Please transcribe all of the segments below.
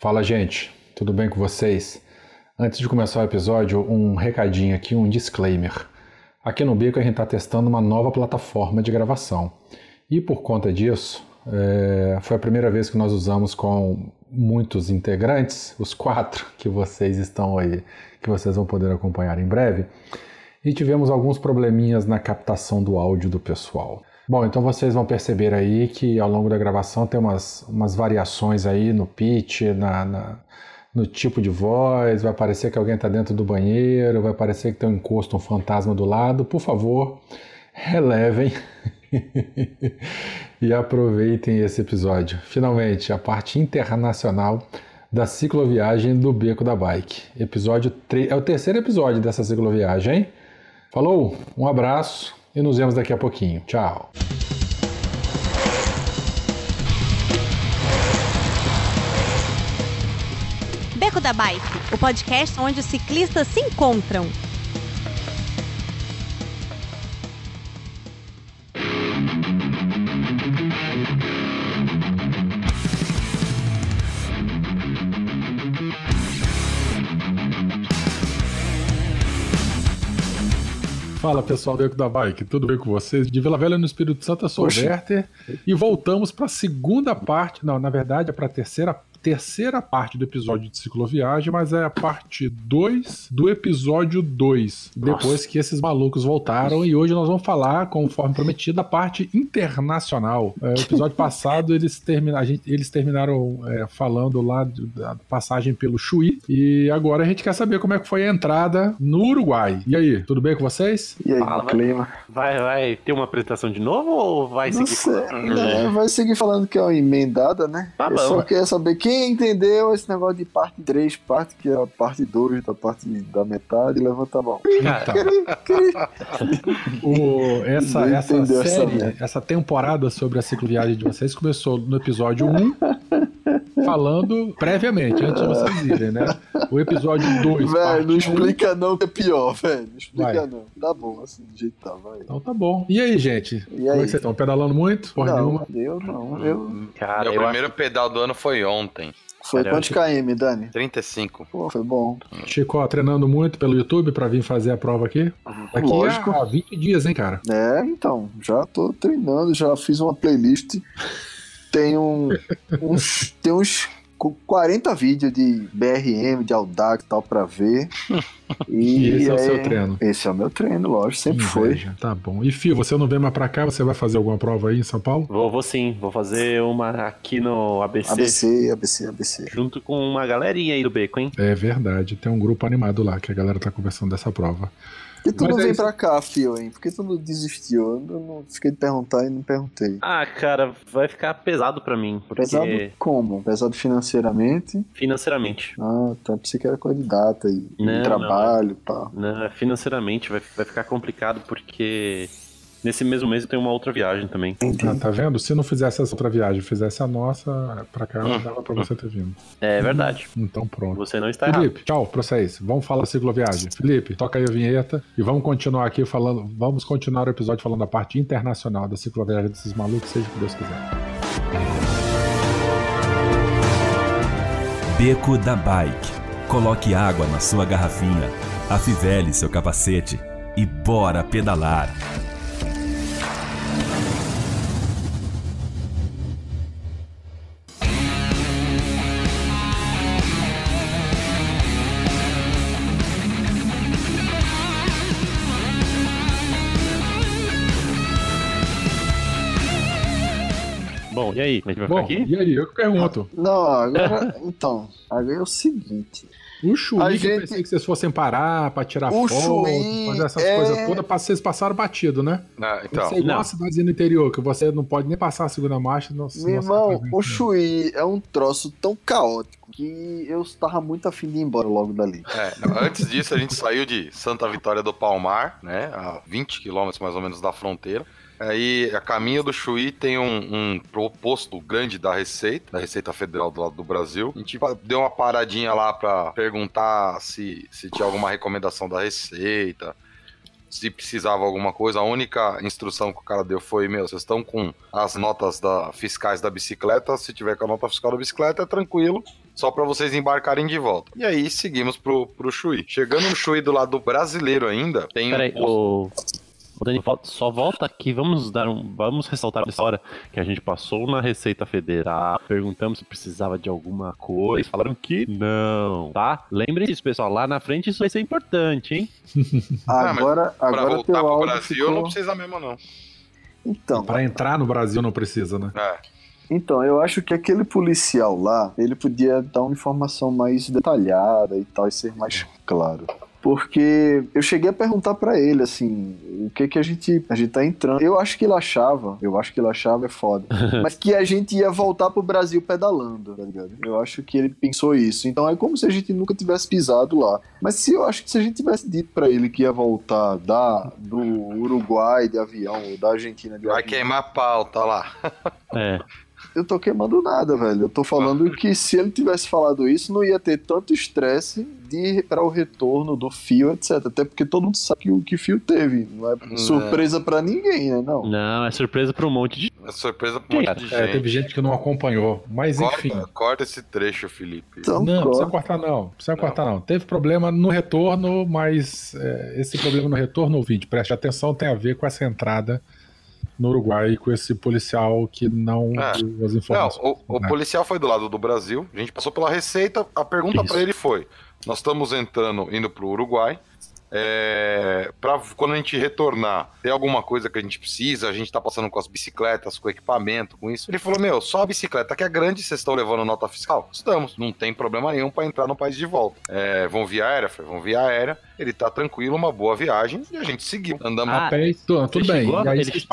Fala, gente, tudo bem com vocês? Antes de começar o episódio, um recadinho aqui, um disclaimer. Aqui no Bico a gente está testando uma nova plataforma de gravação. E por conta disso, é, foi a primeira vez que nós usamos com muitos integrantes, os quatro que vocês estão aí, que vocês vão poder acompanhar em breve, e tivemos alguns probleminhas na captação do áudio do pessoal. Bom, então vocês vão perceber aí que ao longo da gravação tem umas, umas variações aí no pitch, na, na no tipo de voz, vai parecer que alguém está dentro do banheiro, vai parecer que tem um encosto, um fantasma do lado. Por favor, relevem e aproveitem esse episódio. Finalmente, a parte internacional da cicloviagem do Beco da Bike. Episódio 3, é o terceiro episódio dessa cicloviagem? Falou, um abraço e nos vemos daqui a pouquinho. Tchau. Beco da Bike, o podcast onde os ciclistas se encontram. Fala pessoal do Eco da Bike, tudo bem com vocês? De Vila Velha no Espírito Santo, eu sou o Werther e voltamos para a segunda parte, não, na verdade é para a terceira terceira parte do episódio de cicloviagem, mas é a parte 2 do episódio 2, depois que esses malucos voltaram. E hoje nós vamos falar, conforme prometido, da parte internacional. É, o episódio passado eles, termina, gente, eles terminaram é, falando lá da passagem pelo Chuí, e agora a gente quer saber como é que foi a entrada no Uruguai. E aí, tudo bem com vocês? E aí, Fala, clima? Vai, vai ter uma apresentação de novo ou vai Não seguir? sei, né, vai seguir falando que é uma emendada, né? Tá Eu bom. só queria saber quem entendeu esse negócio de parte 3, parte que é a parte 2 da parte da metade, levanta a mão. Então, o- essa, Não essa essa série, merda. essa temporada sobre a cicloviagem de vocês começou no episódio 1, falando previamente, antes de vocês irem, né? O episódio 2. Velho, não 1, explica não que é pior, velho. Não explica Vai. não. Tá bom, assim, do jeito que tá, vai. Então tá bom. E aí, gente? E Como é que vocês estão? Pedalando muito? Porra não, nenhuma? eu não. Eu... Cara, Meu eu primeiro pedal do ano foi ontem. Foi Cara, quantos KM, Dani? 35. Pô, foi bom. Chico, ó, treinando muito pelo YouTube pra vir fazer a prova aqui. Daqui Lógico. a 20 dias, hein, cara? É, então, já tô treinando, já fiz uma playlist. Tem um, uns, tem uns cu- 40 vídeos de BRM, de Audax e tal pra ver. E, E esse é o seu treino. Esse é o meu treino, lógico, sempre foi. Inveja. Tá bom. E Fio, você não vem mais pra cá? Você vai fazer alguma prova aí em São Paulo? vou, vou sim, vou fazer uma aqui no ABC, ABC, ABC, ABC. junto com uma galerinha aí do Beco, hein? É verdade, tem um grupo animado lá que a galera tá conversando dessa prova. Por que tu Mas não é vem isso. pra cá, Fio, hein? Por que tu não desistiu? Eu não, não- fiquei de perguntar e não perguntei. Ah, cara, vai ficar pesado pra mim, porque Pesado como? Pesado financeiramente? financeiramente. Ah, tá. Pensei que era candidata e, e Não, trabalho, pá. Né, financeiramente vai, vai ficar complicado porque nesse mesmo mês eu tenho uma outra viagem também. Ah, tá vendo? Se não fizesse essa outra viagem, fizesse a nossa, pra cá, dava pra você ter vindo. É verdade. Então pronto. Você não está errado. Felipe, tchau pra vocês. Vamos falar da cicloviagem. Felipe, toca aí a vinheta e vamos continuar aqui falando. Vamos continuar o episódio falando da parte internacional da cicloviagem desses malucos, seja o que Deus quiser. Beco da Bike. Coloque água na sua garrafinha, afivele seu capacete e bora pedalar. Bom, e aí? A gente vai Bom, ficar aqui? e aí, eu que pergunto. Não, agora. então, agora é o seguinte. O Chuí, A que eu gente- pensei que vocês fossem parar pra tirar O foto, Chuí fazer essas é- coisas todas, pra vocês passaram batido, né? Ah, então, Isso é igual não. a cidadezinha no interior, que você não pode nem passar a segunda marcha. Não, Meu irmão, o Chuí é um troço tão caótico que eu estava muito afim de ir embora logo dali. é, antes disso a gente saiu de Santa Vitória do Palmar, né? A 20 quilômetros mais ou menos da fronteira. Aí, a caminho do Chuí tem um, um posto grande da Receita, da Receita Federal do lado do Brasil. A gente deu uma paradinha lá pra perguntar se, se tinha alguma recomendação da Receita. se precisava alguma coisa, a única instrução que o cara deu foi: meu, vocês estão com as notas da, fiscais da bicicleta, se tiver com a nota fiscal da bicicleta, é tranquilo, só para vocês embarcarem de volta. E aí seguimos pro, pro Chuí. Chegando no Chuí do lado brasileiro ainda, tem Peraí, um. o... o Dani, só volta aqui, vamos dar um. Vamos ressaltar essa hora que a gente passou na Receita Federal, perguntamos se precisava de alguma coisa, eles falaram que não, tá? Lembrem disso, pessoal, lá na frente isso vai ser importante, hein? Ah, mas Agora, Pra agora voltar pro áudio Brasil ficou... não precisa mesmo, não. Então, Para entrar no Brasil não precisa, né? É. Então, eu acho que aquele policial lá, ele podia dar uma informação mais detalhada e tal, e ser mais claro. Porque eu cheguei a perguntar pra ele, assim, o que que a gente, a gente tá entrando. Eu acho que ele achava, eu acho que ele achava é foda, mas que a gente ia voltar pro Brasil pedalando, tá ligado? Eu acho que ele pensou isso. Então é como se a gente nunca tivesse pisado lá. Mas se eu acho que se a gente tivesse dito pra ele que ia voltar da, do Uruguai de avião, ou da Argentina de Vai avião, queimar a pauta lá. É. eu tô queimando nada, velho. Eu tô falando que se ele tivesse falado isso, não ia ter tanto estresse de para o retorno do fio, etc. Até porque todo mundo sabe que o que fio teve. Não é surpresa pra ninguém, né? Não. Não, é surpresa pra um monte de. É surpresa pra um monte de É, gente. teve gente que não acompanhou. Mas enfim. Corta, corta esse trecho, Felipe. Então, Não, corta. precisa cortar não, precisa cortar não. Teve problema no retorno, mas é, esse problema no retorno, ouvinte, preste atenção, tem a ver com essa entrada no Uruguai, com esse policial que não É. deu as Não, informações. o, o né? policial foi do lado do Brasil, a gente passou pela receita, a pergunta pra ele foi: nós estamos entrando, indo pro Uruguai. É, pra quando a gente retornar, tem alguma coisa que a gente precisa? A gente tá passando com as bicicletas, com equipamento, com isso. Ele falou: Meu, só a bicicleta que é grande, vocês estão levando nota fiscal? Estamos, não tem problema nenhum pra entrar no país de volta. É, vão via aérea? Foi, vão via aérea. Ele tá tranquilo, uma boa viagem, e a gente seguiu. Andamos Ah, A pé, tudo, tudo Você bem. chegou? E aí Ele-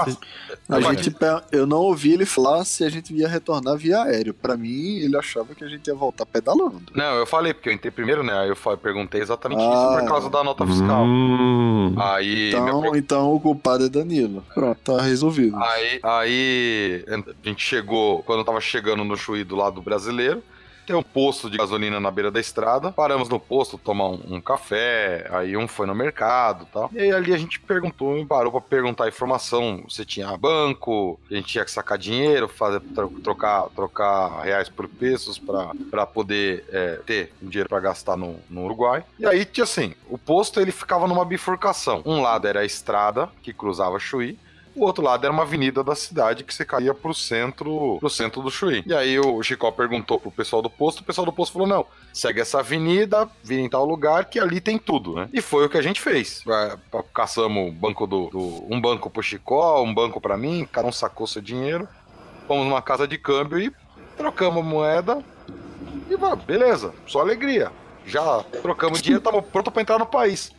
A gente, per- eu não ouvi ele falar se a gente ia retornar via aéreo. Pra mim, ele achava que a gente ia voltar pedalando. Não, eu falei, porque eu entrei primeiro, né? Aí eu falei- perguntei exatamente Ah. isso por causa da nota fiscal. Hum. Aí, minha Então, então o culpado é Danilo. Pronto, tá resolvido. Aí, aí a gente chegou, quando eu tava chegando no Chuí do lado brasileiro, tem um posto de gasolina na beira da estrada. Paramos no posto tomar um, um café, aí um foi no mercado tal. E aí ali a gente perguntou, parou pra perguntar informação. Se tinha banco, a gente tinha que sacar dinheiro, fazer, tro- trocar, trocar reais por pesos pra poder é, ter dinheiro pra gastar no, no Uruguai. E aí assim, o posto ele ficava numa bifurcação. Um lado era a estrada que cruzava Chuí, o outro lado era uma avenida da cidade que você caía pro centro, pro centro do Chuí. E aí o Chicó perguntou pro pessoal do posto, o pessoal do posto falou: não, segue essa avenida, vira em tal lugar que ali tem tudo, né? E foi o que a gente fez. Caçamos banco do, do- um banco pro Chicó, um banco pra mim, cada um sacou seu dinheiro. Fomos numa casa de câmbio e trocamos moeda. E beleza, só alegria. Já trocamos dinheiro, tava pronto pra entrar no país.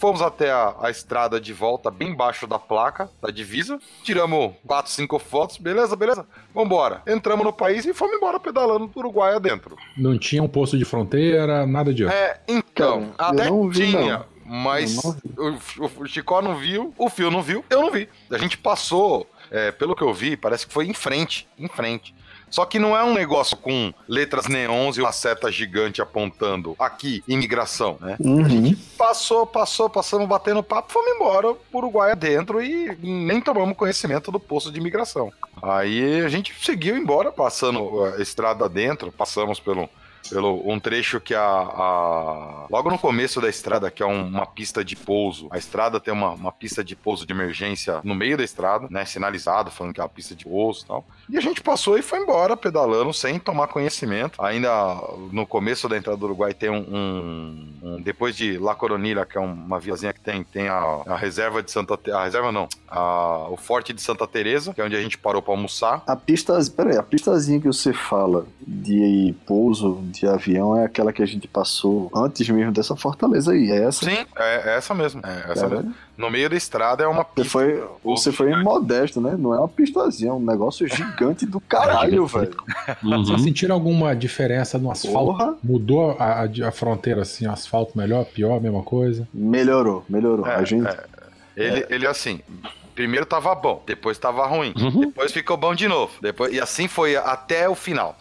Fomos até a, a estrada de volta, bem embaixo da placa, da divisa. Tiramos 4, 5 fotos, beleza, beleza. Vambora. Entramos no país e fomos embora pedalando do Uruguai adentro. Não tinha um posto de fronteira, nada disso. É, então, Cara, até eu não vi, tinha. não. Mas o, o Chicó não viu, o Fio não viu, eu não vi. A gente passou, é, pelo que eu vi, parece que foi em frente, em frente. Só que não é um negócio com letras neons e uma seta gigante apontando aqui, imigração, né? Uhum. Passou, passou, passamos batendo papo, fomos embora pro Uruguai adentro e nem tomamos conhecimento do posto de imigração. Aí a gente seguiu embora, passando a estrada dentro, passamos pelo, pelo um trecho que a, a- Logo no começo da estrada, que é um- uma pista de pouso. A estrada tem uma, uma pista de pouso de emergência no meio da estrada, né? Sinalizado, falando que é uma pista de pouso e tal. E a gente passou e foi embora, pedalando, sem tomar conhecimento. Ainda no começo da entrada do Uruguai tem um. um- um- depois de La Coronilha, que é uma vilazinha que tem, tem a, a reserva de Santa A reserva não. a- o Forte de Santa Teresa, que é onde a gente parou pra almoçar. A pista, peraí, a pistazinha que você fala de pouso de avião é aquela que a gente passou antes mesmo dessa fortaleza aí, é essa? Sim, é, é essa mesmo. É essa mesmo. No meio da estrada é uma Você pista. foi, você foi modesto, né? Não é uma pistazinha, é um negócio gigante do caralho, velho. Uhum. Vocês sentiram alguma diferença no asfalto? Porra. Mudou a, a- a fronteira assim, o asfalto melhor, pior, mesma coisa? Melhorou, melhorou. É, a gente. é. Ele, ele assim, primeiro tava bom, depois tava ruim, Uhum. depois ficou bom de novo. Depois, e assim foi até o final.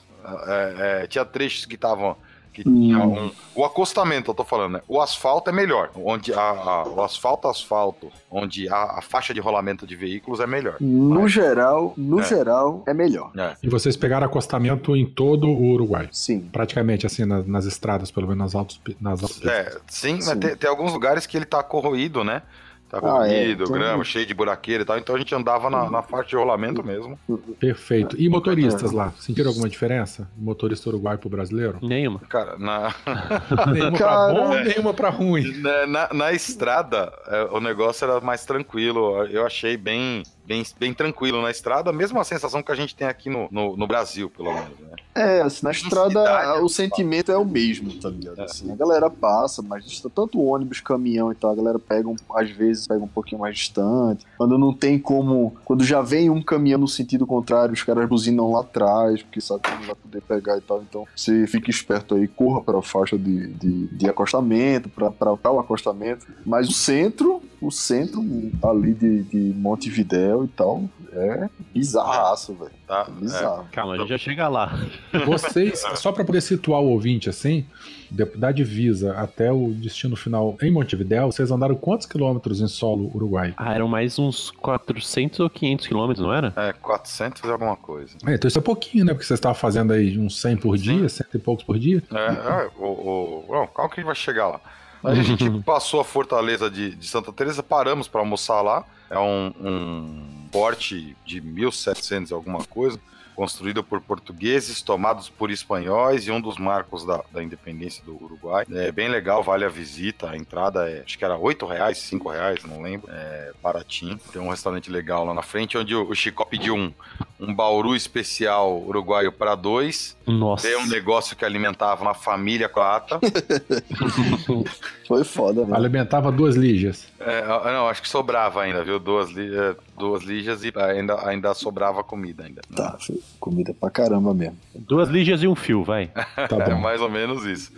É, é, tinha trechos que estavam que que tinha um. O acostamento, eu tô falando, né? O asfalto é melhor. Onde a, a- o asfalto asfalto, onde a, a faixa de rolamento de veículos é melhor. No geral, no É. geral, é melhor. É. E vocês pegaram acostamento em todo o Uruguai. Sim. Praticamente assim, nas, nas estradas, pelo menos nas altas. Nas altas É, sim, mas Sim. tem, tem alguns lugares que ele tá corroído, né? Tá Ah, é, grama, cheio de buraqueira e tal. Então a gente andava na, na faixa de rolamento mesmo. Perfeito. E motoristas lá? Sentiram alguma diferença? Motorista uruguaio pro brasileiro? Nenhuma. Cara, na, Nenhuma Cara, pra bom, é. nenhuma pra ruim. na, na- na estrada, é, o negócio era mais tranquilo. Eu achei bem, bem, bem tranquilo na estrada. Mesma sensação que a gente tem aqui no, no, no Brasil, pelo menos. Né? É, assim, na estrada cidade, o sentimento é o mesmo, tá ligado? Assim, a galera passa, mas tanto ônibus, caminhão e tal, a galera pega, um, às vezes, pega um pouquinho mais distante. Quando não tem como. Quando já vem um caminhão no sentido contrário, os caras buzinam lá atrás, porque sabe que não vai poder pegar e tal. Então você fica esperto aí, corra para a faixa de, de, de acostamento, para o acostamento. Mas o centro, o centro ali de, de Montevidéu e tal, é bizarraço, velho. Tá? Bizarro. Calma, a gente já chega lá. Vocês, só pra poder situar o ouvinte assim, da divisa até o destino final em Montevidéu, vocês andaram quantos quilômetros em solo uruguai? Ah, eram mais uns 400 ou 500 quilômetros, não era? É, é 400 e alguma coisa. É, então isso é pouquinho, né? Porque vocês estavam fazendo aí uns 100 por dia, cento e poucos por dia. É, é, o, o, não, calma que a gente vai chegar lá. A gente passou a fortaleza de, de Santa Teresa, paramos para almoçar lá. É um, um forte de 1700 e alguma coisa, construído por portugueses, tomados por espanhóis e um dos marcos da, da independência do Uruguai. É bem legal, vale a visita. A entrada é, acho que era 8 reais, 5 reais, não lembro. É baratinho. Tem um restaurante legal lá na frente, onde o Chico pediu um, um bauru especial uruguaio para dois. Nossa. Tem um negócio que alimentava uma família croata. Foi foda, velho. Alimentava duas lígias. É, não, acho que sobrava ainda, viu? Duas, li- é, duas lijas e ainda, ainda sobrava comida ainda. Tá, comida pra caramba mesmo. Duas lígias e um fio, vai. Tá É bom. mais ou menos isso.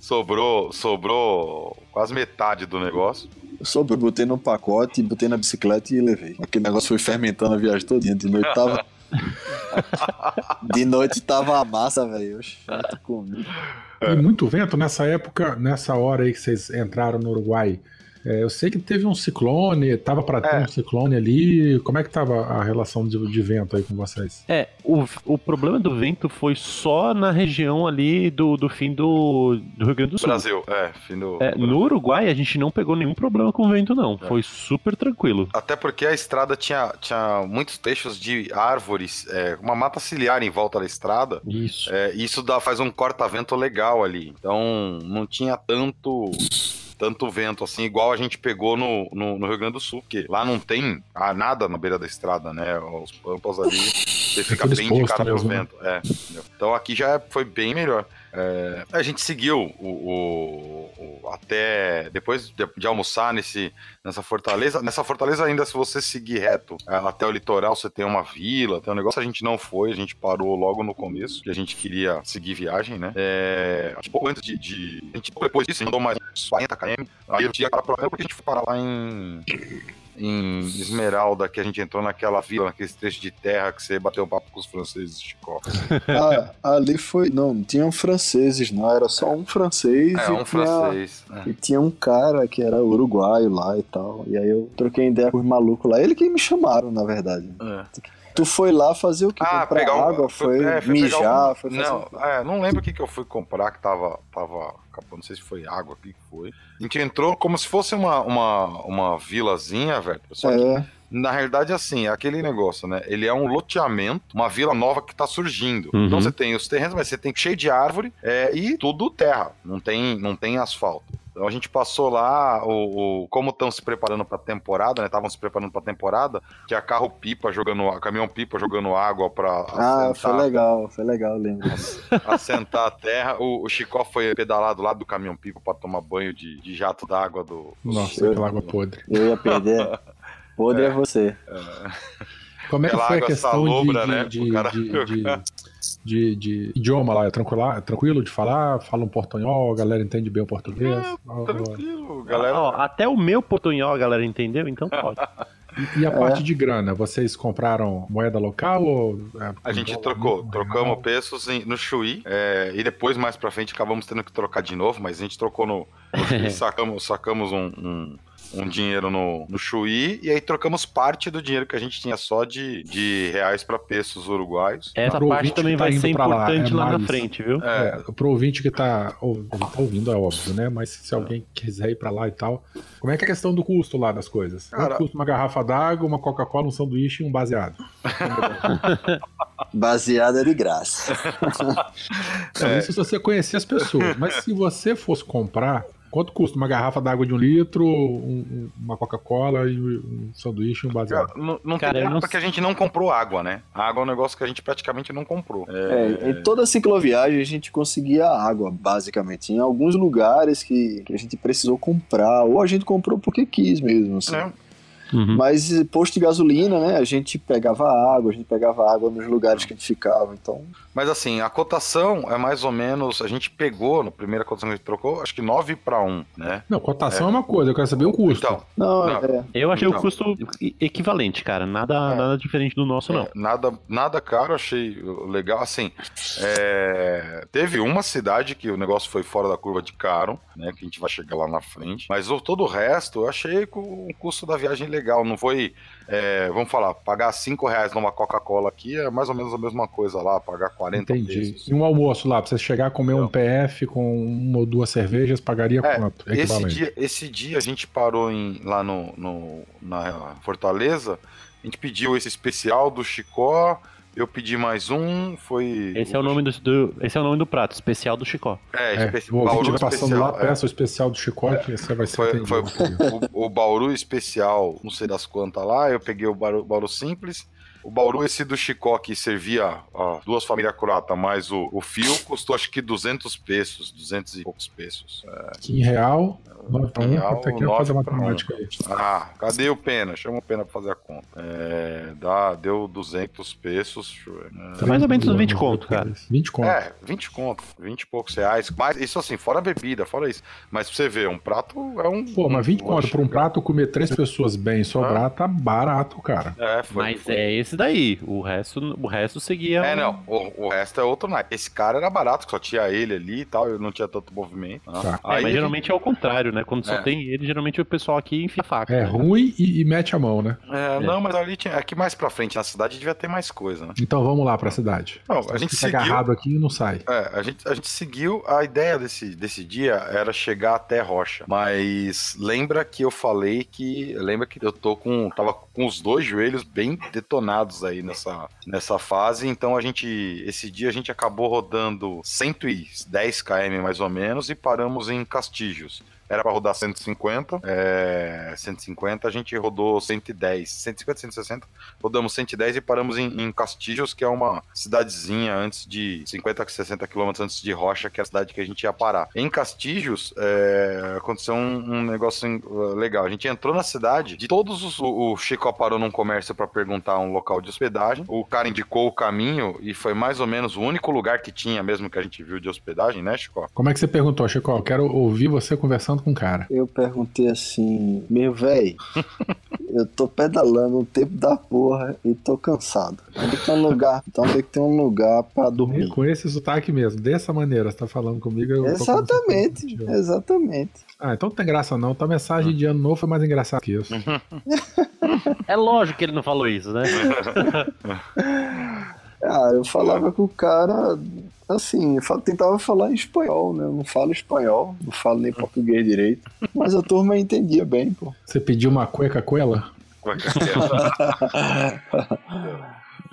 Sobrou, sobrou quase metade do negócio. Eu soube, eu botei no pacote, botei na bicicleta e levei. Aquele negócio foi fermentando a viagem todinha. De noite tava. De noite tava a massa, velho. Oxe, muito comido. E muito vento nessa época, nessa hora aí que vocês entraram no Uruguai. É, eu sei que teve um ciclone, tava pra ter É. um ciclone ali. Como é que tava a relação de, de vento aí com vocês? É, o, o problema do vento foi só na região ali do, do fim do, do Rio Grande do Sul. Brasil, é, fim do. É, no Uruguai a gente não pegou nenhum problema com vento, não. Foi super tranquilo. Até porque a estrada tinha, tinha muitos trechos de árvores, é, uma mata ciliar em volta da estrada. Isso. É, isso dá, faz um corta-vento legal ali. Então não tinha tanto tanto vento assim, igual a gente pegou no, no, no Rio Grande do Sul, porque lá não tem ah, nada na beira da estrada, né? Os pampas ali, você fica bem exposto indicado pelo mesmo, né? vento. É, então aqui já foi bem melhor. É, a gente seguiu o, o- o- até depois de, de almoçar nesse, nessa fortaleza. Nessa fortaleza, ainda, se você seguir reto é, até o litoral, você tem uma vila, tem um negócio. A gente não foi, a gente parou logo no começo, que a gente queria seguir viagem, né? É, que pouco antes de, de- A gente, depois disso, a gente andou mais uns 40 km. Aí eu tinha pra- porque a gente foi parar lá em. Em Esmeralda, que a gente entrou naquela vila, naquele trecho de terra que você bateu um papo com os franceses, Chico. Ah, ali foi. Não, não tinham franceses, não. Era só um francês. É, e um tinha- francês. é. E tinha um cara que era uruguaio lá e tal. E aí eu troquei ideia com os malucos lá. Ele que me chamaram, na verdade. É. Tu foi lá fazer o quê? Ah, Comprar pegar um, água? Foi, é, fui mijar? um- Foi fazer não, quê? é, não lembro o que, que eu fui comprar que tava, tava acabando, não sei se foi água, o que que foi. A gente entrou como se fosse uma, uma, uma vilazinha, velho. Só que, É, na realidade, assim, é aquele negócio, né? Ele é um loteamento, uma vila nova que tá surgindo. Uhum. Então você tem os terrenos, mas você tem cheio de árvore é, e tudo terra, não tem, não tem asfalto. Então a gente passou lá, o, o- como estão se preparando pra temporada, né? Estavam se preparando pra temporada, tinha carro pipa jogando, caminhão pipa jogando água pra ah, assentar foi legal, foi legal, lembro. assentar a terra. O, o Chicó foi pedalado lá do caminhão pipa pra tomar banho de, de jato d'água do. Nossa, aquela água podre. Eu ia perder. Podre é, você. Como é que Aquela foi a água questão salobra, de, né? de, O cara- de, de, de- de idioma lá? É tranquilo, é tranquilo de falar? Fala um portunhol, a galera entende bem o português? Ou- Tranquilo, galera. Ó, até o meu portunhol a galera entendeu, então pode. E, e a parte de grana, vocês compraram moeda local ou. é, A gente trocou, trocamos pesos em- no Chuí, é, e depois, mais pra frente, acabamos tendo que trocar de novo, mas a gente trocou no, no Chuí, sacamos, sacamos um, um, um dinheiro no, no Chuí, e aí trocamos parte do dinheiro que a gente tinha só de, de reais pra pesos uruguaios. Essa Pro parte também tá vai ser pra lá, importante é lá, na frente, viu? É, É, pro ouvinte que tá, ou- tá ouvindo, é óbvio, né? Mas se alguém quiser ir pra lá e tal, como é que é a questão do custo lá das coisas? Quanto Cara- custa uma garrafa d'água, uma Coca-Cola, um sanduíche e um baseado? Baseada de graça. Não, Isso se você conhecer as pessoas. Mas se você fosse comprar, quanto custa uma garrafa d'água de um litro, um- um- uma Coca-Cola e um sanduíche e um baseado? não, não Cara, tem não porque a gente não comprou água, né? A água é um negócio que a gente praticamente não comprou. É, em toda a cicloviagem a gente conseguia água, basicamente. Em alguns lugares que, que a gente precisou comprar, ou a gente comprou porque quis mesmo. assim. né? Uhum. Mas posto de gasolina, né? A gente pegava água, a gente pegava água nos lugares que a gente ficava. Então, Mas assim, a cotação é mais ou menos. A gente pegou, na primeira cotação que a gente trocou, acho que 9 para 1, né? Não, cotação é. uma coisa, eu quero saber o custo. Então, não, Não. é. Eu achei Então. o custo equivalente, cara. Nada, É. nada diferente do nosso, não. É, nada, nada caro, achei legal. Assim, é, teve uma cidade que o negócio foi fora da curva de caro, né? Que a gente vai chegar lá na frente. Mas o, todo o resto eu achei com o custo da viagem legal. Não foi, é, vamos falar, pagar 5 reais numa Coca-Cola aqui é mais ou menos a mesma coisa lá, pagar 40 Entendi. pesos. E um almoço lá, pra você chegar a comer um Não. PF com uma ou duas cervejas, pagaria É, quanto? Esse dia, esse dia a gente parou em, lá no, no- na Fortaleza, a gente pediu esse especial do Chicó, eu pedi mais um, foi... Esse é o nome do, do- esse é o nome do prato, especial do Chicó. É, É, o Bauru passando especial, lá, é. peça o especial do chicote, você vai ser Foi, atendido. foi o, o Bauru especial, não sei das quantas lá, eu peguei o Bauru, Bauru simples. O Bauru, esse do Chicó, que servia ó, duas famílias croatas, mais o, o fio, custou acho que 200 pesos, 200 e poucos pesos. É. Em real, 9 para 1, Real, até aqui eu fazer a matemática aí. Ah, cadê o Pena? Chama o Pena pra fazer a conta. É, dá, deu 200 pesos. eu ver. É mais ou menos uns 20 conto, cara. 20 conto. É, 20 conto, 20 e poucos reais. Mas isso assim, fora a bebida, fora isso. Mas pra você ver, um prato é um. Pô, mas 20 um conto pra um lanche. prato comer três pessoas bem e sobrar, tá barato, cara. É, foi. Mas foi. é esse daí. O resto, o resto seguia. É, não. O, o resto é outro naipe. Esse cara era barato, só tinha ele ali e tal, eu não tinha tanto movimento. né? Tá. É, Aí, mas geralmente é o contrário, né? Quando só É. tem ele, geralmente o pessoal aqui enfia a faca. É né? ruim e, e mete a mão, né? é, Não, mas ali tinha. Aqui mais pra frente, na cidade, devia ter mais coisa, né? Então vamos lá pra cidade. Não, a gente Fica seguiu. agarrado aqui e não sai. É, a gente, a gente seguiu. A ideia desse, desse dia era chegar até Rocha. Mas lembra que eu falei que. Lembra que eu tô com. Tava com os dois joelhos bem detonados aí nessa, nessa fase. Então a gente. Esse dia a gente acabou rodando 110 km mais ou menos e paramos em Castilhos. Era pra rodar 150, é, 150, a gente rodou 110, 150, 160, rodamos 110 e paramos em, em que é uma cidadezinha antes de 50, 60 quilômetros antes de Rocha, que é a cidade que a gente ia parar. Em Castilhos, é, aconteceu um, um negócio legal. A gente entrou na cidade, de todos os. O, o Chico parou num comércio para perguntar um local de hospedagem. O cara indicou o caminho e foi mais ou menos o único lugar que tinha mesmo que a gente viu de hospedagem, né, Chico? Como é que você perguntou, Chico? Eu quero ouvir você conversando com o cara. Eu perguntei assim, meu véi, eu tô pedalando o tempo da porra e tô cansado. Onde que tem um lugar? Então tem que ter um lugar pra dormir. Com esse sotaque mesmo, dessa maneira, você tá falando comigo. Exatamente, conversando exatamente. Ah, então não tem graça não. Tua mensagem de ano novo foi mais engraçada que isso. É lógico que ele não falou isso, né? Ah, eu falava com o cara, assim, eu tentava falar em espanhol, né? Eu não falo espanhol, não falo nem português direito. Mas a turma entendia bem, pô. Você pediu uma cueca com ela?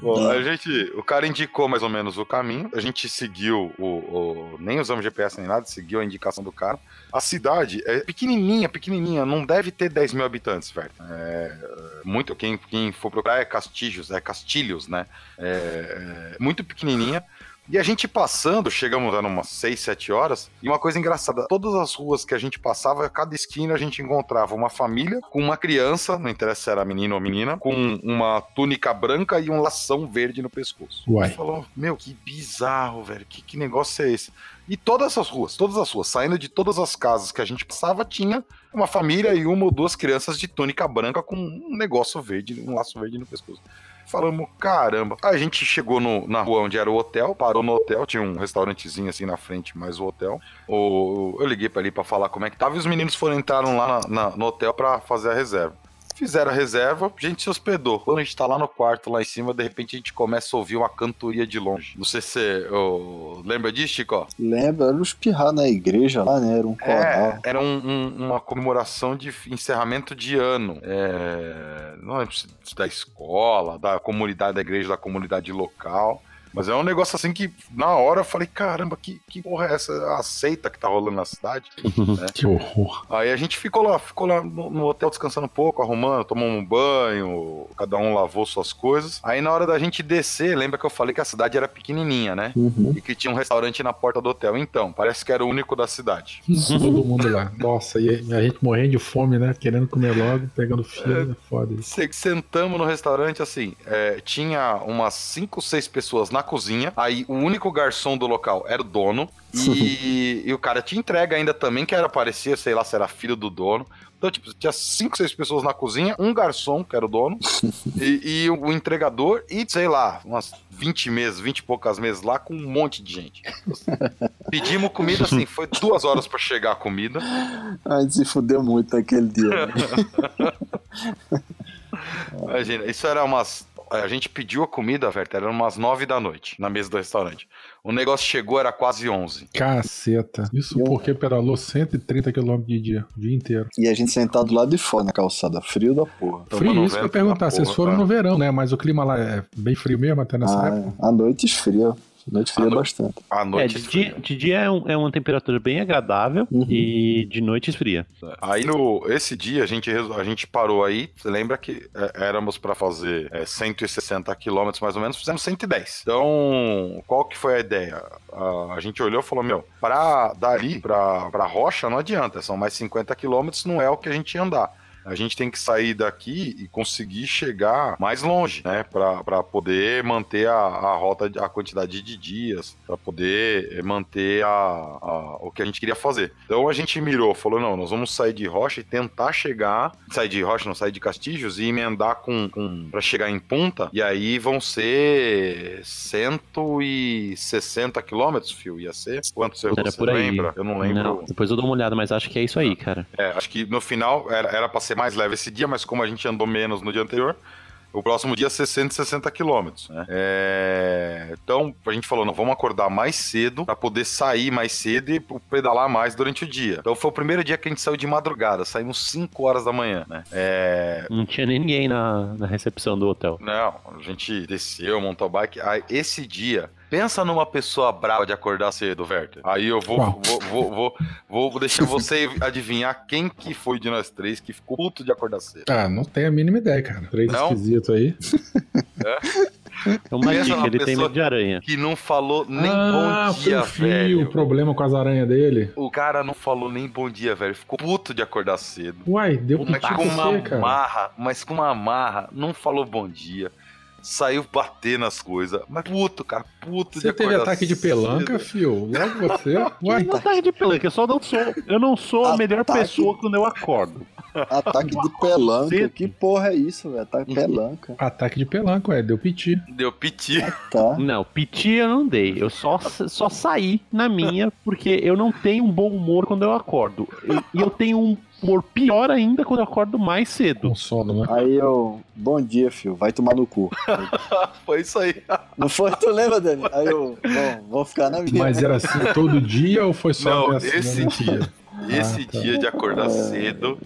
Bom, a gente, o cara indicou mais ou menos o caminho, a gente seguiu o, o- nem usamos GPS nem nada, seguiu a indicação do cara. A cidade é pequenininha, pequenininha, não deve ter 10 mil habitantes, velho. É, é, muito, quem, quem for procurar é Castilhos, é Castilhos, né? É, é muito pequenininha, E a gente passando, chegamos a umas 6, 7 horas, e uma coisa engraçada, todas as ruas que a gente passava, cada esquina a gente encontrava uma família com uma criança, não interessa se era menino ou menina, com uma túnica branca e um lação verde no pescoço. Uai. A gente falou, meu, que bizarro, velho, que, que negócio é esse? E todas as ruas, todas as ruas, saindo de todas as casas que a gente passava, tinha uma família e uma ou duas crianças de túnica branca com um negócio verde, um laço verde no pescoço. Falamos, caramba. A gente chegou no- na rua onde era o hotel, parou no hotel, tinha um restaurantezinho assim na frente, mais o hotel. O, eu liguei pra ali pra falar como é que tava e os meninos foram entraram lá na- na- no hotel pra fazer a reserva. Fizeram a reserva, a gente se hospedou. Quando a gente tá lá no quarto, lá em cima, de repente a gente começa a ouvir uma cantoria de longe. Não sei se você ô, lembra disso, Chico? Lembra, era os pirrar na igreja lá, né? Era um coral. É, era um- um- uma comemoração de encerramento de ano. É, não se da escola, da comunidade, da igreja, da comunidade local. Mas é um negócio assim que, na hora, eu falei, caramba, que, que porra é essa? A seita que tá rolando na cidade. Que horror. Aí a gente ficou lá, ficou lá no, no hotel descansando um pouco, arrumando, tomamos um banho, cada um lavou suas coisas. Aí na hora da gente descer, lembra que eu falei que a cidade era pequenininha, né? Uhum. E que tinha um restaurante na porta do hotel. Então, parece que era o único da cidade. Todo mundo lá. Nossa, e a gente morrendo de fome, né? Querendo comer logo, pegando fila, é foda isso. Se- Sentamos no restaurante, assim, é, tinha umas 5, 6 pessoas na cozinha, aí o único garçom do local era o dono, e, e o cara te entrega ainda também, que era, parecia, sei lá, se era filho do dono. Então, tipo, tinha 5, 6 pessoas na cozinha, um garçom, que era o dono, e, e o, entregador, e sei lá, umas 20 meses, 20 e poucas meses lá, com um monte de gente. Pedimos comida, assim, foi duas horas pra chegar a comida. A gente se fudeu muito naquele dia. né? Imagina, isso era umas. A gente pediu a comida, velho, era umas nove da noite, na mesa do restaurante. O negócio chegou, era quase onze. Caceta. Isso Eu- porque pedalou 130 km de dia, o dia inteiro. E a gente sentado lá de fora na calçada, frio da porra. Frio, Tomando isso que eu ia perguntar. Vocês porra, foram cara. no verão, né? Mas o clima lá é bem frio mesmo até nessa época. Ah, a noite esfria. Noite fria no- bastante. À É, noite. de dia, de dia é, um- é uma temperatura bem agradável Uhum. e de noite esfria. Aí no esse dia a gente a gente parou aí. Você lembra que é, éramos pra fazer é, 160 quilômetros mais ou menos, fizemos 110. Então, qual que foi a ideia? A, a gente olhou e falou: Meu, pra dali pra, pra rocha não adianta, são mais 50 quilômetros, não é o que a gente ia andar. A gente tem que sair daqui e conseguir chegar mais longe, né? Pra, pra poder manter a, a rota, a quantidade de dias, pra poder eh, manter a, a- o que a gente queria fazer. Então a gente mirou, falou: não, nós vamos sair de rocha e tentar chegar. Sair de rocha, não sair de Castilhos e emendar com, com para chegar em Punta. E aí vão ser 160 quilômetros, fio. Ia ser? Quanto você, Era você por aí. lembra? Eu não lembro. Não, depois eu dou uma olhada, mas acho que é isso aí, cara. É, acho que no final era, era pra ser mais leve esse dia, mas como a gente andou menos no dia anterior, o próximo dia é 660 quilômetros. Né? É, Então a gente falou: não, vamos acordar mais cedo pra poder sair mais cedo e pedalar mais durante o dia. Então foi o primeiro dia que a gente saiu de madrugada, saímos 5 horas da manhã. Né? É, Não tinha nem ninguém na, na recepção do hotel. Não, a gente desceu, montou bike. Aí, esse dia, pensa numa pessoa brava de acordar cedo, Werther. Aí eu vou, vou, vou, vou, vou deixar você adivinhar quem que foi de nós três que ficou puto de acordar cedo. Ah, não tenho a mínima ideia, cara. Três Não? esquisitos aí. É uma Pensa dica, ele tem medo de aranha. Que não falou nem ah, bom dia, fio, velho. o problema com as aranhas dele. O cara não falou nem bom dia, velho. Ficou puto de acordar cedo. Uai, deu Mas piti com pra uma cara. marra, mas com uma marra, não falou bom dia. Saiu bater nas coisas. Mas puto, cara, puto Você de teve ataque de pelanca, fio? Logo você? Uai, Não ataque de pelanca, eu só não sou. Eu não sou a melhor Ataque. pessoa quando eu acordo. Ataque de pelanca. Que porra é isso, velho? Ataque de pelanca. ataque de pelanca, ué, deu piti. Deu piti. Tá. Não, piti eu não dei. Eu só, só saí na minha, porque eu não tenho um bom humor quando eu acordo. Eu- E eu tenho um humor pior ainda quando eu acordo mais cedo. Com sono, né? Aí eu. Bom dia, filho. Vai tomar no cu. Foi isso aí. Não foi? Tu lembra, Dani? Aí eu. Bom, vou ficar na minha. Mas era assim todo dia ou foi só Não, esse dia. Esse Ah, tá. dia de acordar cedo,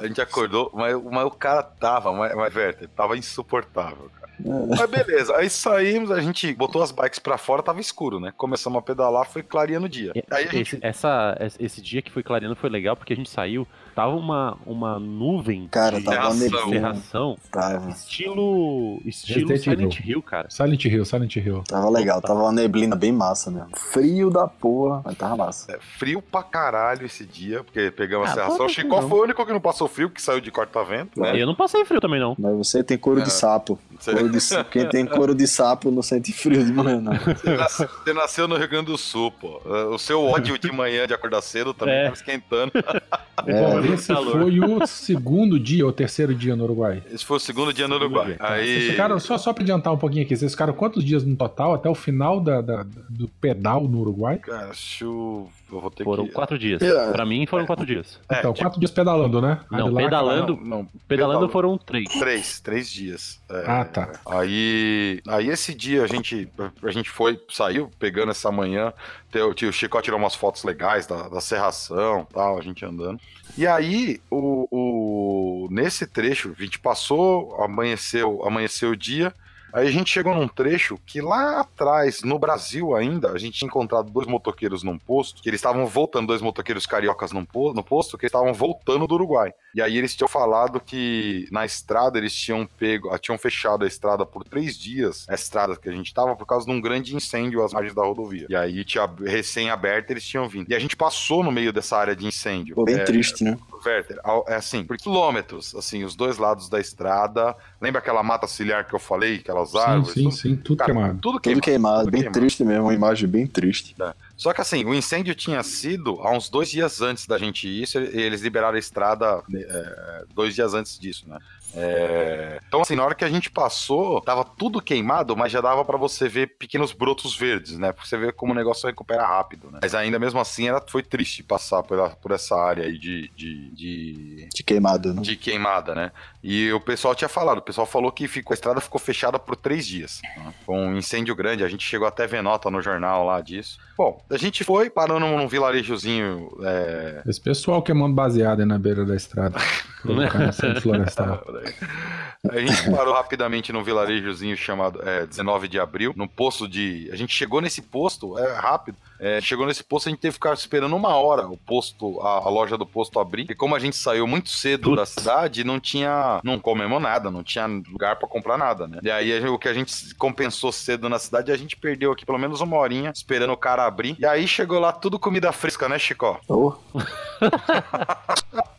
a gente acordou, mas, mas o cara tava, mas, mas Werther, tava insuportável, cara. Mas beleza, aí saímos, a gente botou as bikes pra fora, tava escuro, né? Começamos a pedalar, foi clareando o dia. Aí gente Esse, essa, esse dia que foi clareando foi legal porque a gente saiu, tava uma, uma nuvem Cara, de tava ferração. neblina. ferração, Tava, estilo, estilo Resident Silent Hill, cara. Silent Hill, Silent Hill. tava legal, tava uma neblina bem massa mesmo. Frio da porra, mas tava massa. É, frio pra caralho esse dia, porque pegamos Ah, a serração. O Chicó não. foi o único que não passou frio, que saiu de corta-vento, né? Eu não passei frio também, não. Mas você tem couro É. de sapo. Você, Couro de Quem tem couro de sapo não sente frio de manhã, não. você nasceu, você nasceu no Rio Grande do Sul, pô. O seu ódio de manhã de acordar cedo também É. tava esquentando. Bom, É, esse calor. foi o segundo dia ou terceiro dia no Uruguai. Esse foi o segundo dia no Uruguai. dia. Aí. Vocês ficaram, só, só pra adiantar um pouquinho aqui, vocês ficaram quantos dias no total até o final da, da- do pedal no Uruguai? Cara, acho. Eu vou ter Foram que. quatro dias. É. Pra mim foram quatro dias. É, então, tipo, quatro dias pedalando, né? Não, lá- pedalando, não, não, pedalando pedalando. foram três. Três, três dias. É, Ah, tá. Aí, aí esse dia a gente, a gente foi, saiu pegando essa manhã. O tio Chico tirou umas fotos legais da, da serração tal, a gente andando. E aí, o, o- nesse trecho, a gente passou, amanheceu, amanheceu o dia. Aí a gente chegou num trecho que lá atrás, no Brasil ainda, a gente tinha encontrado dois motoqueiros num posto, que eles estavam voltando, dois motoqueiros cariocas num po- no posto, que eles estavam voltando do Uruguai. E aí eles tinham falado que na estrada eles tinham pego, ah, tinham fechado a estrada por três dias, a estrada que a gente tava, por causa de um grande incêndio às margens da rodovia. E aí tinha recém-aberta, eles tinham vindo. E a gente passou no meio dessa área de incêndio. Pô, bem É, triste, né? Werther, é assim, por quilômetros, assim, os dois lados da estrada. Lembra aquela mata ciliar que eu falei, aquelas Sim, árvores? sim, tudo, sim, tudo cara, queimado. Tudo Tudo queimado. queimado, tudo bem queimado. triste mesmo, uma imagem bem triste. Só que assim, o incêndio tinha sido há uns dois dias antes da gente ir, isso, e eles liberaram a estrada é, dois dias antes disso, né? É, Então, assim, na hora que a gente passou, tava tudo queimado, mas já dava pra você ver pequenos brotos verdes, né? Pra você ver como o negócio recupera rápido, né? Mas ainda mesmo assim, era, foi triste passar por, por essa área aí de, de, de, De queimado, né? de queimada, né? E o pessoal tinha falado, o pessoal falou que ficou, a estrada ficou fechada por três dias. né? Foi um incêndio grande, a gente chegou até a ver nota no jornal lá disso. Bom, a gente foi, parou num, vilarejozinho. É... Esse pessoal queimando baseado aí na beira da estrada. Provocando incêndio florestal. A gente parou rapidamente num vilarejozinho chamado é, 19 de abril, num posto de. A gente chegou nesse posto, é rápido. é, chegou nesse posto, a gente teve que ficar esperando uma hora o posto, a, a loja do posto abrir. E como a gente saiu muito cedo da cidade, não tinha. Não comemos nada, não tinha lugar pra comprar nada, né? E aí o que a gente compensou cedo na cidade, a gente perdeu aqui pelo menos uma horinha esperando o cara abrir. E aí chegou lá tudo comida fresca, né, Chicó? Oh,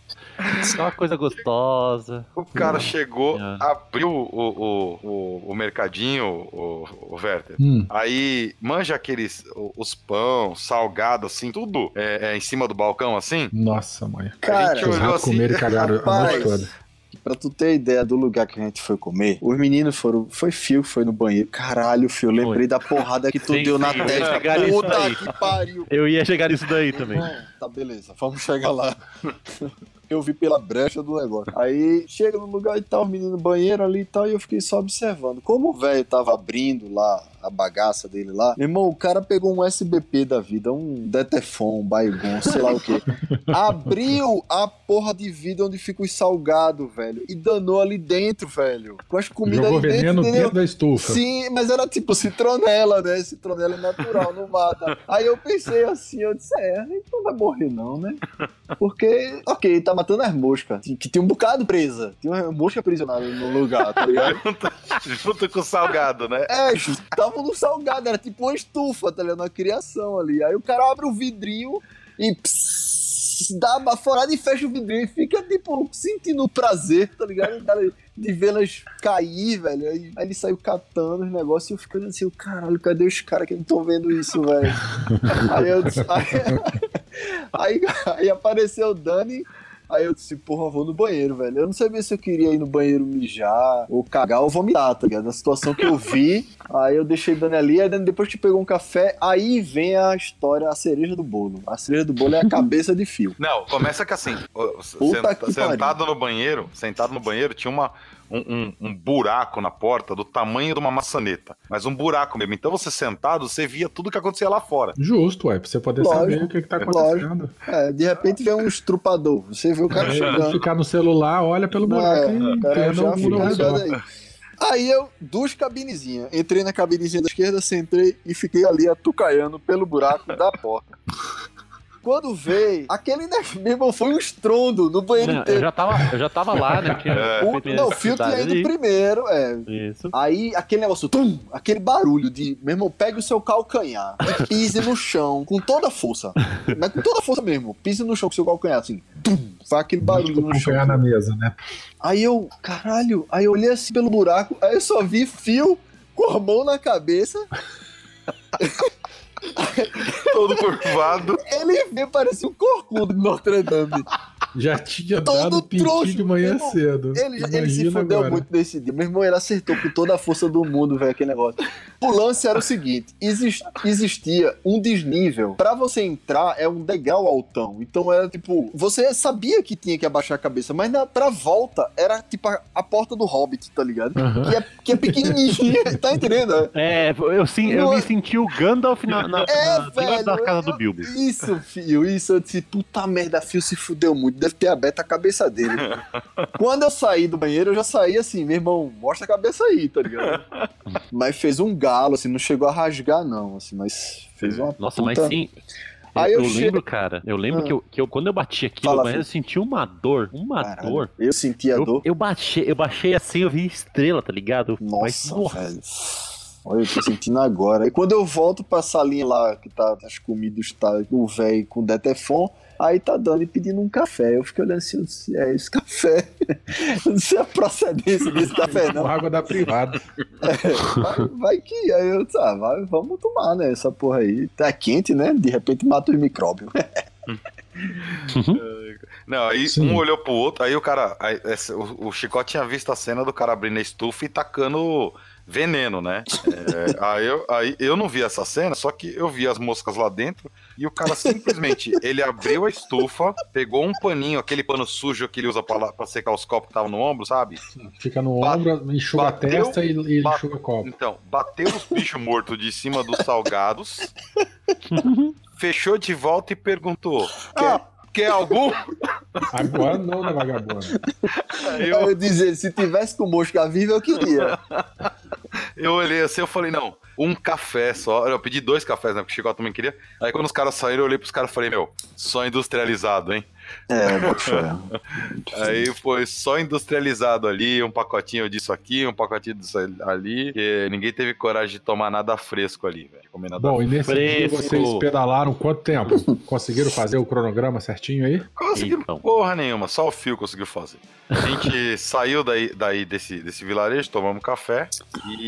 Só uma coisa gostosa. O cara chegou, É. abriu o, o, o, o mercadinho, o, o Werther. Hum, Aí manja aqueles, os pão, salgado, assim, tudo é, é, em cima do balcão, assim. nossa, mãe. cara, gente Os olhou assim, comeram e cagaram a noite toda. Pra tu ter ideia do lugar que a gente foi comer, os meninos foram. Foi Fio que foi no banheiro. Caralho, Fio, lembrei da porrada que tu Sim, deu na testa. Puta que pariu. Eu ia chegar nisso daí também. Tá, beleza, vamos chegar lá. Eu vi pela brecha do negócio. Aí chega no lugar e tal, o menino no banheiro ali e tal, e eu fiquei só observando. Como o velho tava abrindo lá a bagaça dele lá, meu irmão, o cara pegou um SBP da vida, um Detefon, um Baigon, sei lá o que. Abriu a porra de vidro onde fica os salgados, velho, e danou ali dentro, velho. Com as comidas Jogou ali dentro, dentro da estufa. Sim, mas era tipo citronela, né? Citronela é natural, não mata. Aí eu pensei assim, eu disse, é, não vai morrer não, né? Porque, ok, tá matando as moscas, que tinha um bocado presa. Tinha uma mosca aprisionada no lugar, tá ligado? Junto com o salgado, né? É, tava no salgado, era tipo uma estufa, tá ligado? Uma criação ali. Aí o cara abre o vidrinho e dá uma baforada e fecha o vidrinho e fica, tipo, sentindo o prazer, tá ligado? De vê-las cair, velho. Aí, ele saiu catando os negócios e eu ficando assim, caralho, cadê os caras que não estão vendo isso, velho? aí eu disse, aí, aí, aí apareceu o Dani. Aí eu disse, porra, vou no banheiro, velho. Eu não sabia se eu queria ir no banheiro mijar, ou cagar, ou vomitar, tá ligado? Na situação que eu vi, aí eu deixei Dani ali, aí Dani depois que pegou um café, aí vem a história, a cereja do bolo. A cereja do bolo é a cabeça de fio. Não, começa que assim, que sentado no banheiro, sentado no banheiro, tinha uma, um, um- um buraco na porta do tamanho de uma maçaneta. Mas um buraco mesmo. Então você sentado, você via tudo que acontecia lá fora. Justo, ué, pra você poder Lógico, saber o que, que tá lógico. acontecendo. É, de repente vem um estrupador. Você vê o cara Aí, chegando. ficar no celular, olha pelo buraco É, e cara já aí. Aí eu, duas cabinezinhas. Entrei na cabinezinha da esquerda, sentei e fiquei ali atucaiando pelo buraco da porta. Quando veio, aquele, meu irmão, foi um estrondo no banheiro Não, eu, inteiro. já tava, eu já tava lá, né? Tinha É. O, não, o fio tinha necessidade ido ali. primeiro, é. Isso. Aí aquele negócio, tum, aquele barulho de, meu irmão, pegue o seu calcanhar e pise no chão com toda a força. Mas com toda a força mesmo. Pise no chão com o seu calcanhar, assim. Tum, faz aquele barulho no chão. na mesa, né? Aí eu, caralho, aí eu olhei assim pelo buraco, aí eu só vi fio com a mão na cabeça. Todo curvado. Ele veio parecia um corcudo de Notre Dame. Já tinha Todo dado trouxa, de manhã irmão. cedo. Ele, ele se fudeu agora. muito nesse dia. Meu irmão, ele acertou com toda a força do mundo, velho, aquele negócio. O lance era o seguinte: exis- existia um desnível. Pra você entrar, é um degrau altão. Então era tipo, você sabia que tinha que abaixar a cabeça, mas na, pra volta era tipo a, a porta do Hobbit, tá ligado? Que, é, que é pequenininha, tá entendendo? É, eu, sim, eu me é- senti o Gandalf na, na, É, na- velho. da casa eu- do Bilbo. Isso, filho, isso. Eu disse, puta merda, fio se fudeu muito. Deve ter aberto a cabeça dele. Quando eu saí do banheiro, eu já saí assim, meu irmão, mostra a cabeça aí, tá ligado? mas fez um galo, assim, não chegou a rasgar, não, assim, mas fez uma Nossa, puta... mas sim. Aí eu eu lembro, cara, eu lembro Ah. que, eu, que eu, quando eu bati aqui Fala, no banheiro, eu senti uma dor, uma Caralho, dor. Eu senti a Eu, dor. eu, baixei, eu baixei assim, eu vi estrela, tá ligado? Nossa, Mas, velho. Olha, eu tô sentindo agora. E quando eu volto pra salinha lá, que tá as comidas, tá o velho com Detefon, aí tá dando e pedindo um café. Eu fiquei olhando assim, é esse café. Eu não sei a procedência desse café, não. Com água da privada. Vai, vai que. Aí eu disse, ah, vai, vamos tomar, né? Essa porra aí. Tá quente, né? De repente mata os micróbios. Não, aí Sim. um olhou pro outro, aí o cara. aí esse- o, o Chicote tinha visto a cena do cara abrindo a estufa e tacando veneno, né? É, aí, eu, aí eu não vi essa cena, só que eu vi as moscas lá dentro e o cara simplesmente ele abriu a estufa, pegou um paninho, aquele pano sujo que ele usa pra secar os copos que estavam no ombro, sabe? Fica no Ba- ombro, enxuga bateu- a testa e, e enxuga o copo. Então, bateu os bichos mortos de cima dos salgados, fechou de volta e perguntou: Quer, quer algum? Agora não, né, vagabundo? Eu, eu dizer, se tivesse com mosca viva, eu queria. Eu olhei assim, eu falei, não, um café só. Eu pedi dois cafés, né? Porque o Chico também queria. Aí quando os caras saíram, eu olhei pros caras e falei, meu, só industrializado, hein? É, fé. Aí foi só industrializado ali, um pacotinho disso aqui, um pacotinho disso ali. Ninguém teve coragem de tomar nada fresco ali, velho. de Comer nada Bom, e nesse dia Fresco. vocês pedalaram quanto tempo? Conseguiram fazer o cronograma certinho aí? Conseguiram Então. porra nenhuma, só o fio conseguiu fazer. A gente saiu daí, daí desse, desse vilarejo, tomamos café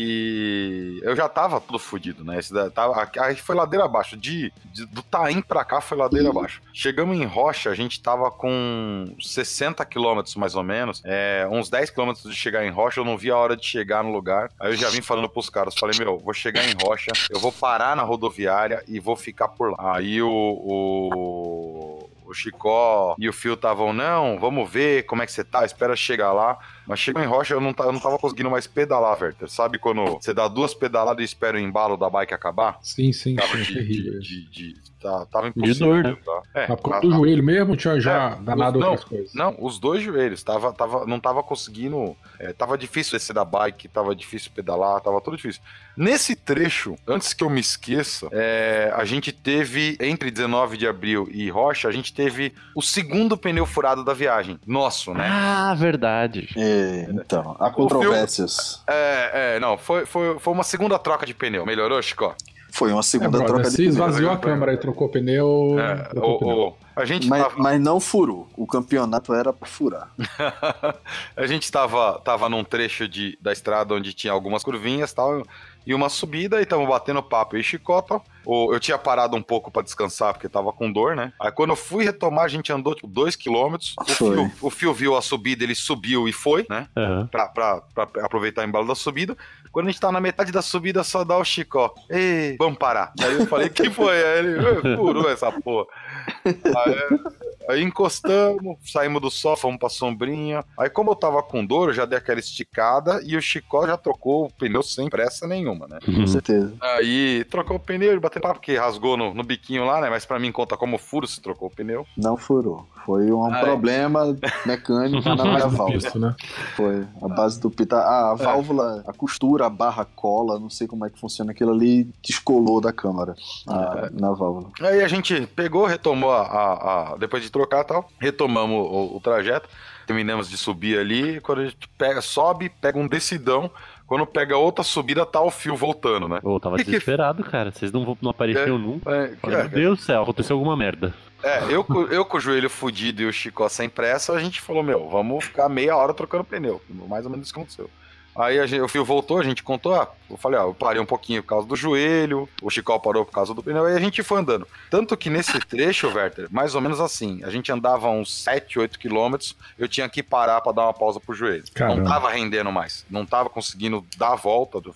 e eu já tava tudo fudido, né? Esse da, tava, aí foi ladeira abaixo. De, de- do Taim pra cá foi ladeira abaixo. Chegamos em Rocha, a gente tava com 60 quilômetros mais ou menos. É, uns 10 quilômetros de chegar em Rocha, eu não vi a hora de chegar no lugar. Aí eu já vim falando pros caras, falei, meu, vou chegar em Rocha, eu vou parar na rodoviária e vou ficar por lá. Aí o- o o Chicó e o Fio estavam, não, vamos ver como é que você tá, espera chegar lá. Mas chegou em Rocha, eu não, ta- eu não tava conseguindo mais pedalar, Werther. Sabe quando você dá duas pedaladas e espera o embalo da bike acabar? Sim, sim, Tava sim, de, terrível. de, de, de- tá- tava impossível. dor, né? tá? É, Mas por conta do joelho mesmo, tinha já É, danado não, outras coisas. não, os dois joelhos. Tava, tava, não tava conseguindo. é, tava difícil descer da bike, tava difícil pedalar, tava tudo difícil. Nesse trecho, antes que eu me esqueça, é, a gente teve, entre 19 de abril e Rocha, a gente teve o segundo pneu furado da viagem. Nosso, né? Ah, verdade. É, então, há controvérsias. É, é, não, foi, foi, foi uma segunda troca de pneu. Melhorou, Chico? Foi uma É, segunda brother, troca de se pneu. esvaziou a câmera e trocou pneu. É, trocou o- pneu. o- a gente Mas, tava. mas não furou. O campeonato era pra furar. a gente tava, tava num trecho de, da estrada onde tinha algumas curvinhas tal, e uma subida, e tava batendo papo e chicota. Eu tinha parado um pouco pra descansar, porque tava com dor, né? Aí quando eu fui retomar, a gente andou tipo 2 km. O fio, o fio viu a subida, ele subiu e foi, né? Aham. Pra, pra, pra aproveitar o embalo da subida. Quando a gente tá na metade da subida, só dá o Chicó. Ei, vamos parar. Aí eu falei, que foi? Aí ele, "Ê, furou essa porra. Aí, Aí encostamos, saímos do sofá, fomos pra sombrinha. Aí, como eu tava com dor, eu já dei aquela esticada e o Chicó já trocou o pneu sem pressa nenhuma, né? Com certeza. Aí trocou o pneu, ele bateu papo, porque rasgou no, no biquinho lá, né? Mas pra mim conta como furo se trocou o pneu. Não furou. Foi um é. problema mecânico na minha válvula. né? Foi. A base do pita. A válvula, a costura, a barra cola, não sei como é que funciona aquilo ali, descolou da câmara a- na válvula. Aí a gente pegou, retomou a. a- a- depois de trocar e tal, retomamos o, o trajeto, terminamos de subir ali. Quando a gente pega, sobe, pega um decidão. Quando pega outra subida, tá o fio voltando, né? Eu tava Que que- desesperado, cara. Vocês não, não apareceram nunca. É, Falei, Meu Deus do céu, aconteceu alguma merda. é, eu, com- eu com o joelho fudido e o Chicó sem pressa, a gente falou, meu, vamos ficar meia hora trocando pneu. Mais ou menos isso que aconteceu. Aí gente- o fio voltou, a gente contou, ah, eu falei, ó, eu parei um pouquinho por causa do joelho, o Chicó parou por causa do pneu, aí a gente foi andando. Tanto que nesse trecho, Werther, mais ou menos assim, a gente andava uns 7, 8 quilômetros, eu tinha que parar pra dar uma pausa pro joelho. Caramba. Não tava rendendo mais, não tava conseguindo dar a volta, do-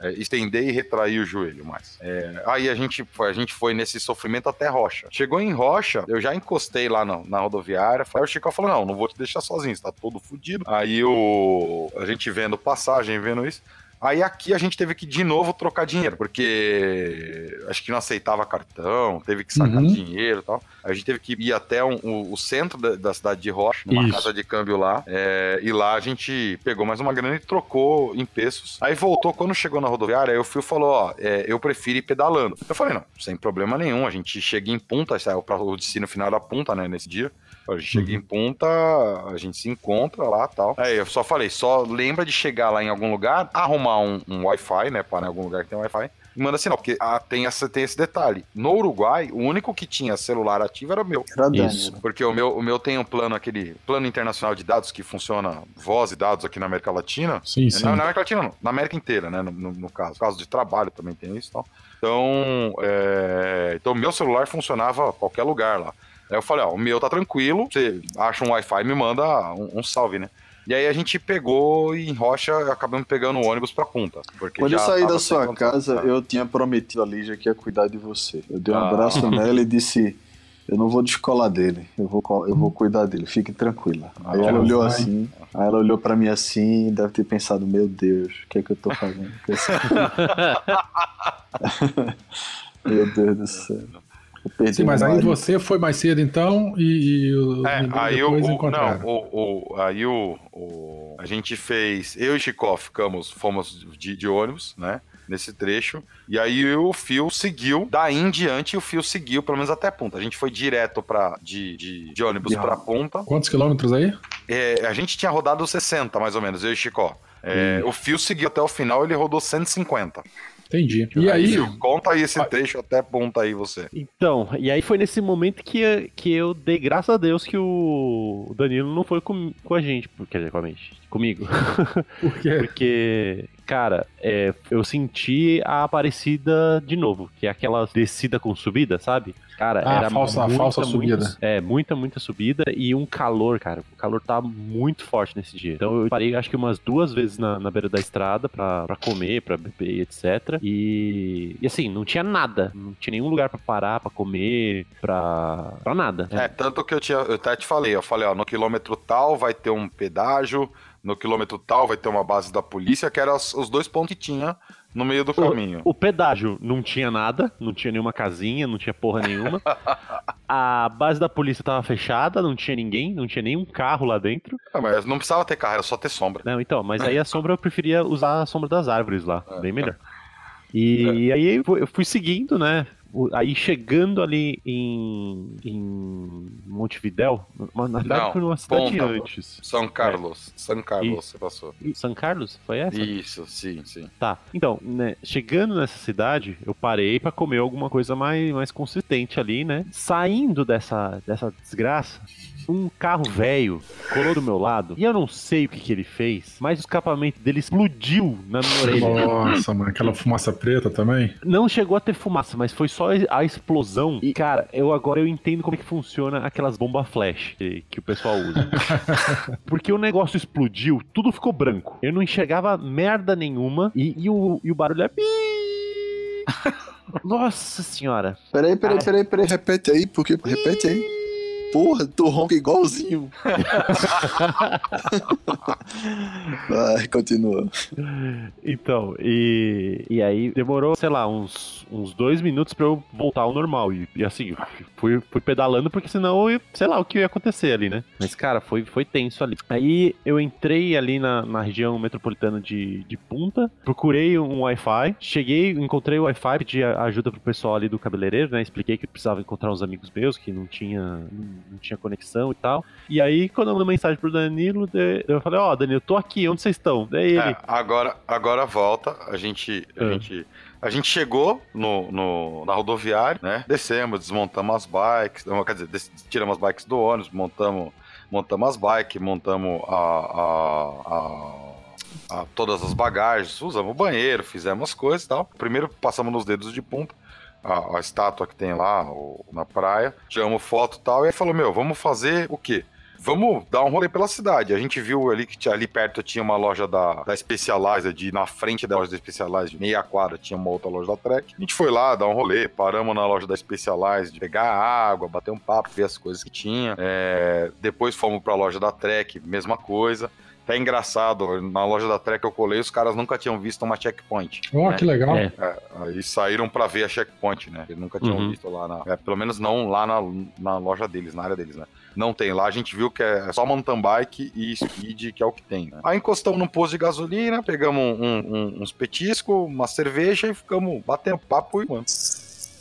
é, estender e retrair o joelho mais. É, aí a gente, foi, a gente foi nesse sofrimento até Rocha. Chegou em Rocha, eu já encostei lá na, na rodoviária, aí o Chico falou, não, não vou te deixar sozinho, você tá todo fudido. Aí o, a gente vendo passagem, vendo isso, Aí aqui a gente teve que de novo trocar dinheiro, porque acho que não aceitava cartão, teve que sacar Uhum. dinheiro e tal. Aí a gente teve que ir até um- o, o centro da, da cidade de Rocha, numa Isso. casa de câmbio lá. é, e lá a gente pegou mais uma grana e trocou em pesos. Aí voltou, quando chegou na rodoviária, aí o Fio falou: Ó, é, eu prefiro ir pedalando. Eu falei: Não, sem problema nenhum. A gente chega em Punta, saiu para o destino final da Punta, né, nesse dia. A gente chega em Punta, a gente se encontra lá tal. Aí eu só falei, só lembra de chegar lá em algum lugar, arrumar um, um Wi-Fi, né? Para em algum lugar que tem Wi-Fi. E manda sinal, porque ah, tem, essa, tem esse detalhe. No Uruguai, o único que tinha celular ativo era o meu. Era. Isso. né? Porque o meu, o meu tem um plano, aquele plano internacional de dados que funciona voz e dados aqui na América Latina. Sim, sim. Não, na América Latina não, na América inteira, né? No, no- no caso. No caso de trabalho também tem isso e tal. Então, é, então meu celular funcionava a qualquer lugar lá. Aí eu falei, ó, o meu tá tranquilo, você acha um Wi-Fi me manda um, um salve, né? E aí a gente pegou e em Rocha acabamos pegando o ônibus pra punta. Porque Quando eu saí da sua casa, eu tinha prometido a Lígia que ia cuidar de você. Eu dei um Ah. abraço nela e disse: Eu não vou descolar dele, eu vou, eu vou cuidar dele, fique tranquila. Aí Ah, ela olhou vai. assim, aí ela olhou pra mim assim, deve ter pensado: Meu Deus, o que é que eu tô fazendo? Meu Deus do céu. Sim, mas aí você foi mais cedo então e, e o- É, aí o, não, o, o- aí o, o- a gente fez, eu e Chicó ficamos, fomos de, de ônibus, né, nesse trecho, e aí o Fio seguiu, daí em diante o Fio seguiu, pelo menos até a ponta, a gente foi direto pra, de, de, de ônibus De pra ponta, Quantos quilômetros aí? É, a gente tinha rodado 60 mais ou menos, eu e Chicó. É, O Fio seguiu até o final, ele rodou 150. Entendi. E aí, Fio, conta aí esse trecho até ponta aí você. Então, e aí foi nesse momento que, que eu dei graças a Deus que o Danilo não foi com, com a gente, quer dizer, com a gente, comigo. por quê? Porque, cara, é, eu senti a Aparecida de novo, que é aquela descida com subida, sabe? Cara, Ah, era falsa- muita, falsa muita- subida. é, muita, muita subida e um calor, cara. O calor tá muito forte nesse dia. Então eu parei acho que umas duas vezes na, na beira da estrada pra, pra comer, pra beber, etc. E, e assim, não tinha nada. Não tinha nenhum lugar pra parar, pra comer, pra, pra nada. É, tanto que eu, tinha, eu até te falei, eu falei, ó, no quilômetro tal vai ter um pedágio, no quilômetro tal vai ter uma base da polícia, que eram os, dois pontos que tinha no meio do caminho. O pedágio não tinha nada, não tinha nenhuma casinha, não tinha porra nenhuma. A base da polícia tava fechada, não tinha ninguém, não tinha nenhum carro lá dentro. Ah, mas não precisava ter carro, era só ter sombra. Não, então, mas aí a sombra eu preferia usar a sombra das árvores lá, É. bem melhor. E, aí eu fui- eu fui seguindo, né? Aí chegando ali em, em Montevidéu, mas na verdade foi numa cidade Ponta. antes. São Carlos, São Carlos você passou. E São Carlos? Foi essa? Isso, sim, sim. Tá. Então, né, chegando nessa cidade, eu parei pra comer alguma coisa mais, mais consistente ali, né? Saindo dessa, dessa desgraça, um carro velho colou do meu lado e eu não sei o que, que ele fez, mas o escapamento dele explodiu na minha orelha. Nossa, mano, aquela fumaça preta também. Não chegou a ter fumaça, mas foi só a explosão. E, cara, eu agora eu entendo como é que funciona aquelas bombas flash que, que o pessoal usa. Porque o negócio explodiu, tudo ficou branco. Eu não enxergava merda nenhuma e, e o, e o barulho é. Nossa senhora. Peraí, peraí, Ai. peraí, peraí, repete aí, porque repete aí. Porra, tu ronca igualzinho. Vai, continua. Então, e, e aí demorou, sei lá, uns, uns dois minutos pra eu voltar ao normal. E, e assim, fui, fui pedalando porque senão, eu, sei lá, o que ia acontecer ali, né? Mas, cara, foi, foi tenso ali. Aí eu entrei ali na, na região metropolitana de, de Punta, procurei um Wi-Fi, cheguei, encontrei o Wi-Fi, pedi ajuda pro pessoal ali do cabeleireiro, né? Expliquei que precisava encontrar uns amigos meus que não tinha, não tinha conexão e tal. E aí, quando eu mandei mensagem pro Danilo, eu falei, ó, oh, Danilo, eu tô aqui, onde vocês estão? Daí ele. É, agora, agora volta, a gente. A, é. gente, a gente chegou no, no, na rodoviária, né? Descemos, desmontamos as bikes, quer dizer, tiramos as bikes do ônibus, montamos, montamos as bikes, montamos a, a, a, a todas as bagagens, usamos o banheiro, fizemos as coisas e tal. Primeiro passamos nos dedos de ponta a, a estátua que tem lá o, na praia, tiramos foto e tal, e aí falou, meu, vamos fazer o quê? Vamos dar um rolê pela cidade. A gente viu ali que ali perto tinha uma loja da, da Specialized, na frente da loja da Specialized, meia quadra, tinha uma outra loja da Trek. A gente foi lá dar um rolê, paramos na loja da Specialized, pegar água, bater um papo, ver as coisas que tinha. É, depois fomos pra loja da Trek, mesma coisa. Até engraçado, na loja da Trek eu colei, os caras nunca tinham visto uma checkpoint. Oh, né? que legal. É. É, aí saíram para ver a checkpoint, né? Eles nunca tinham uhum. visto lá na. É, pelo menos não lá na, na loja deles, na área deles, né? Não tem. Lá a gente viu que é só mountain bike e speed, que é o que tem. Né? Aí encostamos num posto de gasolina, pegamos um, um, uns petiscos, uma cerveja e ficamos batendo papo e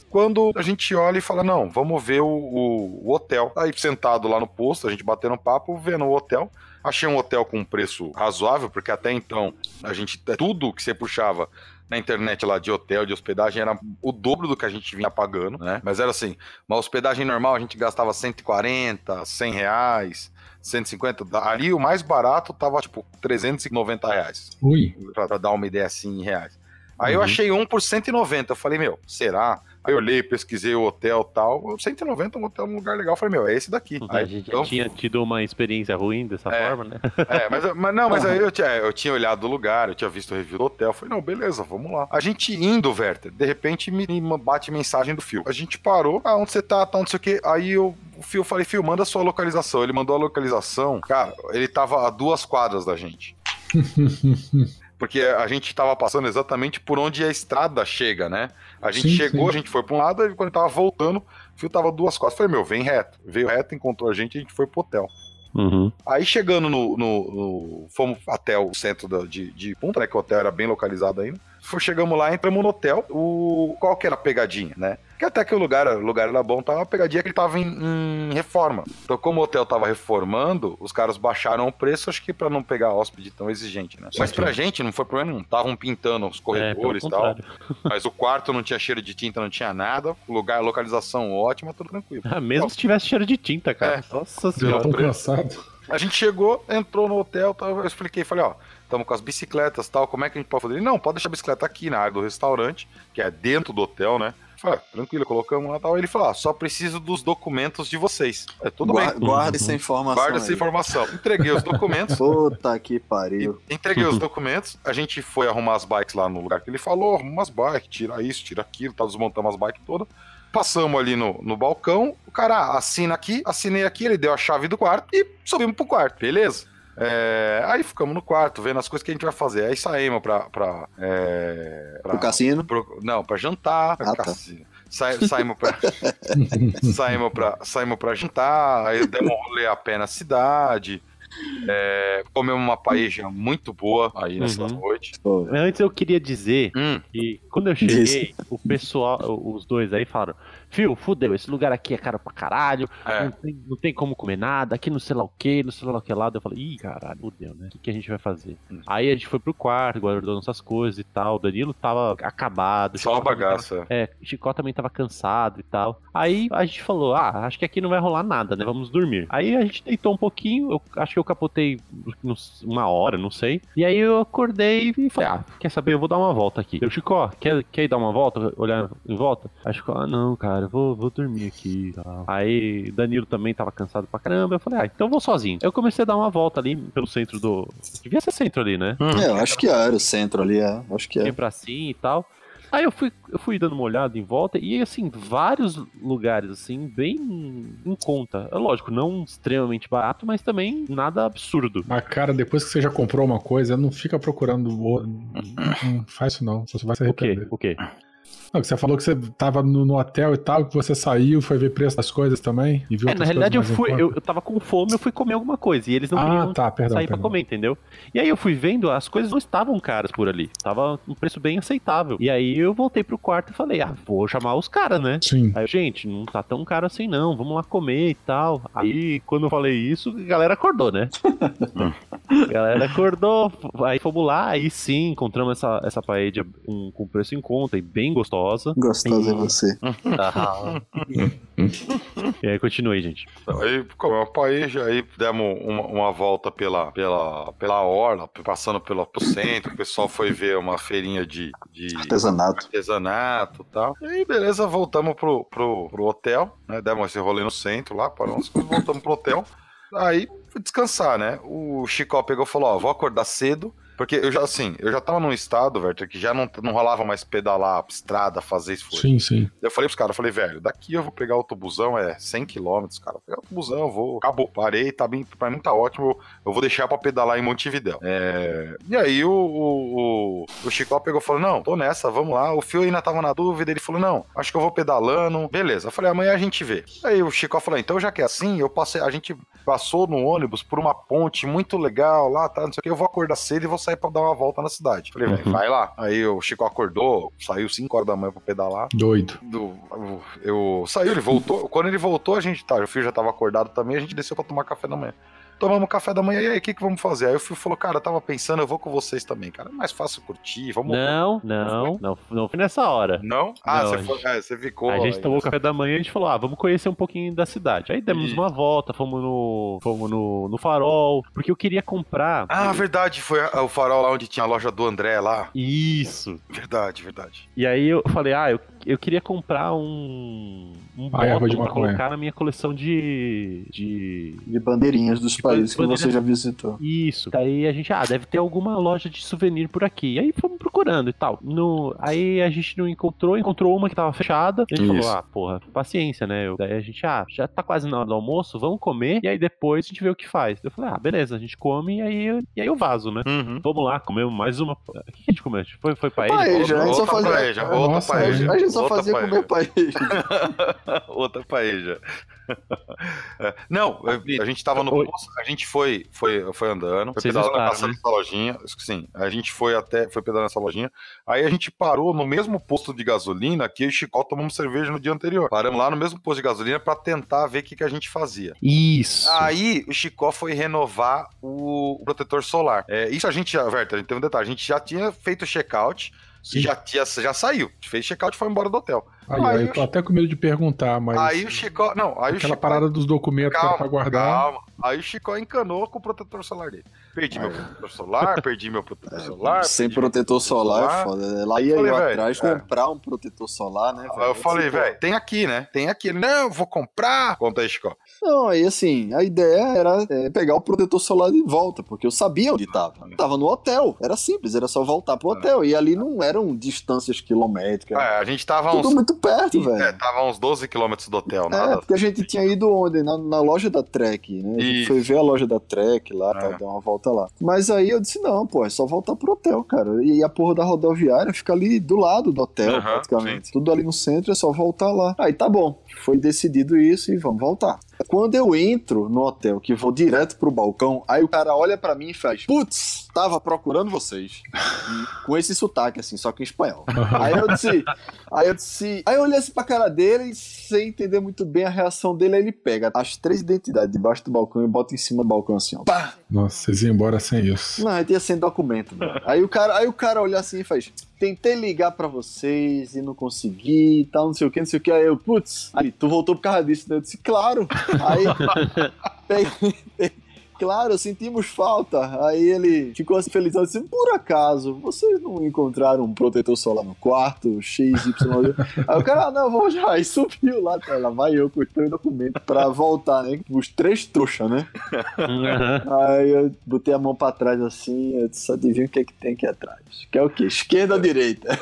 quando a gente olha e fala, não, vamos ver o, o, o, hotel. Aí sentado lá no posto, a gente batendo papo, vendo o hotel. Achei um hotel com um preço razoável, porque até então a gente tudo que você puxava na internet lá de hotel, de hospedagem, era o dobro do que a gente vinha pagando, né? Mas era assim, uma hospedagem normal a gente gastava 140, 100 reais, 150. Ali o mais barato tava tipo 390 reais. Ui. Pra, pra dar uma ideia assim em reais. Aí uhum. eu achei um por 190. Eu falei, meu, será? Aí eu olhei, pesquisei o hotel e tal. 190 um hotel num lugar legal. Eu falei, meu, é esse daqui. Aí, a gente então... tinha tido uma experiência ruim dessa é, forma, né? É, mas, mas não, mas aí eu tinha, eu tinha olhado o lugar, eu tinha visto o review do hotel. Eu falei, não, beleza, vamos lá. A gente indo, Werther, de repente me bate mensagem do Fio. A gente parou, ah, onde você tá, tá, não sei o quê. Aí eu, o Fio, falei, Fio, manda a sua localização. Ele mandou a localização, cara, ele tava a duas quadras da gente. porque a gente estava passando exatamente por onde a estrada chega, né? A gente sim, chegou, sim. a gente foi para um lado, e quando tava voltando, o fio tava duas costas. Falei, meu, vem reto. Veio reto, encontrou a gente, a gente foi pro hotel. Uhum. Aí chegando no, no, no, Fomos até o centro da, de, de Punta, né? Que o hotel era bem localizado ainda. Chegamos lá, entramos no hotel. O, qual que era a pegadinha, né? Que até que o lugar, o lugar era bom, tava uma pegadinha que ele tava em, em, reforma. Então, como o hotel tava reformando, os caras baixaram o preço, acho que para não pegar hóspede tão exigente, né? Mas pra gente não foi problema, não estavam pintando os corredores é, e tal. Mas o quarto não tinha cheiro de tinta, não tinha nada. O lugar, localização ótima, tudo tranquilo. Ah, mesmo se tivesse cheiro de tinta, cara. É. Nossa senhora. cansado. A gente chegou, entrou no hotel, eu expliquei, falei, ó, estamos com as bicicletas tal, como é que a gente pode fazer? Ele, não, pode deixar a bicicleta aqui na área do restaurante, que é dentro do hotel, né? Falei, ah, tranquilo, colocamos lá tal. Ele falou: ah, só preciso dos documentos de vocês. É tudo Guarda, bem. Guarda essa informação. Guarda essa informação. Entreguei os documentos. Puta que pariu. Entreguei os documentos. A gente foi arrumar as bikes lá no lugar que ele falou: arruma as bikes, tira isso, tira aquilo, tá desmontando as bikes todas. Passamos ali no, no balcão, o cara assina aqui, assinei aqui, ele deu a chave do quarto e subimos pro quarto, beleza? É, aí ficamos no quarto, vendo as coisas que a gente vai fazer. Aí saímos pra. pra, é, pra pro cassino? Pro, não, pra jantar. Ah, tá. cassino. Tá. Sa, saímos pra. saímos, pra, saímos pra jantar, aí demos um rolê a pé na cidade. É, comemos uma paella muito boa aí nessa uhum. noite. Antes eu queria dizer hum. que quando eu cheguei, o pessoal, os dois aí falaram: Fio, fudeu, esse lugar aqui é caro pra caralho, é. não, tem, não, tem, como comer nada, aqui não sei lá o que, não sei lá o que lá. Eu falei, ih, caralho, fudeu, né? O que, que, a gente vai fazer? Hum. Aí a gente foi pro quarto, guardou nossas coisas e tal. O Danilo tava acabado. Só uma bagaça. Tava, é, o Chicó também tava cansado e tal. Aí a gente falou, ah, acho que aqui não vai rolar nada, né? Vamos dormir. Aí a gente deitou um pouquinho, eu acho que eu capotei uma hora, não sei. E aí eu acordei e falei, ah, quer saber? Eu vou dar uma volta aqui. Eu, Chicó, quer, quer ir dar uma volta? Olhar em volta? Aí Chicó, ah, não, cara cara, vou, vou dormir aqui Aí Danilo também tava cansado pra caramba. Eu falei, ah, então vou sozinho. Eu comecei a dar uma volta ali pelo centro do. Devia ser centro ali, né? Hum. É, eu acho que era o centro ali, é. Acho que é. pra cima e tal. Aí eu fui, eu fui dando uma olhada em volta e, assim, vários lugares, assim, bem em conta. É lógico, não extremamente barato, mas também nada absurdo. Mas, cara, depois que você já comprou uma coisa, não fica procurando. Não faz isso não, você vai se O quê? arrepender. O quê? Não, você falou que você tava no, no hotel e tal, que você saiu, foi ver preço das coisas também e viu É, na realidade eu fui, eu, eu tava com fome, eu fui comer alguma coisa. E eles não Ah, queriam tá, perdão. sair pra comer, entendeu? E aí eu fui vendo, as coisas não estavam caras por ali. Tava um preço bem aceitável. E aí eu voltei pro quarto e falei, ah, vou chamar os caras, né? Sim. Aí, eu, gente, não tá tão caro assim não, vamos lá comer e tal. Aí, quando eu falei isso, a galera acordou, né? a galera acordou, aí fomos lá, aí sim, encontramos essa, essa paella com preço em conta e bem gostosa. Gostoso é E- você. E aí, continuei, gente. Aí comeu uma paeja, aí demos uma, uma volta pela, pela, pela orla, passando pelo, pelo centro, o pessoal foi ver uma feirinha de, de Artesanato. artesanato e tal. E aí, beleza, voltamos pro, pro, pro hotel, né? Demos esse rolê no centro lá, paramos, voltamos pro hotel. Aí fui descansar, né? O Chicó pegou e falou: Ó, vou acordar cedo. Porque eu já, assim, eu já tava num estado, velho, que já não, não rolava mais pedalar estrada, fazer esforço. Sim, sim. Eu falei pros caras, eu falei, velho, daqui eu vou pegar o autobusão, é 100 km, cara. Vou pegar o autobusão, eu vou. Acabou, parei, tá bem, pra mim tá ótimo. eu- vou deixar pra pedalar em Montevidéu. É... E aí o, o, o, o Chico pegou e falou: não, tô nessa, vamos lá. O Fio ainda tava na dúvida, ele falou: não, acho que eu vou pedalando. Beleza. Eu falei, amanhã a gente vê. Aí o Chico falou: então já que é assim, eu passei, a gente passou no ônibus por uma ponte muito legal lá, tá? Não sei o que, eu vou acordar cedo e vou sair pra dar uma volta na cidade. Falei, Uhum. vai lá. Aí o Chico acordou, saiu 5 horas da manhã pra pedalar Doido. do, eu saiu, ele voltou. Quando ele voltou, a gente tá, o filho já tava acordado também, a gente desceu pra tomar café da manhã. Tomamos café da manhã, e aí, o que, que vamos fazer? Aí o filho falou, cara, eu tava pensando, eu vou com vocês também, cara. É mais fácil curtir, vamos. Não, não, não, não foi nessa hora. Não? Ah, Não, você, foi, é, você ficou. A gente aí. tomou café da manhã e a gente falou, ah, vamos conhecer um pouquinho da cidade. Aí demos Isso. uma volta, fomos no, fomos no, no farol, porque eu queria comprar. Ah, verdade, foi o farol lá onde tinha a loja do André lá. Isso. Verdade, verdade. E aí eu falei, ah, eu, eu queria comprar um, um A erva bottom de pra maconha. colocar na minha coleção de, de De bandeirinhas dos De países que você já visitou. Isso. Daí a gente, ah, deve ter alguma loja de souvenir por aqui. Aí fomos procurando e tal. No, aí a gente não encontrou, encontrou uma que tava fechada. A gente Isso. falou, ah, porra, paciência, né? Eu- daí a gente, ah, já tá quase na hora do almoço, vamos comer. E aí depois a gente vê o que faz. Eu falei, ah, beleza, a gente come e aí, eu- e aí eu vazo, né? Uhum. Vamos lá, comemos mais uma. O que a gente comeu? A gente Foi, foi pra Paeja, a gente só Outra fazia. paeja, outra Nossa, A paeja. gente- a gente só outra fazia paeja. comer paeja. Outra paeja. Não, a gente tava no Oi. posto, a gente foi, foi, foi andando, foi pedalando, passando né? essa lojinha. Sim, a gente foi até, foi pedalando essa lojinha. Aí a gente parou no mesmo posto de gasolina que eu e o Chicó tomamos cerveja no dia anterior. Paramos lá no mesmo posto de gasolina pra tentar ver o que, que a gente fazia. Isso. Aí o Chicó foi renovar o, o protetor solar. É, isso a gente já, Verta, a gente tem um detalhe, a gente já tinha feito o check-out e Sim. já, tinha, já saiu. Fez check-out e foi embora do hotel. Aí, Aí aí eu tô até com medo de perguntar, mas. Aí o Chicó. Não, aí o Aquela Chicó. parada dos documentos que era pra guardar. Calma. Aí o Chicó encanou com o protetor solar dele. Perdi meu protetor solar, perdi meu protetor solar. Sem meu protetor solar é foda. né? Lá ia Falei, eu atrás é. comprar um protetor solar, né? Aí eu falei, velho, tem aqui, né? Tem aqui. Não, eu vou comprar. Conta aí, Chicó. Não, aí assim, a ideia era é, pegar o protetor solar de volta, porque eu sabia onde tava. Tava no hotel. Era simples, era só voltar pro hotel. E ali não eram distâncias quilométricas. É, a gente tava Tudo uns. muito perto, É, velho. tava uns 12 quilômetros do hotel, É, nada. porque a gente tinha ido onde? Na, na loja da Trek, né? A gente Isso. foi ver a loja da Trek lá, É. tal, dar uma volta lá. Mas aí eu disse, não, pô, é só voltar pro hotel, cara. E a porra da rodoviária fica ali do lado do hotel, Aham, praticamente. Tudo ali no centro, é só voltar lá. Aí tá bom, foi decidido isso e vamos voltar. Quando eu entro no hotel, que vou direto pro balcão, aí o cara olha pra mim e faz, putz, tava procurando vocês. E com esse sotaque, assim, só que em espanhol. Aí eu disse, aí eu disse, aí eu olhei assim pra cara dele e sem entender muito bem a reação dele, aí ele pega as três identidades debaixo do balcão e bota em cima do balcão assim, ó. Pá! Nossa, vocês iam embora sem isso. Não, aí tinha sem documento, velho. Aí o cara, aí o cara olha assim e faz, tentei ligar pra vocês e não consegui e tal, não sei o que, não sei o que. Aí eu, putz, aí tu voltou por causa disso, né? Eu disse, claro. Aí peguei, claro, sentimos falta. Aí ele ficou assim felizão, disse, por acaso, vocês não encontraram um protetor solar no quarto, XY? Aí o cara, ah, não, vamos já. Aí subiu lá, tá, lá vai eu com os três documentos pra voltar, né? Os três trouxas, né? Aí eu botei a mão pra trás assim, eu disse, adivinha o que é que tem aqui atrás? Que é o quê? Esquerda ou direita?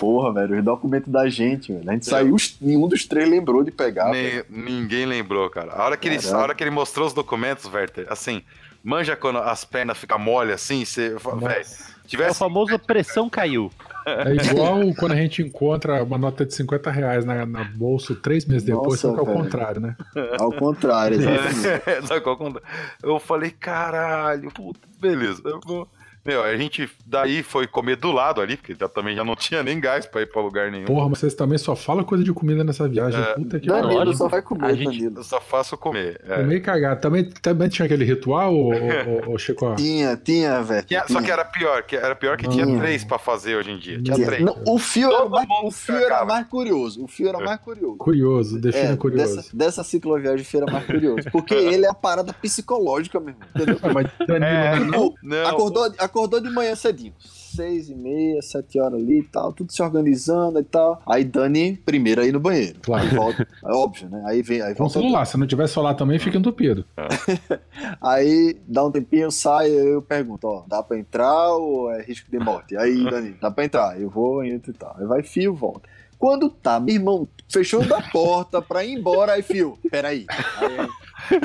Porra, velho, os documentos da gente, velho. A gente saiu, os- nenhum dos três lembrou de pegar. velho. Nem- ninguém lembrou, cara. A hora, que ele, a hora que ele mostrou os documentos, Werther, assim, manja quando as pernas ficam mole assim, você. Velho, É o tivesse. famoso pressão caiu. É igual quando a gente encontra uma nota de 50 reais na, na bolsa três meses depois, Nossa, só que é o velho. contrário, né? Ao contrário, exatamente. Eu falei, caralho, puta, beleza. Eu vou- Meu, a gente daí foi comer do lado ali, porque já, também já não tinha nem gás pra ir pra lugar nenhum. Porra, mas vocês também só falam coisa de comida nessa viagem. É. Puta que Danilo pariu. só vai A comer, gente- Danilo. Eu só faço comer. é. Comer e cagar. Também, também tinha aquele ritual, ô, ô, ô, Chico? Tinha, tinha, velho. Tinha- só que era pior, que era pior que tinha Hum. três pra fazer hoje em dia. Tinha Tinha. três. Não, o fio, era mais, o fio era mais curioso. O fio era mais curioso. Curioso, defina É, curioso. dessa, dessa cicloviagem fio era mais curioso. Porque ele é a parada psicológica mesmo. Entendeu? Mas Danilo, É, não? Não. acordou, acordou de manhã cedinho. Seis e meia, sete horas ali e tal, tudo se organizando e tal. Aí Dani, primeiro aí no banheiro. Claro. Aí volta, é óbvio, né? Aí vem, aí Com o volta. celular, se não tiver celular também, fica entupido. Aí dá um tempinho, sai, eu pergunto, ó, dá pra entrar ou é risco de morte? Aí, Dani, dá pra entrar, eu vou, entro e tal. Aí vai fio, volta. Quando tá, meu irmão, fechou da porta pra ir embora, aí fio, peraí. Aí,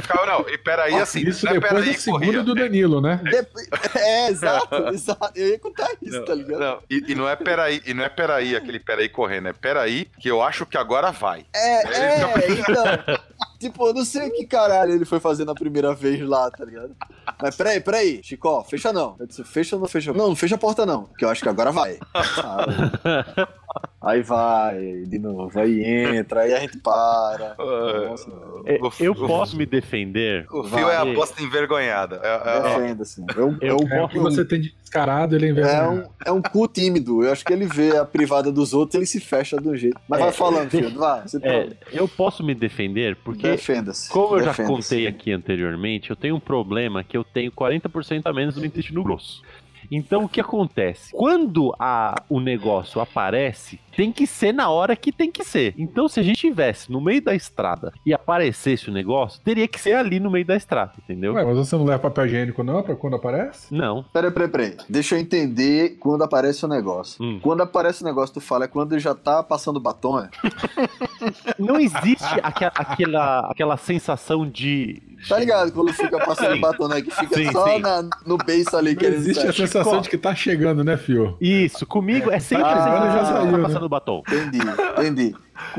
Ficava, não, e peraí, assim. Isso não é depois peraí, da segunda corria. do Danilo, né? depois- é, exato, exato. Eu ia contar isso, Não, tá ligado? não, e, e não é peraí, e não é peraí, aquele peraí correndo, é peraí, que eu acho que agora vai. É, é, então. Tipo, eu não sei o que caralho ele foi fazer na primeira vez lá, tá ligado? Mas peraí, peraí, Chico, fecha não. Eu disse, fecha ou não fecha? Não, não fecha a porta não, que eu acho que agora vai. Aí, aí vai, de novo, aí entra, aí a gente para. Nossa, É, Eu posso me defender. O fio é a Vai. bosta envergonhada. É, é- defenda-se. É um, Eu é um, É o que você tem de descarado, ele é é, um, é um cu tímido. Eu acho que ele vê a privada dos outros ele se fecha do jeito. Mas É, vai falando, filho, vai. Você É, eu posso me defender porque Defenda-se. Como eu já contei aqui anteriormente, eu tenho um problema que eu tenho 40% a menos do intestino grosso. Então o que acontece? Quando a, o negócio aparece, tem que ser na hora que tem que ser. Então se a gente estivesse no meio da estrada e aparecesse o negócio, teria que ser ali no meio da estrada, entendeu? Ué, mas você não leva papel higiênico não pra quando aparece? Não. Peraí, peraí, peraí. Deixa eu entender quando aparece o negócio. Hum. Quando aparece o negócio, tu fala é quando já tá passando batom, é? Não existe aqua- aquela, aquela sensação de. Tá ligado? Quando fica passando Sim. batom, né? Que fica Sim, só sim. na- no beiço ali Não existe a sensação de que tá chegando, né, fio? Isso, comigo é sempre Ah, a sensação já que saiu, tá né? Passando batom. Entendi, entendi.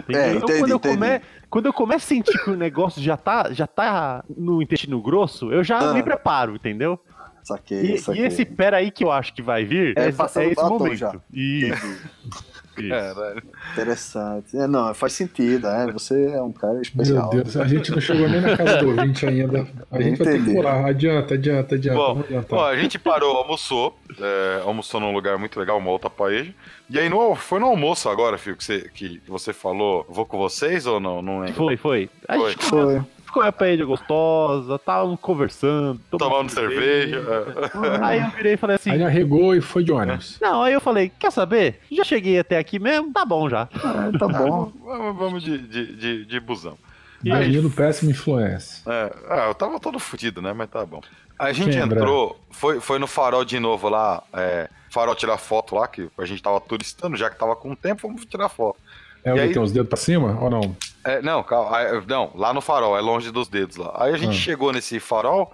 É, então, entendi, quando, eu entendi. come... quando eu começo a sentir que o negócio já tá, já tá no intestino grosso, eu já Ah. me preparo, entendeu? Saquei, E, saquei. e esse pera aí que eu acho que vai vir É, é, é esse momento. já. Isso. Caralho. Interessante. É, não, faz sentido, é. Você é um cara Meu especial. Deus, a gente não chegou nem na casa do ouvinte ainda. A gente vai ter que Entendi. pular. Adianta, adianta, adianta. Bom. Ó, a gente parou, almoçou, é, almoçou num lugar muito legal, uma outra paeja. E aí no, foi no almoço agora, filho, que você, que você falou, vou com vocês ou não? Não lembro. Foi, foi. Foi. comeu, Foi. Ficou uma paella gostosa, tava conversando, Tomando cerveja. é. Aí eu virei e falei assim. Aí arregou e foi de ônibus. Não, aí eu falei, quer saber? Já cheguei até aqui mesmo, tá bom já. É, tá bom. Vamos, vamos de, de, de, de busão. Aí, Danilo, péssima influência. É, ah, eu tava todo fudido, né? Mas tá bom. A gente entrou, foi, foi no farol de novo lá, é, farol tirar foto lá, que a gente tava turistando, já que tava com tempo, vamos tirar foto. É o E que aí- tem os dedos pra cima ou não? É, não, calma, não, lá no farol, é longe dos dedos lá. Aí a gente Ah. chegou nesse farol,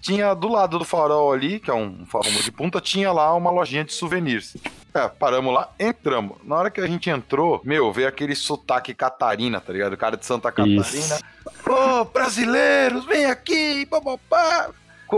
tinha do lado do farol ali, que é um farol de punta, tinha lá uma lojinha de souvenirs. É, paramos lá, entramos. Na hora que a gente entrou, meu, veio aquele sotaque Catarina, tá ligado? O cara de Santa Catarina. Ô, brasileiros, vem aqui, papapá.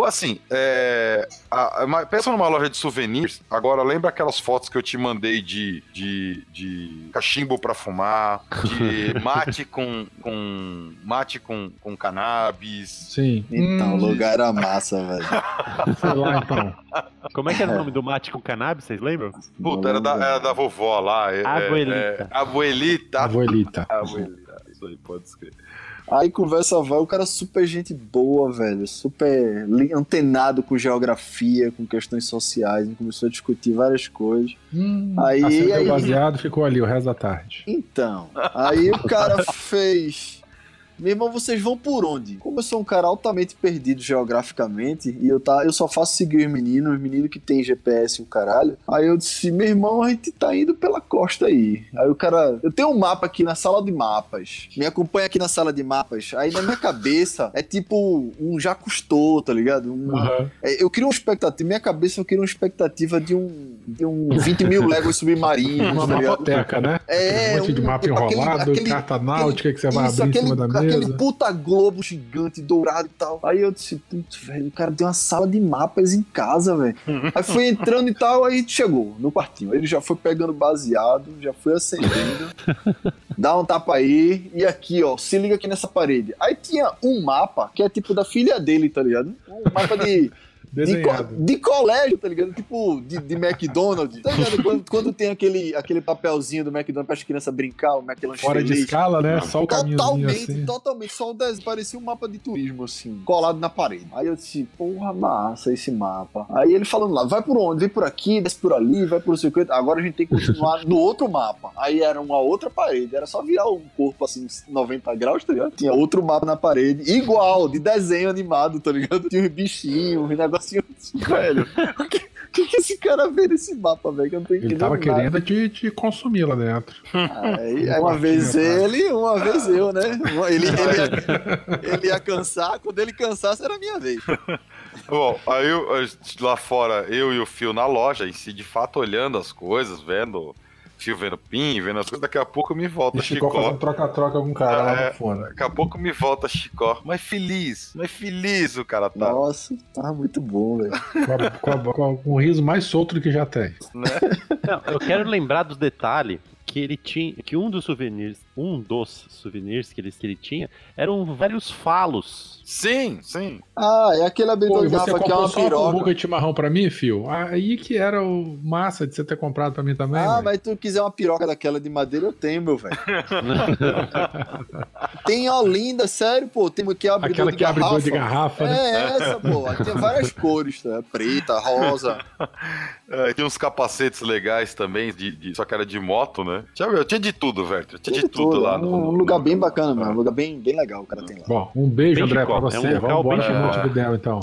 Assim, é, a- a- mas pensa numa loja de souvenirs. Agora, lembra aquelas fotos que eu te mandei de, de, de cachimbo pra fumar, de mate com, com mate com, com cannabis. Sim. Então, o Hum, lugar era massa, velho. Sei lá, então. como é que era o nome do mate com cannabis, vocês lembram? Puta, era da, era da vovó lá. É, Abuelita. É, é, abuelita. Abuelita. Abuelita, isso aí, pode escrever. Aí conversa vai, o cara super gente boa, velho. Super antenado com geografia, com questões sociais. Começou a discutir várias coisas. Hum, Aí- acendeu aí- o baseado ficou ali o resto da tarde. Então, aí o cara fez. Meu irmão, vocês vão por onde? Como eu sou um cara altamente perdido geograficamente e eu, tá, eu só faço seguir os meninos, os meninos que tem GPS e o caralho. Aí eu disse, meu irmão, a gente tá indo pela costa aí. Aí o cara, eu tenho um mapa aqui na sala de mapas. Me acompanha aqui na sala de mapas. Aí na minha cabeça é tipo um já custou, tá ligado? Um, Aham. é, eu queria uma expectativa, minha cabeça eu queria uma expectativa de um, de um 20 mil léguas submarinos, Uma tá mapoteca, né? É, um monte de mapa aquele- enrolado, aquele- carta náutica que você vai Isso, abrir aquele, em cima da aquele puta globo gigante, dourado e tal. Aí eu disse, putz, velho, o cara tem uma sala de mapas em casa, velho. aí foi entrando e tal, aí chegou no quartinho. Ele já foi pegando baseado, já foi acendendo. Dá um tapa aí. E aqui, ó, se liga aqui nessa parede. Aí tinha um mapa que é tipo da filha dele, tá ligado? Um mapa de. De, co- de colégio, tá ligado? Tipo, de, de McDonald's. Tá ligado? Quando, quando tem aquele, aquele papelzinho do McDonald's para as crianças brincar, o McLanche Fora de escala, né? Só o caminhozinho Totalmente, assim. totalmente. Só o desenho. Parecia um mapa de turismo, assim, colado na parede. Aí eu disse, porra, massa esse mapa. Aí ele falando lá, vai por onde? Vem por aqui, desce por ali, vai por não sei o que. Agora a gente tem que continuar no outro mapa. Aí era uma outra parede. Era só virar um corpo assim, uns 90 graus, tá ligado? Tinha outro mapa na parede, igual, de desenho animado, tá ligado? Tinha uns bichinhos, uns negocinhos assim, velho. O que, que, que esse cara vê nesse mapa, velho? Que eu não tô entendendo. Ele tava nada. querendo te, te consumir lá dentro. Aí, aí uma vez ele, uma vez eu, né? Ele, ele, ia, ele ia cansar, quando ele cansasse era a minha vez. Bom, aí lá fora, eu e o Fio na loja, em si, de fato, olhando as coisas, vendo Fio vendo pin, vendo as coisas, daqui a pouco me volta E Chicó Chicó. fazendo troca-troca com o cara lá É. no fone. Daqui a pouco me volta Chicó. Mas feliz, mas feliz o cara tá. Nossa, tava muito bom, velho. Com, com o riso mais solto do que já tem. Né? Não, eu quero lembrar do detalhe que ele tinha, que um dos souvenirs, um dos souvenirs que ele, que ele tinha, eram vários falos. Sim, sim. Ah, é aquele Pô, abridor de você garrafa que é uma piroca. buca de chimarrão pra mim, fio? Aí que era o massa de você ter comprado pra mim também, Ah, velho. mas tu quiser uma piroca daquela de madeira, eu tenho, meu velho. Tem a Olinda, sério, pô. Tem aqui abridor Aquela de que é garrafa. abridor de garrafa, né? É essa, pô. Aí Tem várias cores, tá? Preta, rosa. É, tinha uns capacetes legais também, de, de- só que era de moto, né? Tinha, eu tinha de tudo, velho. Tinha de Tudo, tudo lá. Um, no- um lugar bem bacana, mano. Um lugar bem, bem legal o cara tem lá. Bom, um beijo, Bem André, pra é você. um local Vamos embora no. Montevidéu, então.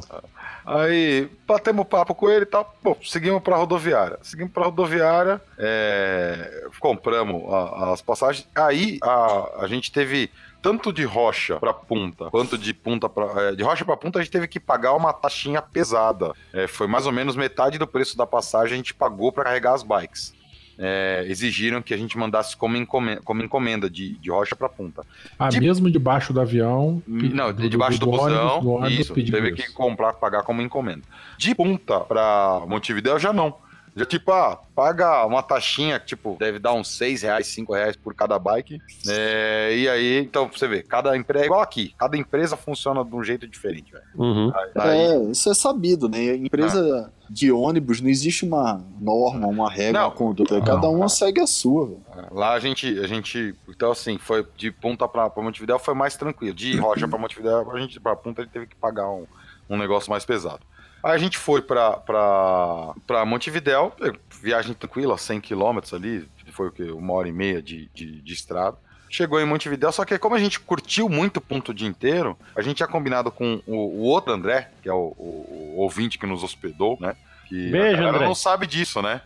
Aí batemos papo com ele e tal. Bom, seguimos pra rodoviária. Seguimos pra rodoviária, é, compramos a- as passagens. Aí a, a gente teve tanto de rocha pra punta, quanto de punta pra, é, de rocha pra punta, a gente teve que pagar uma taxinha pesada. É, foi mais ou menos metade do preço da passagem a gente pagou pra carregar as bikes. É, exigiram que a gente mandasse como encomenda, como encomenda de, de rocha pra punta. Ah, De- mesmo debaixo do avião. Não, de debaixo do, busão. ônibus, do ônibus, isso, teve isso. que comprar, pagar como encomenda. De punta pra Montevidéu já não. Já tipo, ah, paga uma taxinha, que, tipo, deve dar uns 6 reais, 5 reais por cada bike. É, e aí, então, você ver, cada empresa é igual aqui. Cada empresa funciona de um jeito diferente, velho. Uhum. Aí- É, isso é sabido, né? Empresa de ônibus não existe uma norma, uma regra, Não. uma conduta. Cada uma segue a sua, velho. Lá a gente, a gente, então assim, foi de punta pra, pra Montevidéu foi mais tranquilo. De rocha pra Montevidéu, a gente, pra punta, a gente teve que pagar um, um negócio mais pesado. Aí a gente foi pra Montevidéu, viagem tranquila, 100 km ali, foi o que? Uma hora e meia de, de, de estrada. Chegou em Montevidéu, só que como a gente curtiu muito o ponto o dia inteiro, a gente tinha combinado com o, o outro André, que é o, o- o ouvinte que nos hospedou, né? Que Beijo, a galera André. não sabe disso, né?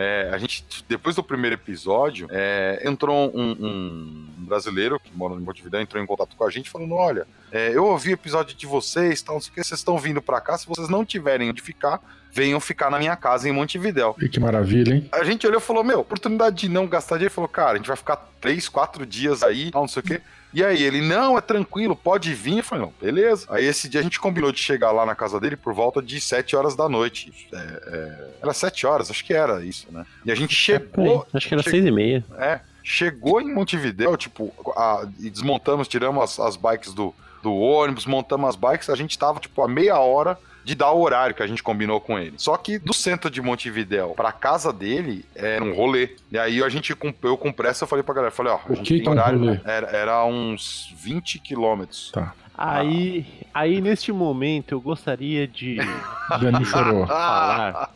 É, a gente, depois do primeiro episódio, é, entrou um, um brasileiro que mora em Montevidéu, entrou em contato com a gente falando: olha, é, eu ouvi o episódio de vocês, tal, não sei o que, vocês estão vindo pra cá, se vocês não tiverem onde ficar, venham ficar na minha casa em Montevidéu. E que maravilha, hein? A gente olhou e falou: Meu, oportunidade de não gastar dinheiro. Ele falou: Cara, a gente vai ficar três, quatro dias aí, não sei o quê. E aí ele: Não, é tranquilo, pode vir. Eu falei: Não, beleza. Aí esse dia a gente combinou de chegar lá na casa dele por volta de sete horas da noite. É, é, era sete horas, acho que era isso, né? E a gente chegou. Acho que era che- seis e meia. é, chegou em Montevidéu, tipo, a- e desmontamos, tiramos as, as bikes do, do ônibus, montamos as bikes, a gente tava, tipo, a meia hora de dar o horário que a gente combinou com ele. Só que do centro de Montevidéu pra casa dele era um rolê. E aí a gente, eu com pressa, eu falei pra galera, falei, ó, a O gente que tem um horário? Era, era uns 20 quilômetros. Tá. Aí, aí, neste momento, eu gostaria de chorou. falar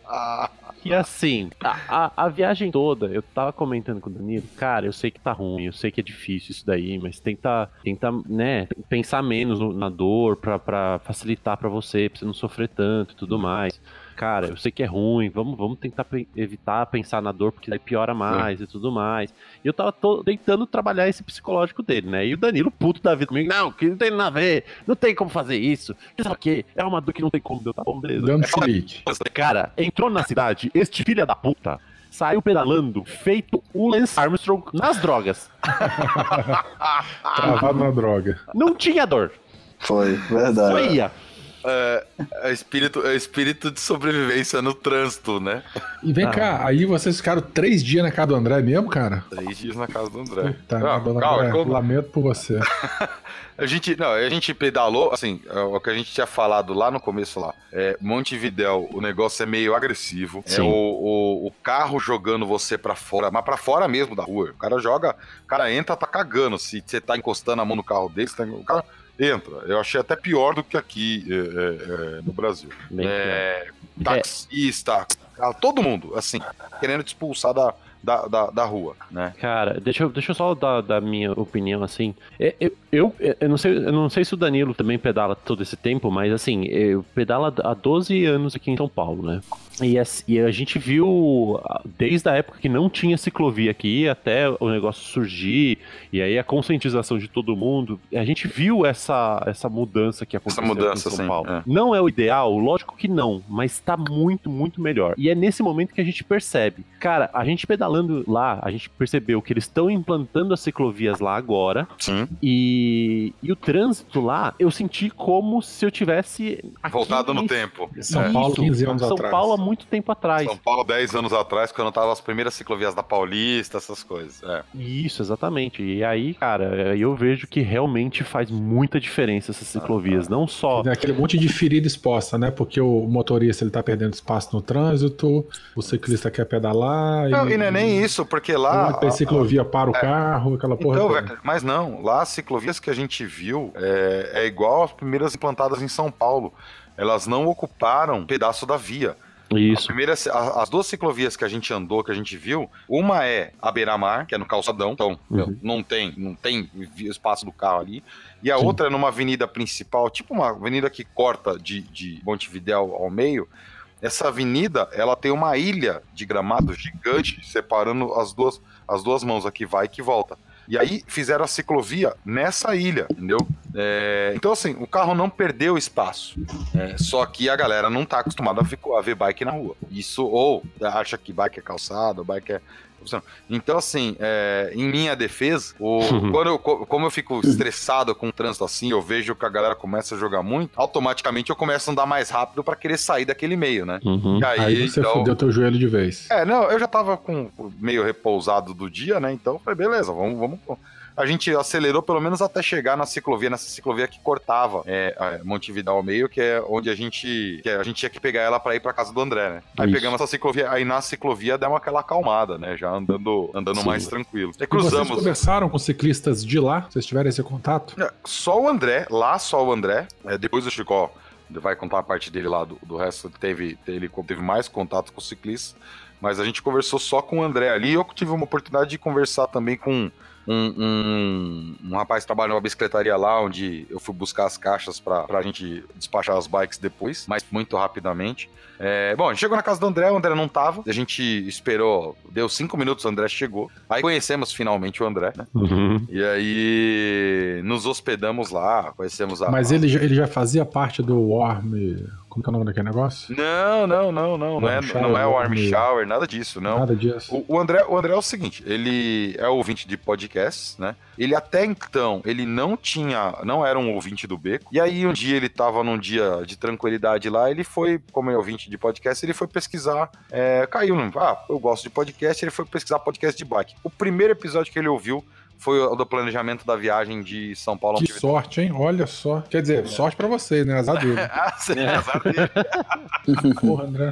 que, assim, a, a, a viagem toda, eu tava comentando com o Danilo, cara, eu sei que tá ruim, eu sei que é difícil isso daí, mas tenta, tenta né, pensar menos no- na dor pra, pra facilitar pra você, pra você não sofrer tanto e tudo mais. Cara, eu sei que é ruim, vamos, vamos tentar evitar pensar na dor, porque daí piora mais e tudo mais. E eu tava to- tentando trabalhar esse psicológico dele, né? E o Danilo, puto da vida comigo, não, que não tem nada a ver, não tem como fazer isso. Que sabe o quê? É uma dor que não tem como, deu tá bom, beleza. Dando chilique. Cara, entrou na cidade, este filho da puta saiu pedalando, feito o Lance Armstrong nas drogas. Travado na droga. Não tinha dor. Foi, verdade. Só ia. É, é espírito, é espírito de sobrevivência no trânsito, né? E vem Ah. cá, aí vocês ficaram três dias na casa do André mesmo, cara? Três dias na casa do André. Tá, Ah, dona calma, André, como- lamento por você. A gente, não, a gente pedalou, assim, é o que a gente tinha falado lá no começo lá. É, Montevidéu, o negócio é meio agressivo. É Sim. o, o, o carro jogando você pra fora, mas pra fora mesmo da rua. O cara joga, o cara entra, tá cagando. Se você tá encostando a mão no carro dele, você tá- o cara entra. Eu achei até pior do que aqui é, é, é, no Brasil. É, taxista, todo mundo, assim, querendo te expulsar da, da, da, da rua, né? Cara, deixa eu, deixa eu só dar da minha opinião, assim. É, Eu, eu, eu, não sei, eu não sei se o Danilo também pedala todo esse tempo, mas assim, eu pedalo há 12 anos aqui em São Paulo, né? E, e a gente viu, desde a época que não tinha ciclovia aqui, até o negócio surgir, e aí a conscientização de todo mundo, a gente viu essa, essa mudança que aconteceu mudança, em São sim, Paulo. é. Não é o ideal? Lógico que não, mas tá muito, muito melhor. E é nesse momento que a gente percebe. Cara, a gente pedalando lá, a gente percebeu que eles estão implantando as ciclovias lá agora. Sim. E, e o trânsito lá, eu senti como se eu tivesse. aqui Voltado no em tempo. São É. Paulo, Isso, 15 anos São atrás. Paulo há muito tempo atrás. São Paulo, 10 anos atrás, quando tava as primeiras ciclovias da Paulista, essas coisas. É. Isso, exatamente. E aí, cara, eu vejo que realmente faz muita diferença essas ciclovias. Não só. Aquele monte de ferida exposta, né? Porque o motorista ele tá perdendo espaço no trânsito, o ciclista quer pedalar. Não, e não é nem isso, porque lá. Tem ciclovia para o carro, aquela porra. Então, velho, mas não, lá as ciclovias que a gente viu é, é igual as primeiras implantadas em São Paulo. Elas não ocuparam um pedaço da via. A Isso. primeira, a- as duas ciclovias que a gente andou, que a gente viu, uma é a beira-mar, que é no calçadão, então Uhum. não tem, não tem espaço do carro ali. E a Sim. outra é numa avenida principal, tipo uma avenida que corta de, de Montevidéu ao meio. Essa avenida, ela tem uma ilha de gramado gigante separando as duas, as duas mãos aqui, vai e que volta. E aí fizeram a ciclovia nessa ilha, entendeu? É, então, assim, o carro não perdeu espaço. É, só que a galera não tá acostumada a ver, bike na rua. Isso, ou acha que bike é calçada, bike é. Então, assim, é, em minha defesa, o- quando eu, co- como eu fico estressado com o trânsito assim, eu vejo que a galera começa a jogar muito, automaticamente eu começo a andar mais rápido pra querer sair daquele meio, né? Uhum. E aí, Aí você então- fudeu teu joelho de vez. é, não, eu já tava com meio repousado do dia, né? Então, eu falei, beleza, vamos, vamos. A gente acelerou pelo menos até chegar na ciclovia, nessa ciclovia que cortava é, a Montevidéu ao meio, que é onde a gente, que a gente tinha que pegar ela pra ir pra casa do André, né? Aí Isso. pegamos essa ciclovia, aí na ciclovia deu aquela acalmada, né? Já andando, andando Sim. mais tranquilo. E E vocês cruzamos. conversaram com ciclistas de lá? Vocês tiveram esse contato? É, Só o André, lá só o André. É, depois o Chicó vai contar a parte dele lá, do, do resto teve, ele teve mais contato com os ciclistas. Mas a gente conversou só com o André ali. Eu tive uma oportunidade de conversar também com um, um, um rapaz trabalha numa bicicletaria lá, onde eu fui buscar as caixas pra, pra gente despachar as bikes depois, mas muito rapidamente. É, bom, a gente chegou na casa do André, o André não tava. A gente esperou, deu cinco minutos, o André chegou. Aí conhecemos finalmente o André, né? Uhum. E aí nos hospedamos lá, conhecemos a. Mas ele, já- ele já fazia parte do Warm. Como que é o nome daquele negócio? Não, não, não, não. Não é, Warm não é o shower, Arm meio- Shower, nada disso, não. Nada disso. O, o André, o André é o seguinte, ele é ouvinte de podcasts, né? Ele até então, ele não tinha, não era um ouvinte do Beco. E aí um dia ele tava num dia de tranquilidade lá, ele foi, como é ouvinte de podcast, ele foi pesquisar, é, caiu ah, eu gosto de podcast, ele foi pesquisar podcast de bike. O primeiro episódio que ele ouviu foi o do planejamento da viagem de São Paulo Que sorte, hein? Olha só. Quer dizer, sorte pra você, né? Azar dele. Azar dele. Porra, André.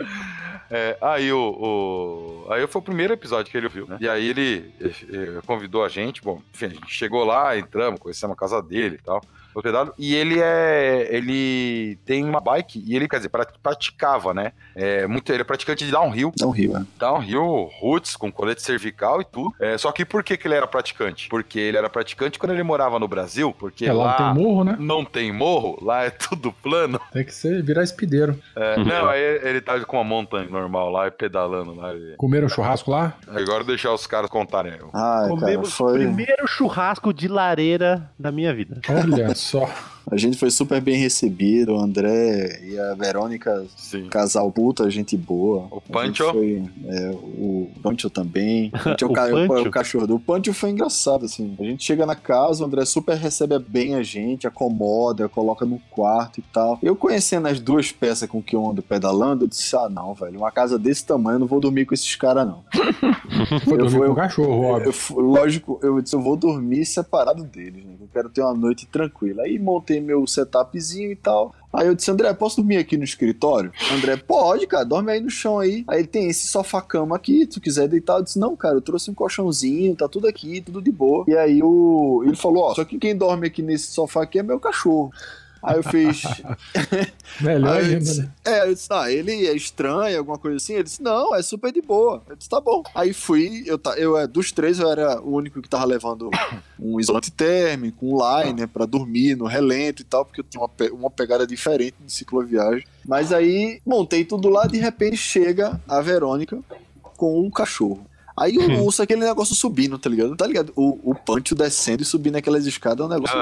É, aí o, o- aí foi o primeiro episódio que ele viu, né? E aí ele eh, convidou a gente, bom, enfim, a gente chegou lá, entramos, conhecemos a casa dele e tal, hospedado, e ele é, ele tem uma bike, e ele, quer dizer, pra- praticava, né? É, muito, ele é praticante de downhill, Não rio, é. downhill roots, com colete cervical e tudo. É, só que por que, que ele era praticante? Porque ele era praticante quando ele morava no Brasil, porque É, lá lá não tem morro, né? não tem morro, lá é tudo plano. Tem que ser virar espideiro. É, não, aí ele tava com uma montanha normal lá e pedalando lá. e- Comeram churrasco lá? Agora deixar os caras contarem. Ai, cara, Comemos o foi. primeiro churrasco de lareira da minha vida. Olha só. A gente foi super bem recebido, o André e a Verônica, Sim. casal puta, gente boa. O Pancho? Foi, é, o Pancho também. O, Pancho é o, O ca- o- Pancho? o cachorro do Pancho foi engraçado, assim. A gente chega na casa, o André super recebe bem a gente, acomoda, coloca no quarto e tal. Eu conhecendo as duas peças com que eu ando pedalando, eu disse, ah, não, velho, uma casa desse tamanho eu não vou dormir com esses caras, não. Foi Eu vou- com o cachorro, óbvio. Eu lógico, eu disse, eu vou dormir separado deles, né? Eu quero ter uma noite tranquila. Aí montei meu setupzinho e tal. Aí eu disse, André, posso dormir aqui no escritório? André, pode, cara, dorme aí no chão aí. Aí ele tem esse sofá-cama aqui, se tu quiser deitar. Eu disse, não, cara, eu trouxe um colchãozinho, tá tudo aqui, tudo de boa. E aí o... ele falou, ó, só que quem dorme aqui nesse sofá aqui é meu cachorro. Aí eu fiz. Melhor Aí eu ainda, né? é, eu disse, ah, ele é estranho, alguma coisa assim. Ele disse, não, é super de boa. Eu disse, tá bom. Aí fui, eu, eu é, dos três, eu era o único que tava levando um isolante térmico, um liner pra dormir no relento e tal, porque eu tinha uma, uma pegada diferente de cicloviagem. Mas aí montei tudo lá, de repente chega a Verônica com um cachorro. Aí eu ouço aquele negócio subindo, tá ligado? Tá ligado? O, o Pancho descendo e subindo aquelas escadas é um negócio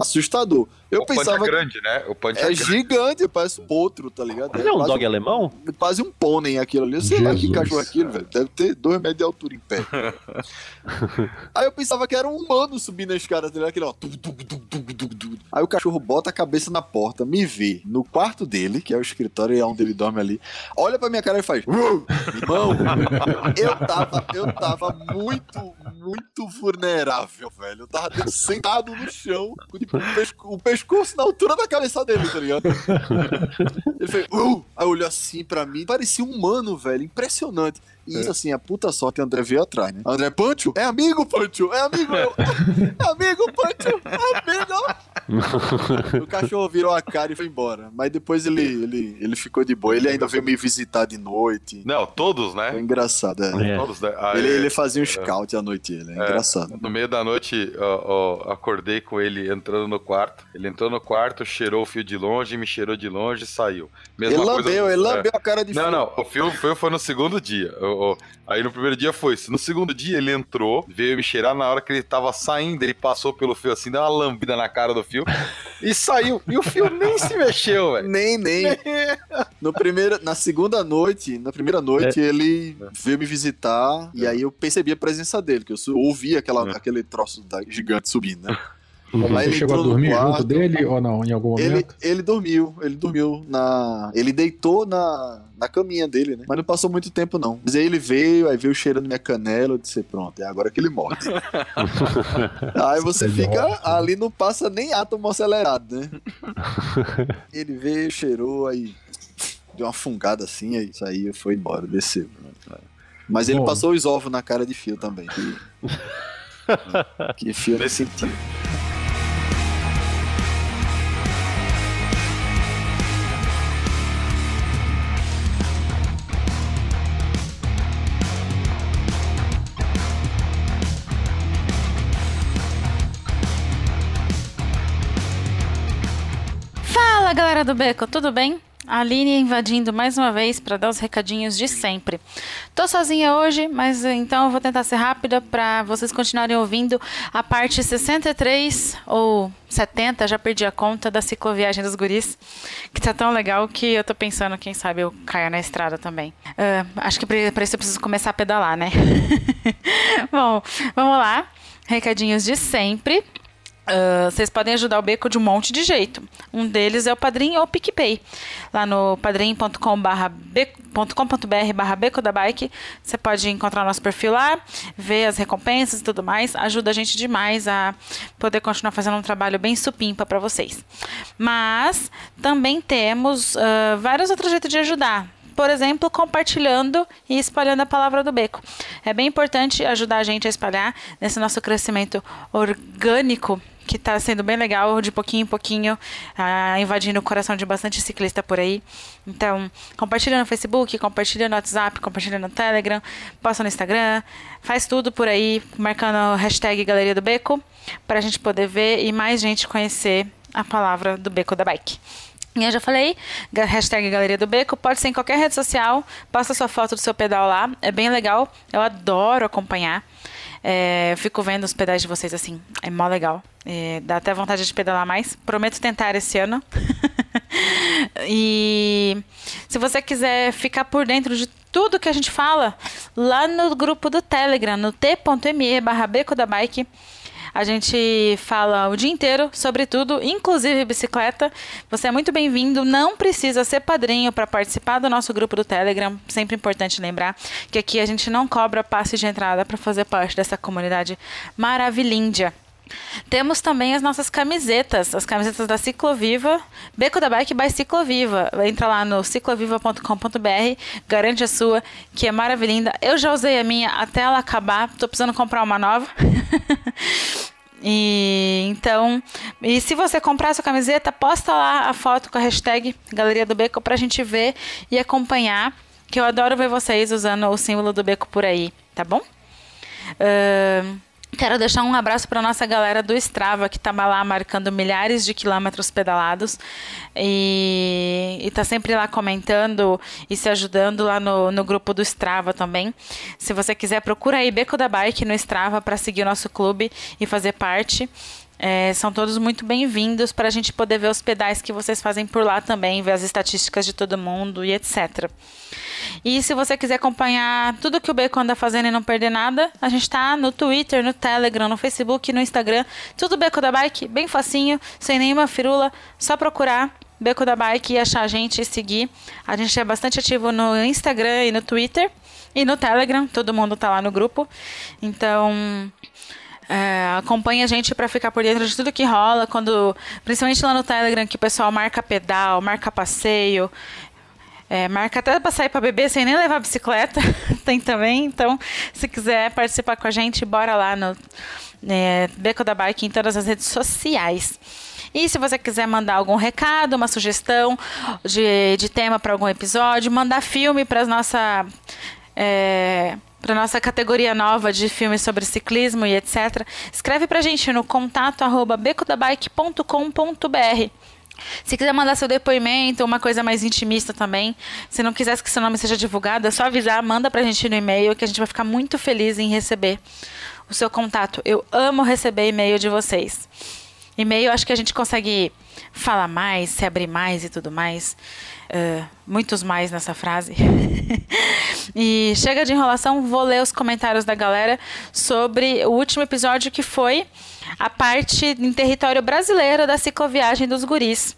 assustador. Eu o punch pensava é grande, né? O punch é, é gigante, parece um potro, tá ligado? Mas é um quase, dog alemão? quase um pônei aquilo ali. Eu sei lá que Jesus. cachorro é aquilo, velho. Deve ter dois metros de altura em pé. Aí eu pensava que era um humano subindo a escada, tá ligado? Aquele, ó. tum, tum, tum. Aí o cachorro bota a cabeça na porta, me vê no quarto dele, que é o escritório e é onde ele dorme ali. Olha pra minha cara e faz. Irmão, eu tava, eu tava muito, muito vulnerável, velho. Eu tava dentro, sentado no chão, com tipo, o, pesco- o pescoço na altura da cabeça dele, tá ligado? Ele fez. "Uau!" Aí olhou assim pra mim, parecia um humano, velho. Impressionante. E isso, assim, a puta sorte, André veio atrás, né? André Pancho? É amigo, Pancho! É amigo! Eu, é amigo, Pancho! É amigo! o cachorro virou a cara e foi embora. Mas depois ele, ele, ele ficou de boa. Ele ainda veio me visitar de noite. Não, todos, Foi né? engraçado, é. É. Todos, Aí, Ele, ele fazia um scout à noite, ele. É, engraçado. No meio da noite, ó, ó, acordei com ele entrando no quarto. Ele entrou no quarto, cheirou o fio de longe, me cheirou de longe e saiu. Mesma Ele coisa- lambeu, ele é. lambeu a cara de Não, frio. não, o fio, fio foi no segundo dia. Aí no primeiro dia foi isso. No segundo dia ele entrou, veio me cheirar na hora que ele tava saindo, ele passou pelo fio assim, deu uma lambida na cara do fio e saiu. E o fio nem se mexeu, velho. Nem, nem. No primeiro, na segunda noite, na primeira noite, ele veio me visitar e aí eu percebi a presença dele, que eu ouvi aquela, É. aquele troço da, gigante subindo, né? Mas Aí você ele chegou a dormir quarto. junto dele ou não, em algum Ele, momento? ele dormiu, ele dormiu na. Ele deitou na, na caminha dele, né? Mas não passou muito tempo, não. Mas aí ele veio, aí veio cheirando minha canela, eu disse, pronto, é agora que ele morre. aí você Ele fica ali, não passa nem átomo acelerado, né? ele veio, cheirou, aí deu uma fungada assim, aí saiu, foi embora, desceu. Mas ele Bom. passou os ovos na cara de fio também. Que, que fio não sentiu. Fala galera do Beco, tudo bem? A Aline invadindo mais uma vez para dar os recadinhos de sempre. Tô sozinha hoje, mas então eu vou tentar ser rápida para vocês continuarem ouvindo a parte 63 ou 70, já perdi a conta da cicloviagem dos guris, que tá tão legal que eu tô pensando, quem sabe eu caia na estrada também. Ah, acho que para isso eu preciso começar a pedalar, né? Bom, vamos lá. Recadinhos de sempre. Ah, vocês podem ajudar o Beco de um monte de jeito. Um deles é o Padrim ou o PicPay. Lá no padrim.com.br .com.br barra Beco da Bike. Você pode encontrar nosso perfil lá, ver as recompensas e tudo mais. Ajuda a gente demais a poder continuar fazendo um trabalho bem supimpa para vocês. Mas também temos uh, vários outros jeitos de ajudar por exemplo, compartilhando e espalhando a palavra do beco. É bem importante ajudar a gente a espalhar nesse nosso crescimento orgânico que está sendo bem legal, de pouquinho em pouquinho, ah, invadindo o coração de bastante ciclista por aí. Então, compartilha no Facebook, compartilha no WhatsApp, compartilha no Telegram, posta no Instagram, faz tudo por aí, marcando o hashtag Galeria do Beco, para a gente poder ver e mais gente conhecer a palavra do Beco da Bike. E eu já falei, hashtag Galeria do Beco, pode ser em qualquer rede social, posta sua foto do seu pedal lá, é bem legal, eu adoro acompanhar. É, eu fico vendo os pedais de vocês assim, é mó legal. É, dá até vontade de pedalar mais. Prometo tentar esse ano. e se você quiser ficar por dentro de tudo que a gente fala, lá no grupo do Telegram, no t.me barra beco da bike, a gente fala o dia inteiro sobre tudo, inclusive bicicleta. Você é muito bem-vindo. Não precisa ser padrinho para participar do nosso grupo do Telegram. Sempre importante lembrar que aqui a gente não cobra passe de entrada para fazer parte dessa comunidade maravilhindia. Temos também as nossas camisetas, as camisetas da Cicloviva, Beco da Bike by Cicloviva. Entra lá no cicloviva.com.br, garante a sua, que é maravilhosa. Eu já usei a minha até ela acabar, tô precisando comprar uma nova. E então, e se você comprar essa camiseta, posta lá a foto com a hashtag Galeria do Beco pra gente ver e acompanhar, que eu adoro ver vocês usando o símbolo do beco por aí, tá bom? Uh, Quero deixar um abraço para nossa galera do Strava, que está lá marcando milhares de quilômetros pedalados e está sempre lá comentando e se ajudando lá no, no grupo do Strava também. Se você quiser, procura aí Beco da Bike no Strava para seguir o nosso clube e fazer parte. É, são todos muito bem-vindos para a gente poder ver os pedais que vocês fazem por lá também, ver as estatísticas de todo mundo e etc. E se você quiser acompanhar tudo que o Beco anda fazendo e não perder nada, a gente está no Twitter, no Telegram, no Facebook, no Instagram, tudo Beco da Bike, bem facinho, sem nenhuma firula, só procurar Beco da Bike e achar a gente e seguir. A gente é bastante ativo no Instagram e no Twitter e no Telegram, todo mundo tá lá no grupo. Então, é, acompanhe a gente para ficar por dentro de tudo que rola, quando, principalmente lá no Telegram, que o pessoal marca pedal, marca passeio, é, marca até para sair para beber sem nem levar bicicleta, tem também. Então, se quiser participar com a gente, bora lá no é, Beco da Bike em todas as redes sociais. E se você quiser mandar algum recado, uma sugestão de, de tema para algum episódio, mandar filme para nossa é, para nossa categoria nova de filmes sobre ciclismo e etc. Escreve para a gente no contato arroba becodabike.com.br. Se quiser mandar seu depoimento, uma coisa mais intimista também, se não quiser que seu nome seja divulgado, é só avisar, manda pra gente no e-mail que a gente vai ficar muito feliz em receber o seu contato. Eu amo receber e-mail de vocês. E-mail, acho que a gente consegue falar mais, se abrir mais e tudo mais. Uh, muitos mais nessa frase. e chega de enrolação, vou ler os comentários da galera sobre o último episódio que foi a parte em território brasileiro da cicloviagem dos guris.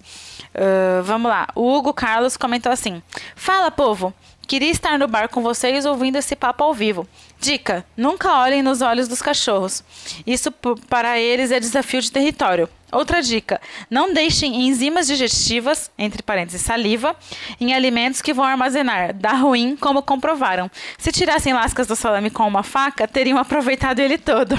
Uh, vamos lá. O Hugo Carlos comentou assim: Fala, povo! Queria estar no bar com vocês ouvindo esse papo ao vivo. Dica: nunca olhem nos olhos dos cachorros. Isso para eles é desafio de território. Outra dica: não deixem enzimas digestivas, entre parênteses saliva, em alimentos que vão armazenar. Dá ruim, como comprovaram. Se tirassem lascas do salame com uma faca, teriam aproveitado ele todo.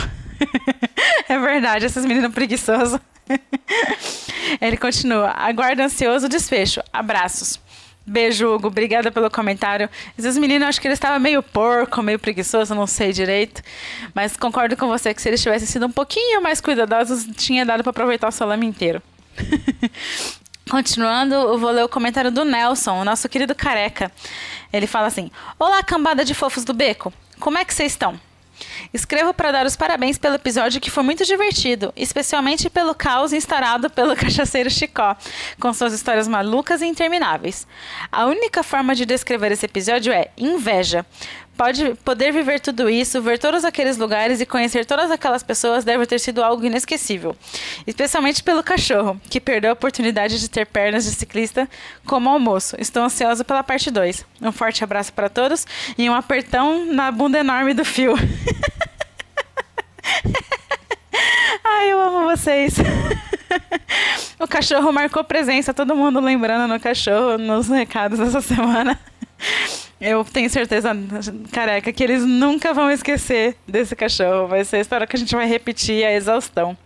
é verdade, esses meninos preguiçosos. Ele continua: aguardo ansioso o desfecho. Abraços. Beijo, Hugo. Obrigada pelo comentário. Esses meninos, acho que eles estavam meio porco, meio preguiçoso, não sei direito. Mas concordo com você que se eles tivessem sido um pouquinho mais cuidadosos, tinha dado para aproveitar o salame inteiro. Continuando, eu vou ler o comentário do Nelson, o nosso querido careca. Ele fala assim: Olá, cambada de fofos do beco. Como é que vocês estão? Escrevo para dar os parabéns pelo episódio que foi muito divertido, especialmente pelo caos instaurado pelo cachaceiro Chicó, com suas histórias malucas e intermináveis. A única forma de descrever esse episódio é inveja, Pode poder viver tudo isso, ver todos aqueles lugares e conhecer todas aquelas pessoas deve ter sido algo inesquecível. Especialmente pelo cachorro, que perdeu a oportunidade de ter pernas de ciclista como almoço. Estou ansioso pela parte 2. Um forte abraço para todos e um apertão na bunda enorme do fio. Ai, eu amo vocês. o cachorro marcou presença, todo mundo lembrando no cachorro nos recados dessa semana. Eu tenho certeza, careca, que eles nunca vão esquecer desse cachorro. Vai ser a história que a gente vai repetir a exaustão.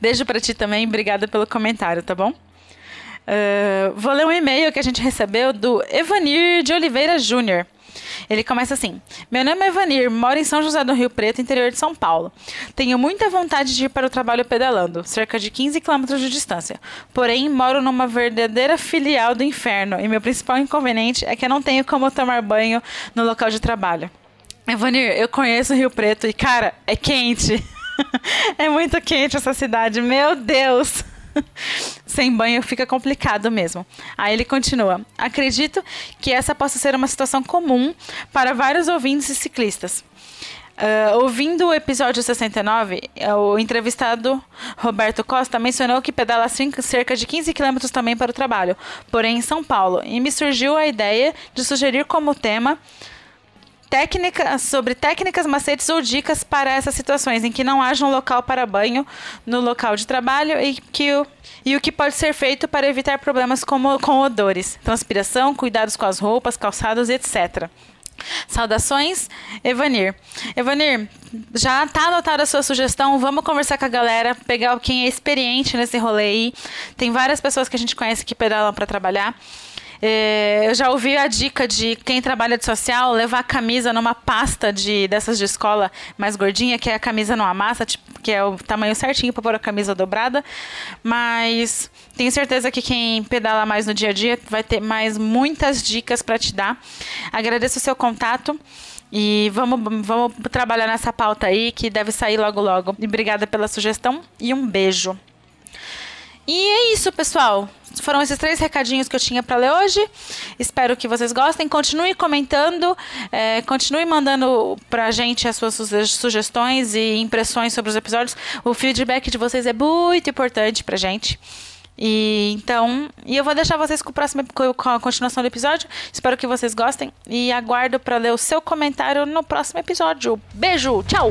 Beijo para ti também, obrigada pelo comentário, tá bom? Uh, vou ler um e-mail que a gente recebeu do Evanir de Oliveira Júnior. Ele começa assim: Meu nome é Vanir, moro em São José do Rio Preto, interior de São Paulo. Tenho muita vontade de ir para o trabalho pedalando, cerca de 15 quilômetros de distância. Porém, moro numa verdadeira filial do inferno e meu principal inconveniente é que eu não tenho como tomar banho no local de trabalho. Vanir, eu conheço o Rio Preto e, cara, é quente. é muito quente essa cidade, meu Deus! Sem banho fica complicado mesmo. Aí ele continua: Acredito que essa possa ser uma situação comum para vários ouvintes e ciclistas. Uh, ouvindo o episódio 69, o entrevistado Roberto Costa mencionou que pedala cerca de 15 quilômetros também para o trabalho, porém em São Paulo, e me surgiu a ideia de sugerir como tema técnica, sobre técnicas, macetes ou dicas para essas situações em que não haja um local para banho no local de trabalho e, que o, e o que pode ser feito para evitar problemas como, com odores, transpiração, cuidados com as roupas, calçados, etc. Saudações, Evanir. Evanir, já tá anotada a sua sugestão? Vamos conversar com a galera, pegar quem é experiente nesse rolê aí. Tem várias pessoas que a gente conhece que pedalam para trabalhar. É, eu já ouvi a dica de quem trabalha de social levar a camisa numa pasta de dessas de escola mais gordinha, que é a camisa não amassa, tipo, que é o tamanho certinho para pôr a camisa dobrada. Mas tenho certeza que quem pedala mais no dia a dia vai ter mais muitas dicas para te dar. Agradeço o seu contato. E vamos, vamos trabalhar nessa pauta aí que deve sair logo logo. E obrigada pela sugestão e um beijo. E é isso, pessoal. Foram esses três recadinhos que eu tinha para ler hoje. Espero que vocês gostem. Continue comentando, é, continue mandando pra gente as suas sugestões e impressões sobre os episódios. O feedback de vocês é muito importante pra gente. E então, e eu vou deixar vocês com, o próximo, com a continuação do episódio. Espero que vocês gostem e aguardo para ler o seu comentário no próximo episódio. Beijo, tchau.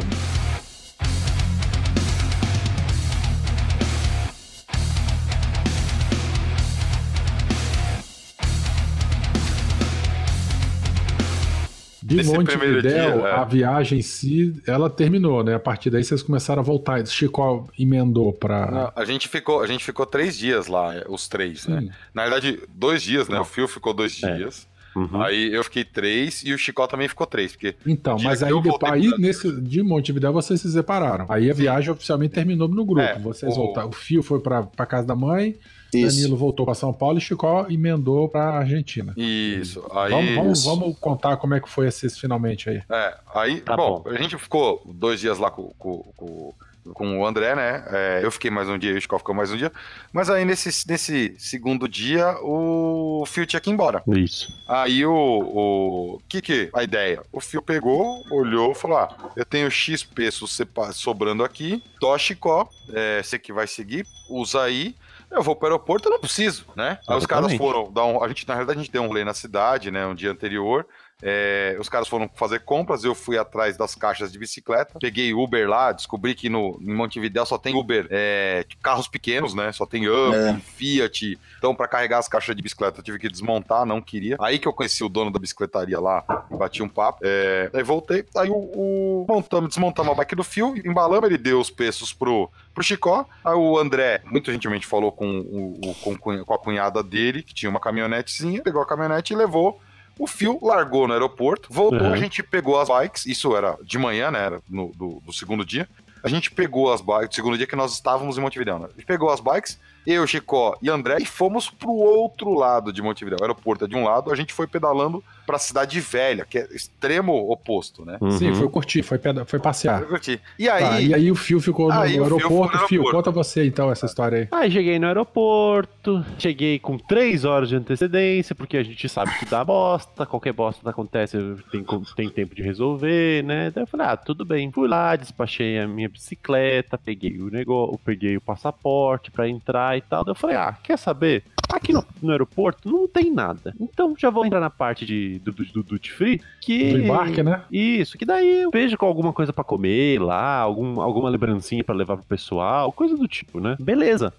De Nesse Montevidéu, dia, é. a viagem em si, ela terminou, né? A partir daí vocês começaram a voltar. Chico emendou para. A gente ficou, a gente ficou três dias lá, os três, né? Na verdade, dois dias, né? O Fio ficou dois é. dias. Uhum. Aí eu fiquei três e o Chicó também ficou três. Porque então, mas aí, depois, aí nesse, de Montevidéu vocês se separaram. Aí a Sim. viagem oficialmente terminou no grupo. É, vocês o... voltaram. O Fio foi para casa da mãe isso. Danilo voltou para São Paulo e Chicó emendou para Argentina. Isso. Aí... Vamos, vamos, vamos, contar como é que foi esses finalmente aí. É, aí, tá bom, bom, a gente ficou dois dias lá com, com, com, com o André, né? É, eu fiquei mais um dia e o Chicó ficou mais um dia. Mas aí nesse, nesse segundo dia, o Fio tinha que ir embora. Isso. Aí o. o que que a ideia? O Fio pegou, olhou e falou: ah, eu tenho X pesos sobrando aqui, tô Chicó, é, você que vai seguir, usa aí eu vou pro aeroporto, eu não preciso, né? Aí os caras foram dar um. A gente, na realidade, a gente deu um rolê na cidade, né? Um dia anterior. É, os caras foram fazer compras, eu fui atrás das caixas de bicicleta, peguei Uber lá, descobri que no, em Montevideo só tem Uber, é, carros pequenos, né? Só tem Up, é. Fiat. Então, para carregar as caixas de bicicleta, eu tive que desmontar, não queria. Aí que eu conheci o dono da bicicletaria lá, bati um papo. É, aí voltei, aí o, o montamos, desmontamos a bike do fio, embalamos, ele deu os pesos pro, pro Chicó. Aí o André, muito gentilmente, falou com, o, com, com a cunhada dele, que tinha uma caminhonetezinha, pegou a caminhonete e levou o Fio largou no aeroporto, voltou, uhum. a gente pegou as bikes, isso era de manhã, né? Era no, do, do segundo dia. A gente pegou as bikes, segundo dia que nós estávamos em Montevideo, né? A gente pegou as bikes, eu, Chicó e André, e fomos pro outro lado de Montevideo. O aeroporto é de um lado, a gente foi pedalando pra Cidade Velha, que é extremo oposto, né? Sim, Uhum. foi curtir, foi, peda- foi passear. Eu curti. E aí, Tá, e aí o Fio ficou no, Aí Fio aeroporto. foi no Fio, aeroporto. conta você então essa história aí. Aí cheguei no aeroporto, cheguei com três horas de antecedência, porque a gente sabe que dá bosta, qualquer bosta que acontece tem, tem tempo de resolver, né? Daí eu falei, ah, tudo bem. Fui lá, despachei a minha bicicleta, peguei o negócio, peguei o passaporte pra entrar e tal. Daí eu falei, ah, quer saber? Aqui no, no aeroporto não tem nada. Então já vou entrar na parte de, do, do, do duty free, que... Do embarque, né? Isso, que daí eu vejo com alguma coisa pra comer lá, algum, alguma lembrancinha pra levar pro pessoal, coisa do tipo, né? Beleza.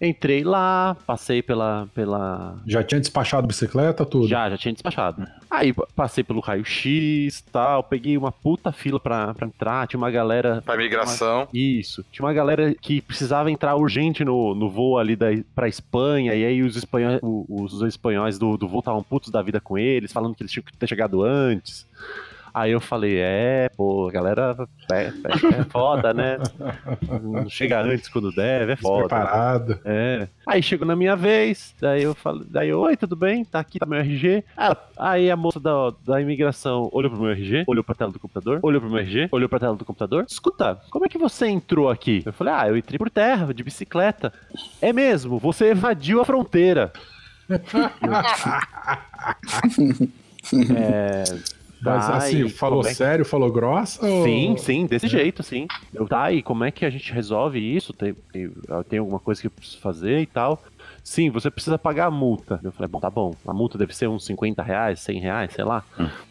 Entrei lá, passei pela. pela... Já tinha despachado bicicleta, tudo. Já, já tinha despachado. Aí pa- passei pelo raio-x tal, peguei uma puta fila pra, pra entrar, tinha uma galera. pra migração. Isso. Tinha uma galera que precisava entrar urgente no, no voo ali da, pra Espanha, e aí os espanhóis, o- os, espanhóis do, do voo estavam putos da vida com eles, falando que eles tinham que ter chegado antes. Aí eu falei, é, pô, a galera é, é- é foda, né? Não chega antes quando deve, é foda. Preparado. É. Aí chegou na minha vez, daí eu falei, daí eu, oi, tudo bem? Tá aqui, tá meu RG. Ela- aí a moça da, da imigração olhou pro meu RG, olhou pra tela do computador, olhou pro meu RG, olhou pra tela do computador. Escuta, como é que você entrou aqui? Eu falei, ah, eu entrei por terra, de bicicleta. É mesmo, você evadiu a fronteira. é. Mas tá, assim, falou é que- sério, falou grossa? ou- Sim, sim, desse jeito, sim. Eu, tá, e como é que a gente resolve isso? Tem, tem, tem alguma coisa que eu preciso fazer e tal? Sim, você precisa pagar a multa. Eu falei, bom, tá bom. A multa deve ser uns 50 reais, 100 reais, sei lá.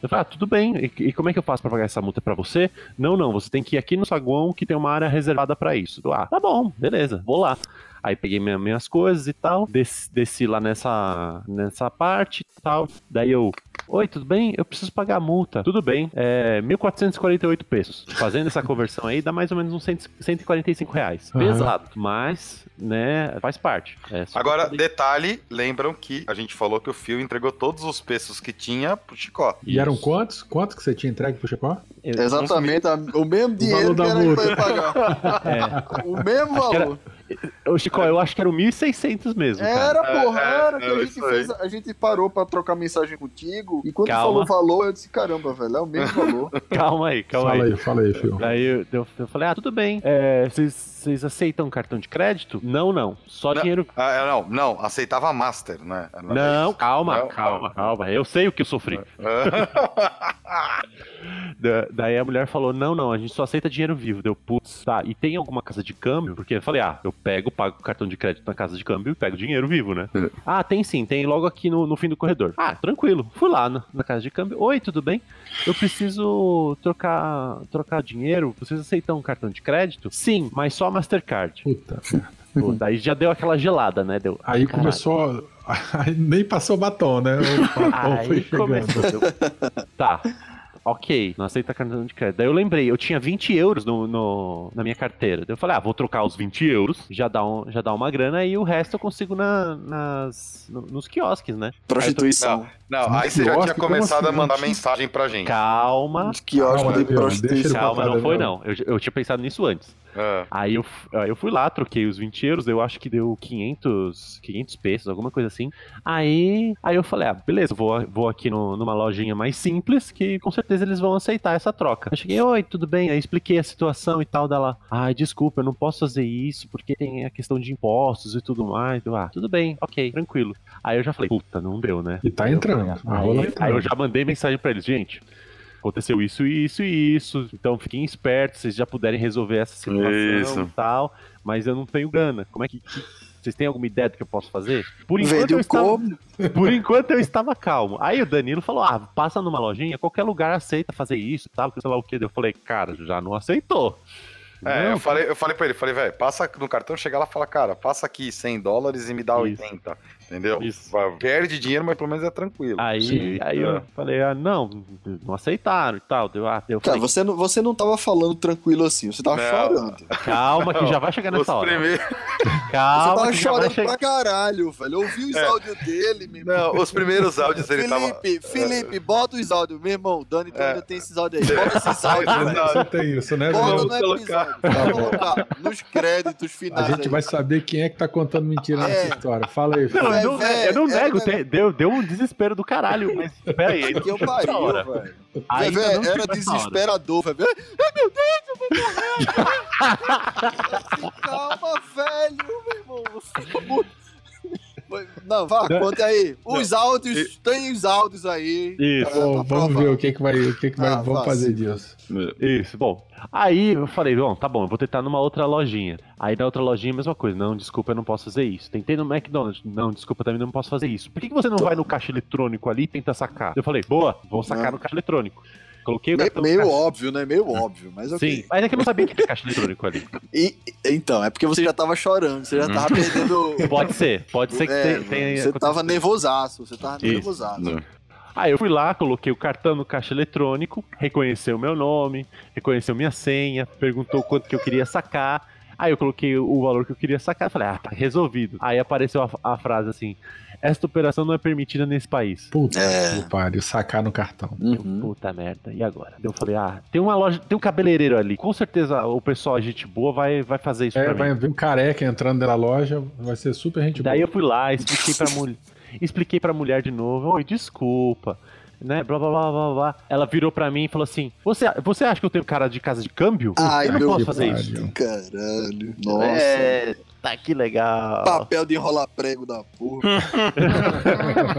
Eu falei, ah, tudo bem. E, e como é que eu faço pra pagar essa multa pra você? Não, não, você tem que ir aqui no saguão que tem uma área reservada pra isso. Eu, ah, tá bom, beleza, vou lá. Aí peguei minha- minhas coisas e tal, desci, desci lá nessa, nessa parte e tal. Daí eu, oi, tudo bem? Eu preciso pagar a multa. Tudo bem, é 1.448 pesos. Fazendo essa conversão aí dá mais ou menos uns 100 145 reais. Pesado, mas, né, faz parte. É Agora, poder- detalhe, lembram que a gente falou que o Fio entregou todos os pesos que tinha pro Chicó. E eram Isso. quantos? Quantos que você tinha entregue pro Chicó? Eu- Exatamente, o mesmo dinheiro que da era que multa. ia pagar. É. O mesmo que valor. Ô, Chico, eu acho que era o 1.600 mesmo, cara. Era, porra, É, era que é, a gente isso aí. fez. A gente parou pra trocar mensagem contigo. E quando Calma. falou valor, eu disse: caramba, velho, é o mesmo valor. Calma aí, calma fala aí. aí, fala aí, Fio. Daí eu, eu- eu falei, ah, tudo bem. É, vocês vocês aceitam cartão de crédito? Não, não. Só Não. dinheiro. Ah, é, não, não, aceitava Master, né? Era Não, calma, Não, calma, calma. Eu sei o que eu sofri. Da- daí a mulher falou: não, não, a gente só aceita dinheiro vivo. Deu, putz, tá. E tem alguma casa de câmbio? Porque eu falei, ah, eu pego, pago o cartão de crédito na casa de câmbio e pego dinheiro vivo, né? Ah, tem sim, tem logo aqui no, no fim do corredor. Ah, tranquilo. Fui lá na, na casa de câmbio. Oi, tudo bem? Eu preciso trocar, trocar dinheiro. Vocês aceitam um cartão de crédito? Sim, mas só Mastercard. Puta merda. Pô, daí já deu aquela gelada, né? Deu. Aí caralho. começou. Aí nem passou batom, né? O batom foi Aí chegando. começou. Tá. Ok, não aceita cartão de crédito. Daí eu lembrei, eu tinha 20 euros no, no- na minha carteira. Daí eu falei, ah, vou trocar os 20 euros, já dá, um, já dá uma grana e o resto eu consigo na, nas, no- nos quiosques, né? Prostituição. não, No aí você já tinha começado assim? a mandar Não mensagem pra gente. Calma, Quiosque Calma, de prostituição. calma, não foi mesmo. não. Eu, eu tinha pensado nisso antes. Ah, Aí eu, eu fui lá, troquei os 20 euros, eu acho que deu 500, 500 pesos, alguma coisa assim. Aí, aí eu falei, ah, beleza, vou, vou aqui no- numa lojinha mais simples, que com certeza eles vão aceitar essa troca. Eu cheguei, oi, tudo bem? Aí expliquei a situação e tal dela. Ai, desculpa, eu não posso fazer isso, porque tem a questão de impostos e tudo mais. Eu, ah, tudo bem, ok, tranquilo. Aí eu já falei, puta, não deu, né? E tá Aí eu entrando. falei, A rola Aí, entrando. aí eu já mandei mensagem pra eles, gente. Aconteceu isso, isso e isso. Então fiquem espertos, vocês já puderem resolver essa situação e tal. Mas eu não tenho grana. Como é que. que- vocês têm alguma ideia do que eu posso fazer? Por enquanto, eu estava, por enquanto eu estava calmo. Aí o Danilo falou: ah, passa numa lojinha, qualquer lugar aceita fazer isso, tal, que sei lá o que. Eu falei, cara, já não aceitou. É, Não, eu falei, eu falei pra ele, falei, velho, passa no cartão, chega lá e fala, cara, passa aqui 100 dólares e me dá Isso. 80. Entendeu? Isso. Vai- Perde dinheiro, mas pelo menos é tranquilo. Aí, Sim. aí É. eu falei, ah, não, não aceitaram e tal. Deu, ah, eu Cara, você não, você não tava falando tranquilo assim, você tava Não. chorando. calma que já vai chegar Os nessa hora. primeiros... Você Calma tava já vai chorando chegar. pra caralho, velho. Eu ouvi os É. áudios dele, meu irmão. Não, os primeiros áudios ele tava... Felipe, Felipe, bota os áudios. Meu irmão, Dani tu É. ainda tem esses áudios aí. Bota esses áudios. Você tem isso, né? Bota João? no colocar. nos créditos A finais. gente aí. vai saber quem é que tá contando mentira É. nessa história. Fala aí, Não. É, eu não, velho, eu não é, nego, é. te- deu, deu um desespero do caralho, mas peraí, ainda Que eu pariu, velho. Era desesperador, velho. Ai, meu Deus, eu vou morrer. Calma, velho, meu irmão. Você tá muito- Não, vá, conta aí. Os áudios, tem os áudios aí. Isso. Pra- Bom, pra vamos ver o que, que vai. O que, que vai Ah, vamos fazer disso. Isso, bom. Aí eu falei, bom, tá bom, eu vou tentar numa outra lojinha. Aí na outra lojinha a mesma coisa. Não, desculpa, eu não posso fazer isso. Tentei no McDonald's. Não, desculpa, também não posso fazer isso. Por que, que você não vai no caixa eletrônico ali e tenta sacar? Eu falei, boa, vou sacar Não. no caixa eletrônico. Coloquei o Meio, cartão meio caixa- óbvio, né? Meio óbvio, mas ok. Sim, mas é que eu não sabia que tinha caixa eletrônico ali. E, então, é porque você já tava chorando, você já tava perdendo. Pode ser, pode ser que É, tenha. você tava nervosaço, você tava Isso. nervosaço. Aí eu fui lá, coloquei o cartão no caixa eletrônico, reconheceu meu nome, reconheceu minha senha, perguntou quanto que eu queria sacar. Aí eu coloquei o valor que eu queria sacar, falei, ah, tá resolvido. Aí apareceu a, a frase assim: esta operação não é permitida nesse país. Puta É. que pariu, sacar no cartão. Eu, Uhum. puta merda, e agora? Eu falei, ah, tem uma loja, tem um cabeleireiro ali. Com certeza o pessoal, gente boa, vai, vai fazer isso É, pra mim. vai vir um careca entrando da loja, vai ser super gente Daí eu boa. fui lá, expliquei pra mulher, expliquei pra mulher de novo, oi, desculpa, né, blá blá blá blá blá. Ela virou pra mim e falou assim: "Você, você acha que eu tenho cara de casa de câmbio? Ai, eu não posso fazer pariu. isso." Caralho. Nossa. É, tá que legal. Papel de enrolar prego da porra.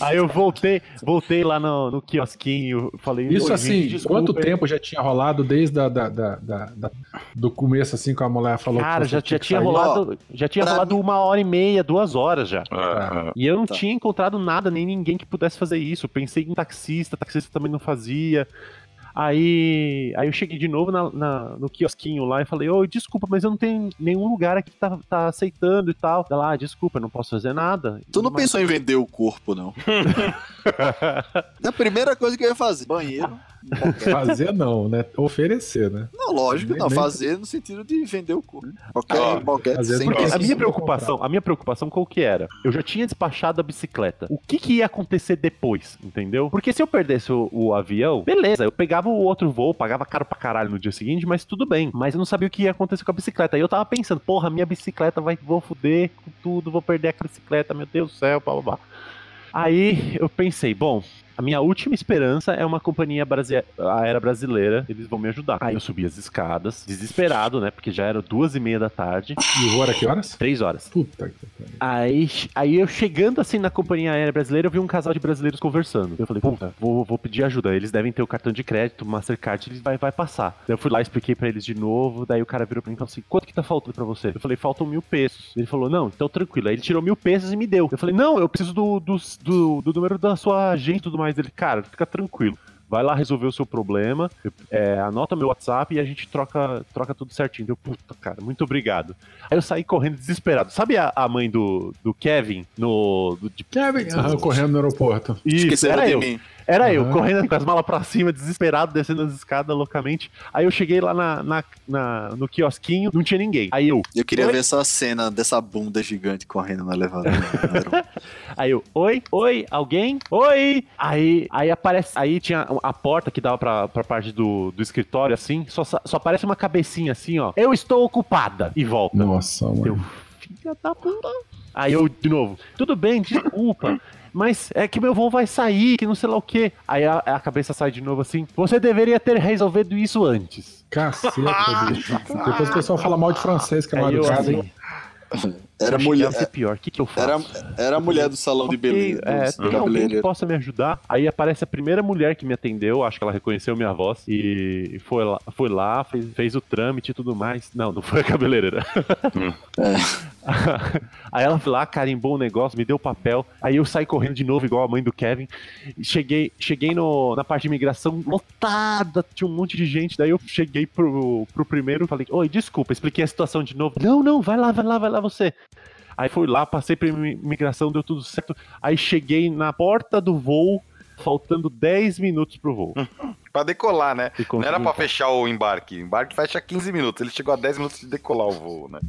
Aí eu voltei, voltei lá no, no quiosquinho, falei: Isso "Oi, assim, gente, quanto hein?" tempo já tinha rolado desde a, da, da, da- da- do começo, assim, que a mulher falou Cara, que já, tinha sair? rolado, já tinha rolado uma hora e meia, duas horas já. É, E eu não Tá. tinha encontrado nada, nem ninguém que pudesse fazer isso. Pensei em taxista, taxista também não fazia. Aí, aí eu cheguei de novo na, na- no quiosquinho lá e falei, ô, desculpa, mas eu não tenho nenhum lugar aqui que tá, tá aceitando e tal. Ela, ah, desculpa, eu não posso fazer nada. Tu não Mas- pensou em vender o corpo, não? A primeira coisa que eu ia fazer. Banheiro. Fazer não, né? Oferecer, né? Não, lógico, Nem- não. nem- Fazer no sentido de vender o corpo. Qualquer, às vezes sem a minha preocupação, a minha preocupação qual que era? Eu já tinha despachado a bicicleta. O que que ia acontecer depois, entendeu? Porque se eu perdesse o, o avião, beleza, eu pegava o outro voo, pagava caro pra caralho no dia seguinte, mas tudo bem. Mas eu não sabia o que ia acontecer com a bicicleta. Aí eu tava pensando, porra, minha bicicleta vai, vou fuder com tudo, vou perder a bicicleta, meu Deus do céu, blá blá blá. Aí eu pensei, bom, a minha última esperança é uma companhia brasi- aérea brasileira, eles vão me ajudar. Aí eu subi as escadas, desesperado, né? Porque já eram duas e meia da tarde, E o era que horas? três horas. Puta que pariu. Aí, aí eu chegando assim na companhia aérea brasileira, eu vi um casal de brasileiros conversando. Eu falei, puta, vou, vou pedir ajuda. Eles devem ter o cartão de crédito, Mastercard, ele vai, vai passar. Daí eu fui lá, expliquei pra eles de novo. Daí o cara virou pra mim e falou assim: quanto que tá faltando pra você? Eu falei, faltam mil pesos. Ele falou, não, então tranquilo. Aí ele tirou mil pesos e me deu. Eu falei, não, eu preciso do, do, do, do número da sua agente e tudo mais. Ele, cara, fica tranquilo. Vai lá resolver o seu problema, é, anota meu WhatsApp e a gente troca, troca tudo certinho. Deu, puta, cara, muito obrigado. Aí eu saí correndo desesperado. Sabe a, a mãe do, do Kevin no. Do, de- Kevin, correndo no aeroporto. Isso, Esqueceram era de eu. mim. Era eu, Aham. correndo com as malas pra cima, desesperado, descendo as escadas loucamente. Aí eu cheguei lá na, na- na- no quiosquinho, não tinha ninguém. Aí eu, Eu queria Oi? ver essa cena dessa bunda gigante correndo na elevador. Aí eu, oi, oi, alguém? Oi! Aí, aí aparece, aí tinha a porta que dava pra, pra parte do, do escritório, assim, só, só aparece uma cabecinha assim, ó. Eu estou ocupada. E volta. Nossa, mano. Eu, filha da puta. Aí eu, de novo, tudo bem, desculpa. Mas é que meu voo vai sair, que não sei lá o quê. Aí a, a cabeça sai de novo assim. Você deveria ter resolvido isso antes. Caceta, bicho. Depois o pessoal fala mal de francês, que é mal educado, hein? Era mulher, ia ser pior. O que, que eu faço? era, era a mulher do salão de Ok, beleza. é, do tem alguém que cabeleireiro. possa me ajudar? Aí aparece a primeira mulher que me atendeu, acho que ela reconheceu minha voz e foi lá, foi lá fez, fez o trâmite e tudo mais. Não, não foi a cabeleireira. Aí ela foi lá, carimbou o negócio, me deu o papel. Aí eu saí correndo de novo, igual a mãe do Kevin. E Cheguei, cheguei no, na parte de imigração lotada, tinha um monte de gente. Daí eu cheguei pro, pro primeiro falei: Oi, desculpa, expliquei a situação de novo. Não, não, vai lá, vai lá, vai lá você. Aí fui lá, passei pra imi- imigração, deu tudo certo. Aí cheguei na porta do voo, faltando 10 minutos pro voo. Pra decolar, né? Não era pra fechar o embarque. O embarque fecha 15 minutos. Ele chegou a 10 minutos de decolar o voo, né?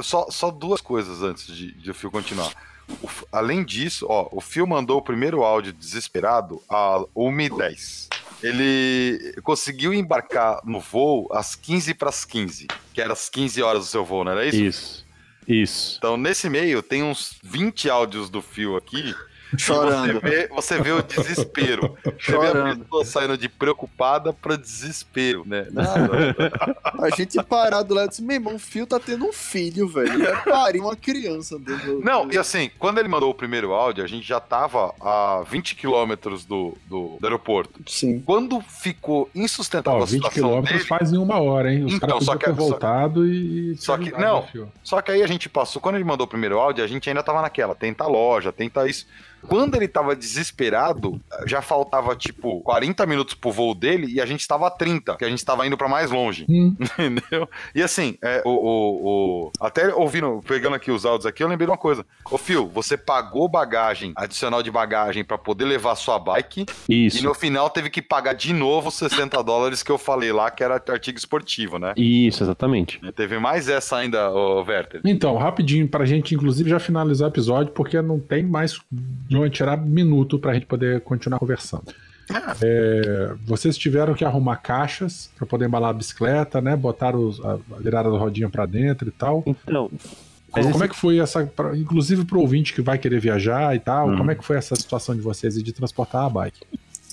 Só, só duas coisas antes de, de o Fio continuar. O além disso, ó, o Fio mandou o primeiro áudio desesperado a 1h10. ele conseguiu embarcar no voo às 15 para as 15, que era as 15 horas do seu voo, não era isso? Isso. Isso. Então, nesse meio, tem uns 20 áudios do fio aqui. Chorando. Você vê, você vê o desespero. Você vê a Chorando. pessoa saindo de preocupada para desespero, né? A gente parado lá e disse: meu irmão, o Fio tá tendo um filho, velho. Vai parir uma criança dentro do- Não, e assim, quando ele mandou o primeiro áudio, a gente já tava a 20 quilômetros do, do, do aeroporto. Sim. Quando ficou insustentável Ó, a 20 situação quilômetros dele, faz em uma hora, hein? Os Então, caras só que- ter só- voltado e... só que- não. Só que aí a gente passou, quando ele mandou o primeiro áudio, a gente ainda tava naquela, tenta a loja, tenta isso. Quando ele tava desesperado, já faltava tipo 40 minutos pro voo dele e a gente tava a 30, que a gente tava indo pra mais longe. Hum. Entendeu? E assim, é, o, o, o- até ouvindo, pegando aqui os áudios aqui, eu lembrei de uma coisa. Ô, Fio, você pagou bagagem, adicional de bagagem pra poder levar sua bike Isso. e no final teve que pagar de novo os 60 dólares que eu falei lá, que era artigo esportivo, né? Isso, exatamente. Teve mais essa ainda, ô Werther. Então, rapidinho, pra gente, inclusive, já finalizar o episódio, porque não tem mais onde tirar minuto pra gente poder continuar conversando. É, vocês tiveram que arrumar caixas pra poder embalar a bicicleta, né? Botar os, a, a virada da rodinha pra dentro e tal. Então, Como, como é que foi essa, pra- inclusive pro ouvinte que vai querer viajar e tal, Hum. como é que foi essa situação de vocês e de transportar a bike?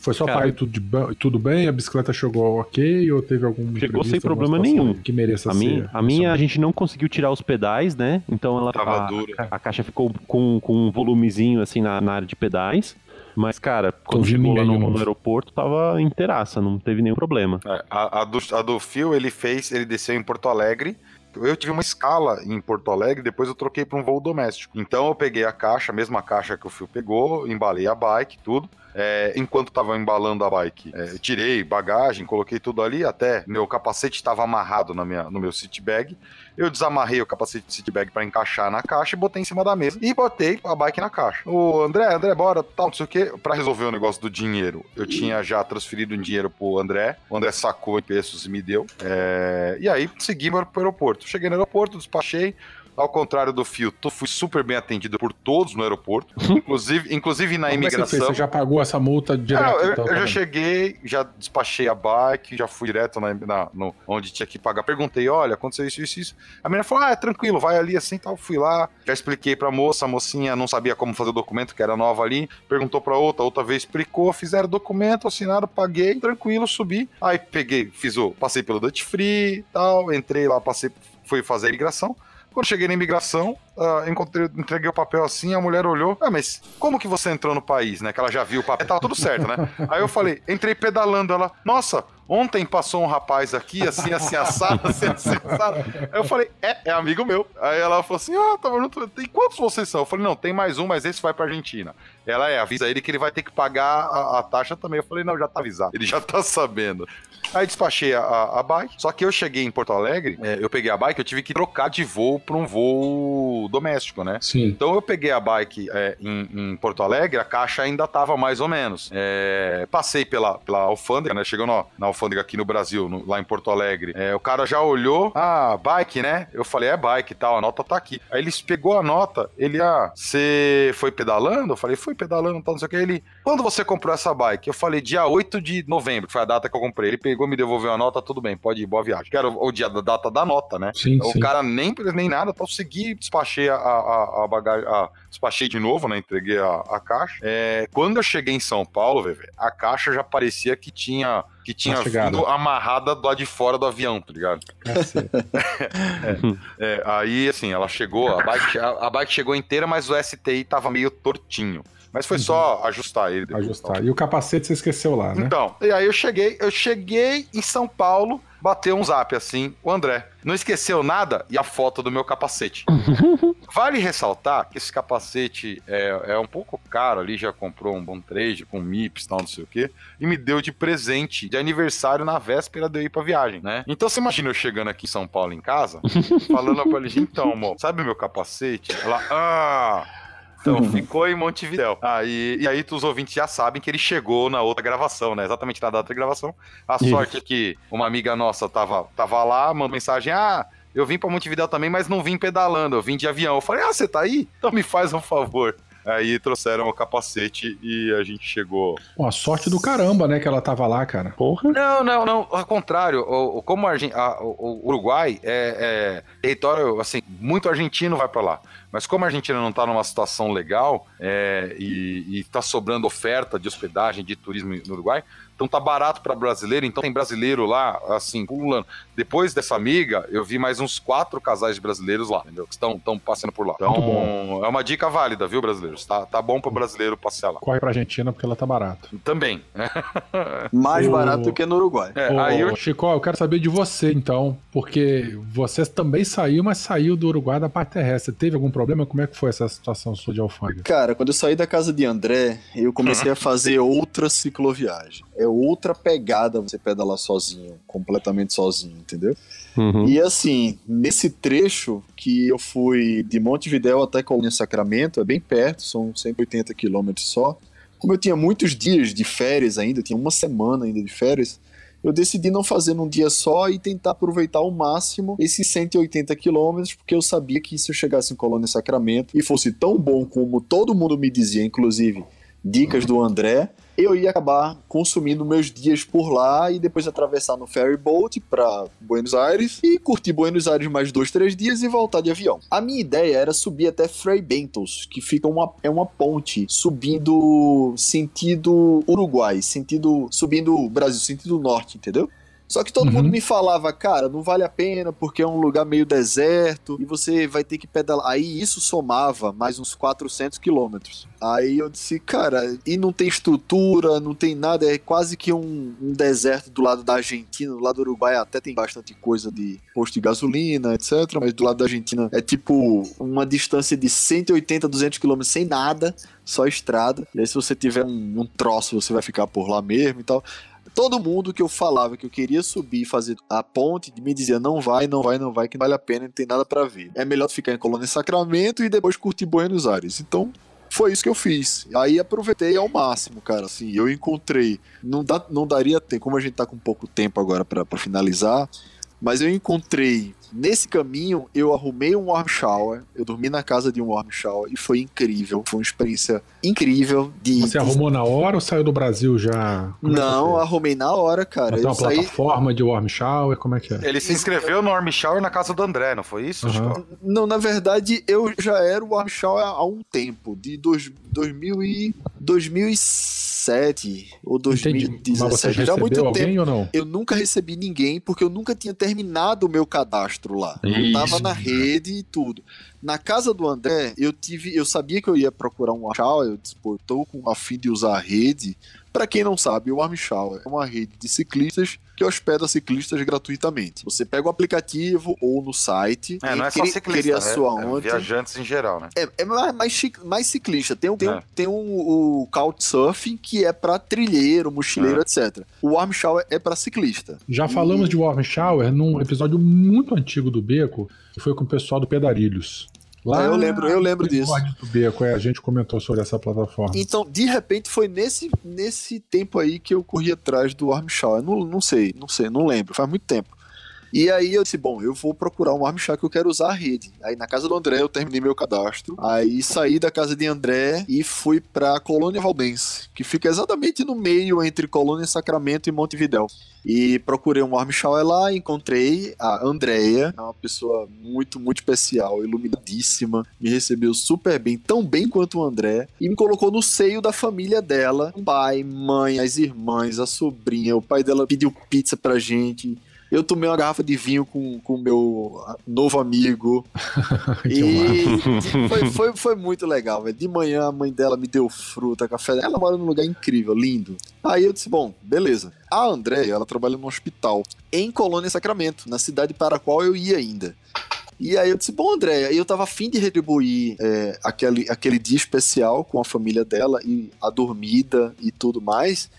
Foi só Cara- para ir tudo, de tudo bem, a bicicleta chegou ok ou teve algum Chegou sem problema nenhum. que mereça a, ser minha, a minha a gente não conseguiu tirar os pedais, né? Então ela Tava a, dura. a caixa ficou com, com um volumezinho assim na, na área de pedais. Mas, cara, quando chegou lá no, no aeroporto, tava inteiraça, não teve nenhum problema. É, a, a do, a do Phil, ele fez, ele desceu em Porto Alegre. Eu tive uma escala em Porto Alegre, depois eu troquei para um voo doméstico. Então eu peguei a caixa, a mesma caixa que o Phil pegou, embalei a bike, tudo. É, enquanto tava embalando a bike, é, tirei bagagem, coloquei tudo ali, até meu capacete estava amarrado na minha, no meu seat bag. Eu desamarrei o capacete de seat bag para encaixar na caixa e botei em cima da mesa e botei a bike na caixa. O André, André, bora, tal, não sei o que, para resolver o negócio do dinheiro. Eu tinha já transferido um dinheiro pro André, o André sacou em pesos e me deu. É, e aí segui pro aeroporto. Cheguei no aeroporto, despachei. Ao contrário do Fio, tu fui super bem atendido por todos no aeroporto, inclusive, inclusive na Como é que você imigração. Você já pagou essa multa direto? Eu, então, eu já cheguei, já despachei a bike, já fui direto na, na- no, onde tinha que pagar. Perguntei, olha, aconteceu isso, isso, isso. A menina falou, ah, é tranquilo, vai ali assim tal. Fui lá, já expliquei pra moça, a mocinha não sabia como fazer o documento, que era nova ali. Perguntou pra outra, outra vez explicou, fizeram o documento, assinaram, paguei, tranquilo, subi. Aí peguei, fiz o, passei pelo Dutch Free tal, entrei lá, passei, fui fazer a imigração. Quando cheguei na imigração, ah, encontrei, entreguei o papel assim, a mulher olhou, ah, mas como que você entrou no país, né? Que ela já viu o papel, tava tudo certo, né? Aí eu falei, entrei pedalando, ela, nossa, ontem passou um rapaz aqui, assim, assim, assado, assim, assim, assado. Aí eu falei, é, é amigo meu. Aí ela falou assim, ah, tava junto, tem quantos vocês são? Eu falei, não, tem mais um, mas esse vai pra Argentina. Ela é, avisa ele que ele vai ter que pagar a, a taxa também. Eu falei, não, já tá avisado, ele já tá sabendo. Aí despachei a, a, a bike, só que eu cheguei em Porto Alegre, é, eu peguei a bike, eu tive que trocar de voo pra um voo doméstico, né? Sim. Então eu peguei a bike é, em, em Porto Alegre, a caixa ainda tava mais ou menos. É, passei pela, pela alfândega, né? Chegou na, na alfândega aqui no Brasil, no- lá em Porto Alegre. É, o cara já olhou, ah, bike, né? Eu falei, é bike e tal, a nota tá aqui. Aí ele pegou a nota, ele, ah, você foi pedalando? Eu falei, fui pedalando, tal, não sei o que. Ele, quando você comprou essa bike? Eu falei, dia 8 de novembro, que foi a data que eu comprei. Ele pegou, me devolveu a nota, tudo bem, pode ir, boa viagem. Que era o, o dia da data da nota, né? Sim, O sim. cara nem, nem nada, eu segui, despachei a, a, a bagagem, a- despachei de novo, né? Entreguei a, a caixa. É, quando eu cheguei em São Paulo, velho, a caixa já parecia que tinha. Que tinha vindo amarrada do lado de fora do avião, tá ligado? Cacete. É, aí, assim, ela chegou, a bike, a, a bike chegou inteira, mas o STI tava meio tortinho. Mas foi só ajustar ele. depois, Ajustar. E o capacete você esqueceu lá, né? então, e aí eu cheguei, eu cheguei em São Paulo, bateu um zap assim, o André. Não esqueceu nada e a foto do meu capacete. vale ressaltar que esse capacete é, é um pouco caro ali, já comprou um bom trade com MIPS e tal, não sei o quê, e me deu de presente de aniversário na véspera de eu ir pra viagem, né? Então você imagina eu chegando aqui em São Paulo em casa, falando pra ele, então, amor, sabe meu capacete? Ela, ah... Então, ficou em Montevidéu. Ah, e, e aí os ouvintes já sabem que ele chegou na outra gravação, né? Exatamente na data de gravação. A Isso. sorte é que uma amiga nossa tava, tava lá, mandou mensagem: Ah, eu vim pra Montevidéu também, mas não vim pedalando, eu vim de avião. Eu falei: Ah, você tá aí? Então me faz um favor. Aí trouxeram o capacete e a gente chegou. Pô, a sorte do caramba, né, que ela tava lá, cara. Porra. Não, não, não. Ao contrário, o, o- como a a- o, o Uruguai é, é território, assim, muito argentino vai pra lá. Mas como a Argentina não tá numa situação legal é, e, e tá sobrando oferta de hospedagem, de turismo no Uruguai, então tá barato pra brasileiro. Então tem brasileiro lá, assim, pulando. Depois dessa amiga, eu vi mais uns quatro casais de brasileiros lá, entendeu? Que estão, estão passando por lá. Então, Muito bom. é uma dica válida, viu, brasileiros? Tá, tá bom pro brasileiro passear lá. Corre pra Argentina porque ela tá barato. Também. Mais O- barato do que no Uruguai. É, Ô, aí eu Chico, eu quero saber de você, então, porque você também saiu, mas saiu do Uruguai da parte terrestre. Teve algum problema? Como é que foi essa situação sua de alfândega? Cara, quando eu saí da casa de André, eu comecei a fazer outra cicloviagem. É outra pegada você pedalar sozinho, completamente sozinho, entendeu? Uhum. E assim, nesse trecho que eu fui de Montevidéu até Colônia Sacramento, é bem perto, são 180 quilômetros só. Como eu tinha muitos dias de férias ainda, eu tinha uma semana ainda de férias, eu decidi não fazer num dia só e tentar aproveitar ao máximo esses 180 quilômetros, porque eu sabia que se eu chegasse em Colônia Sacramento e fosse tão bom como todo mundo me dizia, inclusive dicas do André, eu ia acabar consumindo meus dias por lá e depois atravessar no ferry boat para Buenos Aires e curtir Buenos Aires mais dois, três dias e voltar de avião. A minha ideia era subir até Frei Bentos, que fica uma, é uma ponte subindo sentido Uruguai, sentido subindo Brasil, sentido norte, entendeu? Só que todo Uhum. mundo me falava, cara, não vale a pena porque é um lugar meio deserto e você vai ter que pedalar. Aí isso somava mais uns 400 quilômetros. Aí eu disse, cara, e não tem estrutura, não tem nada, é quase que um, um deserto do lado da Argentina, do lado do Uruguai até tem bastante coisa de posto de gasolina, etc. Mas do lado da Argentina é tipo uma distância de 180, 200 quilômetros sem nada, só estrada. E aí se você tiver um, um troço, você vai ficar por lá mesmo e tal. Todo mundo que eu falava que eu queria subir e fazer a ponte me dizia: não vai, não vai, não vai, que não vale a pena, não tem nada pra ver. É melhor ficar em Colônia Sacramento e depois curtir Buenos Aires. Então, foi isso que eu fiz. Aí aproveitei ao máximo, cara. Assim, eu encontrei. Não, dá, não daria tempo, como a gente tá com pouco tempo agora pra finalizar, mas eu encontrei. Nesse caminho, eu arrumei um warm shower. Eu dormi na casa de um warm shower e foi incrível. Foi uma experiência incrível de. Você arrumou na hora ou saiu do Brasil já? Como é Não, você arrumei na hora, cara. fez? Tem Eu uma saí. plataforma de warm shower, como é que é? Ele se inscreveu no Army Shower na casa do André, não foi isso? Chico? Não, na verdade, eu já era o warm shower há um tempo, de dois, 2000 e, 2007 ou Entendi. 2017. Mas você já já há muito recebeu tempo. alguém ou não? Eu nunca recebi ninguém porque eu nunca tinha terminado o meu cadastro lá. Eu tava na rede e tudo. Na casa do André, eu tive, eu sabia que eu ia procurar um Warm Shower, eu tô com a fim de usar a rede. Pra quem não sabe, o Warm Shower é uma rede de ciclistas que hospeda ciclistas gratuitamente. Você pega o aplicativo ou no site É, não é e só ciclista, cria a é, sua é onde. viajantes em geral, né? É, é mais, mais, ciclista. Tem, um, tem, um, É. tem um, o Couchsurfing, que é pra trilheiro, mochileiro, É. etc. O Warm Shower é pra ciclista. Já falamos de warm shower num episódio muito antigo do Beco, que foi com o pessoal do Pedarilhos. Ah, eu lembro- eu lembro disso. do Beco, é, a gente comentou sobre essa plataforma. Então, de repente, foi nesse, nesse tempo aí que eu corri atrás do Warm Shower. Não, não sei, não sei, não lembro, faz muito tempo. E aí eu disse, bom, eu vou procurar um Warm Shower que eu quero usar a rede. Aí na casa do André eu terminei meu cadastro. Aí saí da casa de André e fui pra Colônia Valdense, que fica exatamente no meio entre Colônia Sacramento e Montevidéu. E procurei um warm shower lá, encontrei a Andrea, é uma pessoa muito, muito especial, iluminadíssima, me recebeu super bem, tão bem quanto o André, e me colocou no seio da família dela, o pai, mãe, as irmãs, a sobrinha, o pai dela pediu pizza pra gente. Eu tomei uma garrafa de vinho com o meu novo amigo. E foi, foi, foi muito legal, velho. De manhã a mãe dela me deu fruta, café. Ela mora num lugar incrível, lindo. Aí eu disse, bom, beleza. A Andréia, ela trabalha no hospital em Colônia Sacramento, na cidade para a qual eu ia ainda. E aí eu disse, bom, Andréia, eu tava afim de retribuir é, aquele, aquele dia especial com a família dela e a dormida e tudo mais.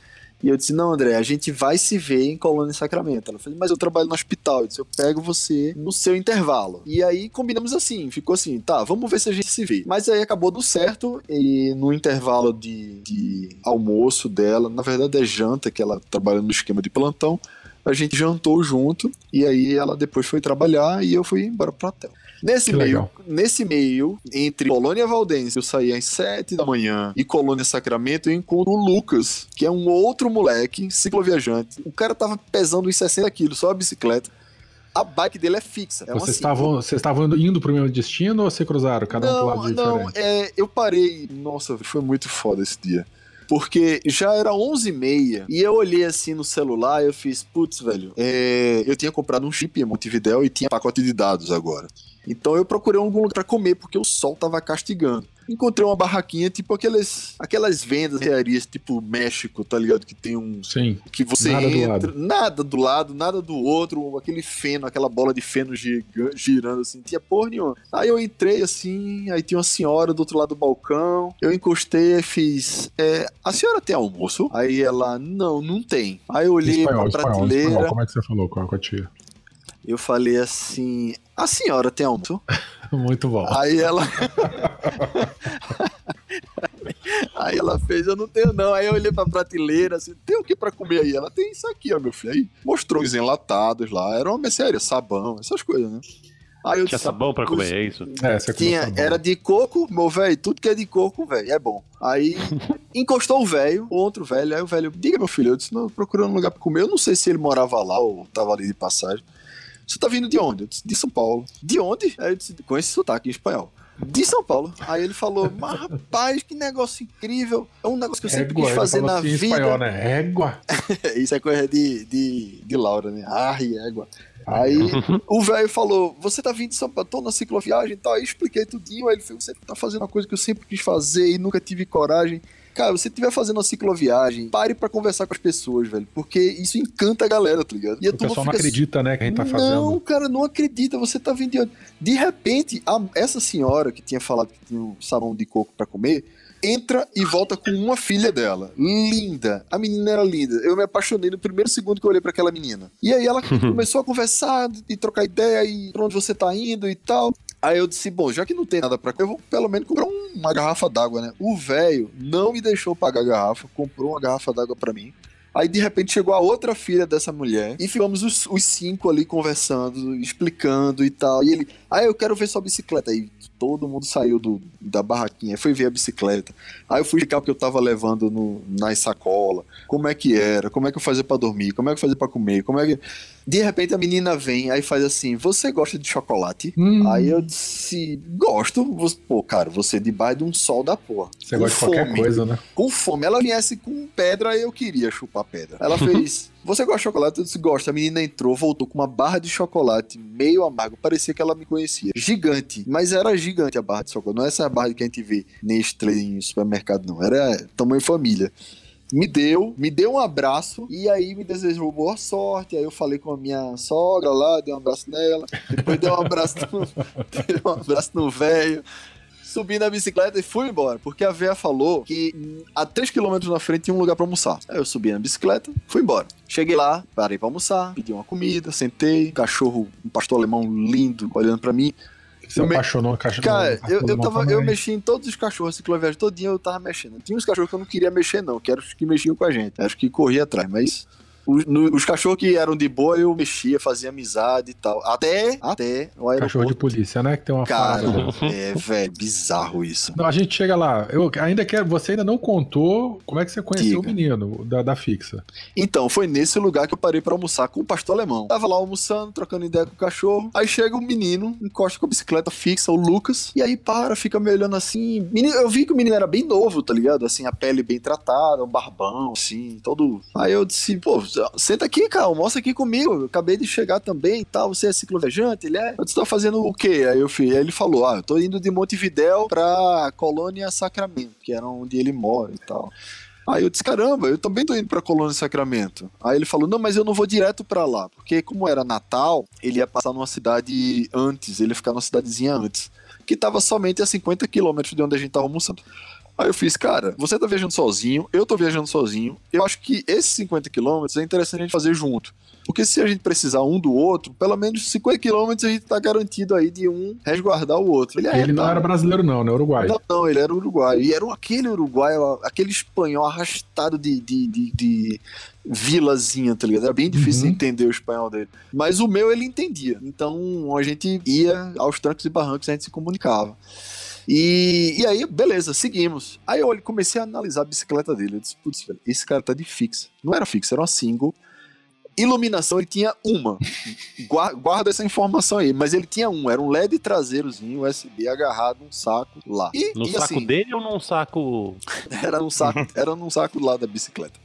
E eu disse, não, André, a gente vai se ver em Colônia Sacramento. Ela falou, mas eu trabalho no hospital. Eu disse, eu pego você no seu intervalo. E aí combinamos assim, ficou assim, tá, vamos ver se a gente se vê. Mas aí acabou do certo e no intervalo de, de almoço dela, na verdade é janta, que ela trabalha no esquema de plantão, a gente jantou junto, e aí ela depois foi trabalhar e eu fui embora pro hotel. Nesse Que meio, legal. nesse meio, entre Colônia Valdense, eu saí às 7 da manhã, e Colônia Sacramento, eu encontro o Lucas, que é um outro moleque, cicloviajante. O cara tava pesando uns 60 quilos, só a bicicleta. A bike dele é fixa. É Vocês estavam vocês estavam indo pro mesmo destino ou se cruzaram, cada um pro não, lado não, diferente? é, eu parei. Nossa, foi muito foda esse dia. Porque já era 11h30 e eu olhei assim no celular e eu fiz, putz, velho, é, eu tinha comprado um chip em Montevidéu e tinha pacote de dados agora. Então eu procurei algum lugar pra comer porque o sol tava castigando. Encontrei uma barraquinha, tipo aquelas, aquelas vendas rearias, tipo México, tá ligado? Que tem um, Sim. que você Nada do entra, lado. nada do lado, nada do outro, aquele feno, aquela bola de feno girando assim, tinha porra nenhuma. Aí eu entrei assim, aí tinha uma senhora do outro lado do balcão, eu encostei e fiz, é, a senhora tem almoço? Aí ela, não, não tem. Aí eu olhei Espanhol, pra espanhol, prateleira, espanhol. Como é que você falou com a, com a tia? eu falei assim, a senhora tem almoço? Muito bom. Aí ela. aí ela fez, eu não tenho não. Aí eu olhei pra prateleira, assim, tem o que pra comer aí? Ela tem isso aqui, ó, meu filho. Aí mostrou os enlatados lá, era uma mercearia, sabão, essas coisas, né? Aí eu Tinha disse, sabão pra comer, é isso? É, você tinha, era de coco, meu velho, tudo que é de coco, velho, é bom. Aí encostou o velho, o outro velho, aí o velho, diga meu filho, eu disse, não, procurando um lugar pra comer, eu não sei se ele morava lá ou tava ali de passagem. Você tá vindo de onde? Eu disse, de São Paulo. De onde? Aí eu disse, com esse sotaque em espanhol. De São Paulo. Aí ele falou, mas rapaz, que negócio incrível. É um negócio que eu sempre Égua, quis fazer na assim vida. espanhol, né? Égua. Isso é coisa de, de, de Laura, né? Ai, égua. Aí o velho falou: Você tá vindo de São Paulo, tô na cicloviagem e tal. Aí eu expliquei tudinho. Aí ele falou: Você tá fazendo uma coisa que eu sempre quis fazer e nunca tive coragem. Cara, se você estiver fazendo uma cicloviagem, pare pra conversar com as pessoas, velho. Porque isso encanta a galera, tá ligado? E a O pessoal não fica acredita, né, que a gente tá não, fazendo. cara, não acredita. Você tá vindo de onde? De repente, a- essa senhora que tinha falado que tinha um sabão de coco pra comer, entra e volta com uma filha dela. Linda. A menina era linda. Eu me apaixonei no primeiro segundo que eu olhei pra aquela menina. E aí ela começou a conversar e trocar ideia e pra onde você tá indo e tal. Aí eu disse, bom, já que não tem nada pra eu vou pelo menos comprar um- uma garrafa d'água, né? O velho não me deixou pagar a garrafa, comprou uma garrafa d'água pra mim. Aí de repente chegou a outra filha dessa mulher e ficamos os, os cinco ali conversando, explicando e tal. E ele, ah, eu quero ver sua bicicleta. Aí todo mundo saiu do, da barraquinha, foi ver a bicicleta. Aí eu fui explicar o que eu tava levando no, na sacola, como é que era, como é que eu fazia pra dormir, como é que eu fazia pra comer, como é que. De repente a menina vem, aí faz assim: Você gosta de chocolate? Hum, Aí eu disse: Gosto. Pô, cara, você é debaixo de um sol da porra. você com gosta de qualquer fome coisa, né? com fome. Ela viesse com pedra, eu queria chupar pedra. Ela fez. Você gosta de chocolate? Eu disse, gosto. A menina entrou, voltou com uma barra de chocolate meio amargo. Parecia que ela me conhecia. Gigante. Mas era gigante a barra de chocolate. Não é essa barra que a gente vê Nestlé em supermercado, não. Era tamanho família. Me deu, me deu um abraço e aí me desejou boa sorte. Aí eu falei com a minha sogra lá, dei um abraço nela. Depois dei um abraço no, um abraço no velho subi na bicicleta e fui embora, porque a véia falou que a 3km na frente tinha um lugar pra almoçar. Aí eu subi na bicicleta, fui embora. Cheguei lá, parei pra almoçar, pedi uma comida, sentei, cachorro, um pastor alemão lindo, olhando pra mim. Você me- apaixonou a caixa Cara, eu, eu, tava, eu mexi em todos os cachorros, cicloviagem todinho eu tava mexendo. Tinha uns cachorros que eu não queria mexer, não, que eram os que mexiam com a gente, os que corriam atrás, mas. Os, no- os cachorros que eram de boa, eu mexia, fazia amizade e tal. Até, até o aeroporto. Cachorro de polícia, né? Que tem uma Cara, parada. é, velho, bizarro isso. Não, a gente chega lá. Eu ainda quero. Você ainda não contou como é que você conheceu Diga. o menino da, da fixa. Então, foi nesse lugar que eu parei pra almoçar com o pastor alemão. Tava lá almoçando, trocando ideia com o cachorro. Aí chega um menino, encosta com a bicicleta fixa, o Lucas. E aí para, fica me olhando assim. Menino, eu vi que o menino era bem novo, tá ligado? Assim, a pele bem tratada, um barbão, assim, todo. Aí eu disse, pô, senta aqui, cara, almoça aqui comigo. Eu acabei de chegar também e tal. Você é cicloviajante? Ele é. Disse, tá fazendo o quê? Aí eu fui. Aí ele falou, ah, eu tô indo de Montevidéu pra Colônia Sacramento, que era onde ele mora e tal. Aí eu disse, caramba, eu também tô indo pra Colônia Sacramento. Aí ele falou, não, mas eu não vou direto pra lá, porque como era Natal, ele ia passar numa cidade antes, ele ia ficar numa cidadezinha antes, que tava somente a 50 quilômetros de onde a gente tava almoçando. Aí eu fiz, cara, você tá viajando sozinho, eu tô viajando sozinho. Eu acho que esses 50 quilômetros é interessante a gente fazer junto. Porque se a gente precisar um do outro, pelo menos 50 quilômetros a gente tá garantido aí de um resguardar o outro. Ele, é, ele não era brasileiro, não, né? Uruguai. Não, não, ele era uruguai. E era aquele uruguai, aquele espanhol arrastado de, de, de, de vilazinha, tá ligado? Era bem difícil uhum. entender o espanhol dele. Mas o meu ele entendia. Então a gente ia aos trancos e barrancos e a gente se comunicava. E, e aí, beleza, seguimos. Aí eu comecei a analisar a bicicleta dele. Eu disse, putz, velho, esse cara tá de fixa. Não era fixa, era uma single. Iluminação ele tinha uma. Guarda essa informação aí. Mas ele tinha um. Era um LED traseirozinho USB agarrado num saco lá. E, no e saco assim, dele ou num saco. Era num saco, era num saco lá da bicicleta.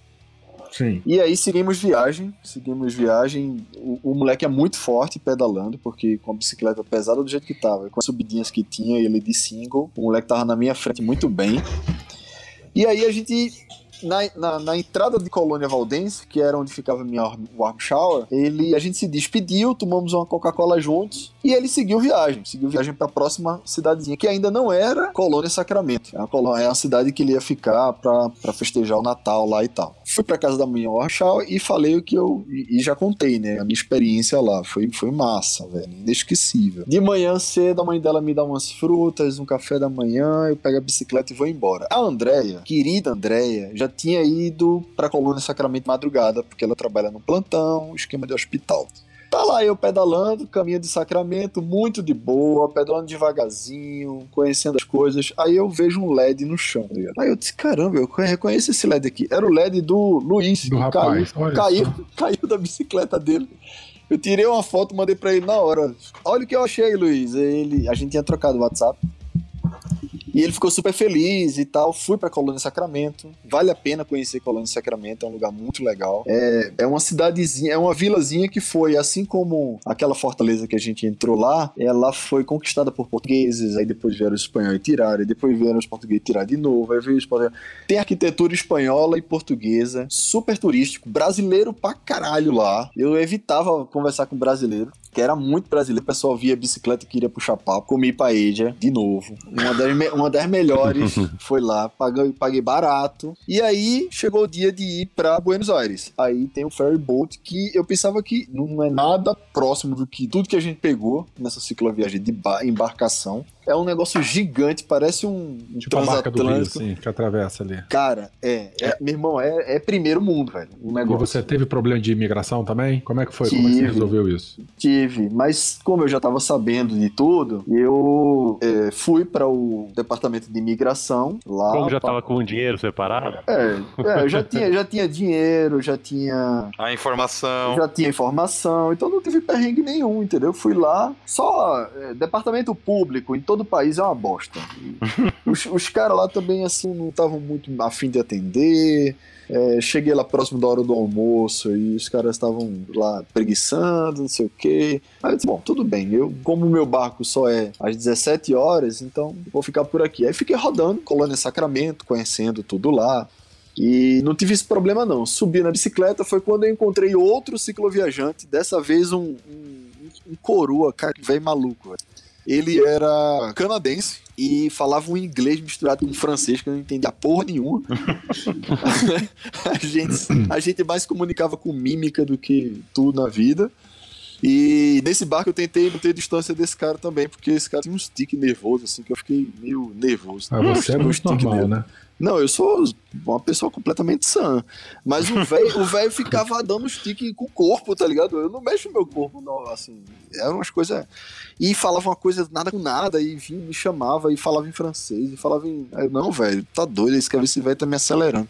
Sim. E aí seguimos viagem, seguimos viagem. O, o, moleque é muito forte pedalando, porque com a bicicleta pesada do jeito que tava, com as subidinhas que tinha, ele de single, o moleque tava na minha frente muito bem. E aí a gente na, na, na, entrada de Colônia Valdense, que era onde ficava minha warm shower, ele, a gente se despediu, tomamos uma Coca-Cola juntos e ele seguiu viagem, seguiu viagem para a próxima cidadezinha, que ainda não era Colônia Sacramento. É uma, colônia, é cidade que ele ia ficar para festejar o Natal lá e tal. Fui para casa da minha warm shower e falei o que eu e, e, já contei, né, a minha experiência lá, foi foi massa, velho, inesquecível. De manhã cedo a mãe dela me dá umas frutas, um café da manhã, eu pego a bicicleta e vou embora. A Andréia, querida Andréia, já tinha ido pra Colônia Sacramento madrugada, porque ela trabalha no plantão, esquema de hospital. Tá lá eu pedalando, caminho de Sacramento, muito de boa, pedalando devagarzinho, conhecendo as coisas. Aí eu vejo um LED no chão, tá Aí eu disse, caramba, eu reconheço esse LED aqui. Era o LED do Luiz, do rapaz, caiu, caiu, caiu da bicicleta dele. Eu tirei uma foto, mandei pra ele na hora. Olha o que eu achei, Luiz. Ele, a gente tinha trocado o WhatsApp. E ele ficou super feliz e tal. Fui pra Colônia Sacramento. Vale a pena conhecer Colônia Sacramento, é um lugar muito legal. É, é uma cidadezinha, é uma vilazinha que foi, assim como aquela fortaleza que a gente entrou lá, ela foi conquistada por portugueses, aí depois vieram os espanhóis tiraram, e depois vieram os portugueses tiraram de novo, aí veio os portugueses. Tem arquitetura espanhola e portuguesa, super turístico, brasileiro pra caralho lá. Eu evitava conversar com brasileiro que era muito brasileiro. O pessoal via bicicleta e queria puxar papo. Comi paella de novo. Uma das, uma das melhores. foi lá, paguei, paguei barato. E aí chegou o dia de ir para Buenos Aires. Aí tem o ferry boat que eu pensava que não é nada próximo do que tudo que a gente pegou nessa cicloviagem de embarcação. É um negócio gigante, parece um tipo transatlântico. A Rio, assim, que atravessa ali. Cara, é, é meu irmão, é, é, primeiro mundo, velho. Um negócio. E você teve problema de imigração também? Como é que foi? Tive, como é que você resolveu isso? Tive, mas como eu já tava sabendo de tudo, eu é, fui para o departamento de imigração lá. Como já pra... tava com o dinheiro separado? É, é, eu já tinha, já tinha dinheiro, já tinha. A informação. Já tinha informação, então não tive perrengue nenhum, entendeu? Fui lá, só é, departamento público, então todo o país é uma bosta. os, os caras lá também, assim, não estavam muito afim de atender. É, cheguei lá próximo da hora do almoço e os caras estavam lá preguiçando, não sei o quê. Aí eu disse, bom, tudo bem, eu, como o meu barco só é às 17 horas, então vou ficar por aqui. Aí fiquei rodando, Colônia Sacramento, conhecendo tudo lá. E não tive esse problema não. Subi na bicicleta, foi quando eu encontrei outro cicloviajante, dessa vez um, um, um coroa, cara, velho maluco. Ele era canadense e falava um inglês misturado com francês que eu não entendia porra nenhuma. a, gente, a gente mais comunicava com mímica do que tudo na vida. E nesse barco eu tentei manter distância desse cara também, porque esse cara tinha um stick nervoso, assim, que eu fiquei meio nervoso. Ah, você é muito normal, né? Não, eu sou uma pessoa completamente sã. Mas o velho o ficava dando stick com o corpo, tá ligado? Eu não mexo meu corpo, não, assim. Eram umas coisas. E falava uma coisa nada com nada, e vinha, me chamava, e falava em francês, e falava em. Não, velho, tá doido, esse, esse velho tá me acelerando.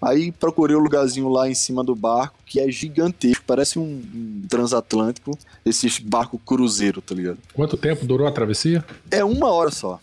Aí procurei o um lugarzinho lá em cima do barco, que é gigantesco, parece um, um transatlântico, esses barco cruzeiro, tá ligado? Quanto tempo durou a travessia? É uma hora só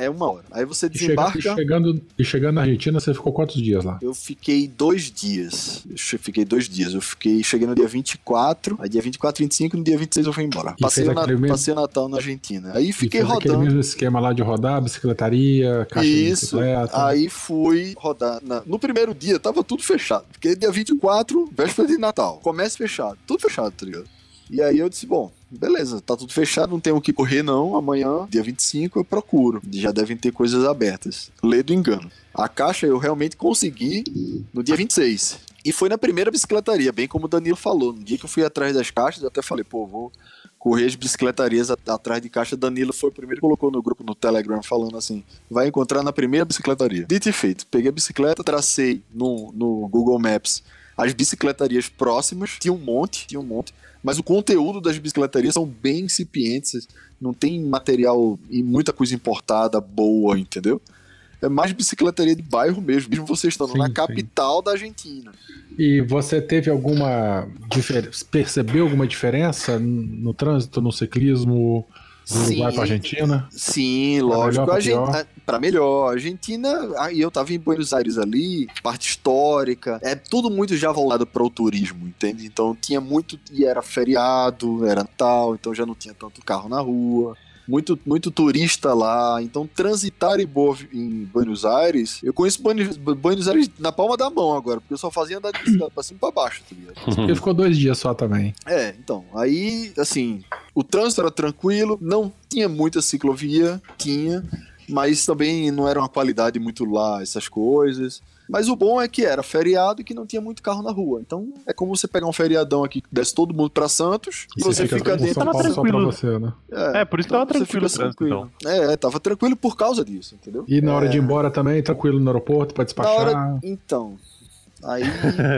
é uma hora. Aí você desembarca. E, chegando, e chegando na Argentina, você ficou quantos dias lá? Eu fiquei dois dias. Eu fiquei dois dias. Eu fiquei, cheguei no dia 24, aí dia 24, 25, no dia 26 eu fui embora. passei na, mesmo... passei Natal na Argentina. Aí fiquei rodando. aquele mesmo esquema lá de rodar, bicicletaria, caixa Isso. de bicicleta. Aí fui rodar. Na... No primeiro dia tava tudo fechado. Fiquei dia 24, véspera de Natal. Comércio fechado. Tudo fechado, tá ligado? E aí eu disse, bom, beleza, tá tudo fechado, não tem o que correr não. Amanhã, dia 25, eu procuro. Já devem ter coisas abertas. Lê do engano. A caixa eu realmente consegui no dia 26. E foi na primeira bicicletaria, bem como o Danilo falou. No dia que eu fui atrás das caixas, eu até falei, pô, vou correr as bicicletarias at- atrás de caixa. Danilo foi o primeiro que colocou no grupo no Telegram falando assim: vai encontrar na primeira bicicletaria. Dito e feito, peguei a bicicleta, tracei no, no Google Maps as bicicletarias próximas, tinha um monte, tinha um monte. Mas o conteúdo das bicicletarias são bem incipientes, não tem material e muita coisa importada boa, entendeu? É mais bicicletaria de bairro mesmo, mesmo você estando Sim, na sim. capital da Argentina. E você teve alguma diferença, percebeu alguma diferença no trânsito, no ciclismo Uruguai para Argentina? Sim, lógico. melhor, pra a gente, pior? a- pra melhor. A Argentina, e eu tava em Buenos Aires ali, parte histórica, é tudo muito já voltado para o turismo, entende? Então tinha muito, e era feriado, era tal, então já não tinha tanto carro na rua. Muito, muito turista lá, então transitar em, Boa, em Buenos Aires, eu conheço Buenos, Aires na palma da mão agora, porque eu só fazia andar de pra cima e pra baixo, tá ligado? Porque ficou dois dias só também. É, então, aí, assim, o trânsito era tranquilo, não tinha muita ciclovia, tinha, mas também não era uma qualidade muito lá, essas coisas. Mas o bom é que era feriado e que não tinha muito carro na rua. Então é como você pegar um feriadão aqui que desce todo mundo pra Santos e você fica com dentro pra tranquilo. você, né? É, por isso que tava você tranquilo fica o trânsito, então. É, tava tranquilo por causa disso, entendeu? E na hora de ir embora também, tranquilo no aeroporto pra Na despachar. hora. Então. Aí.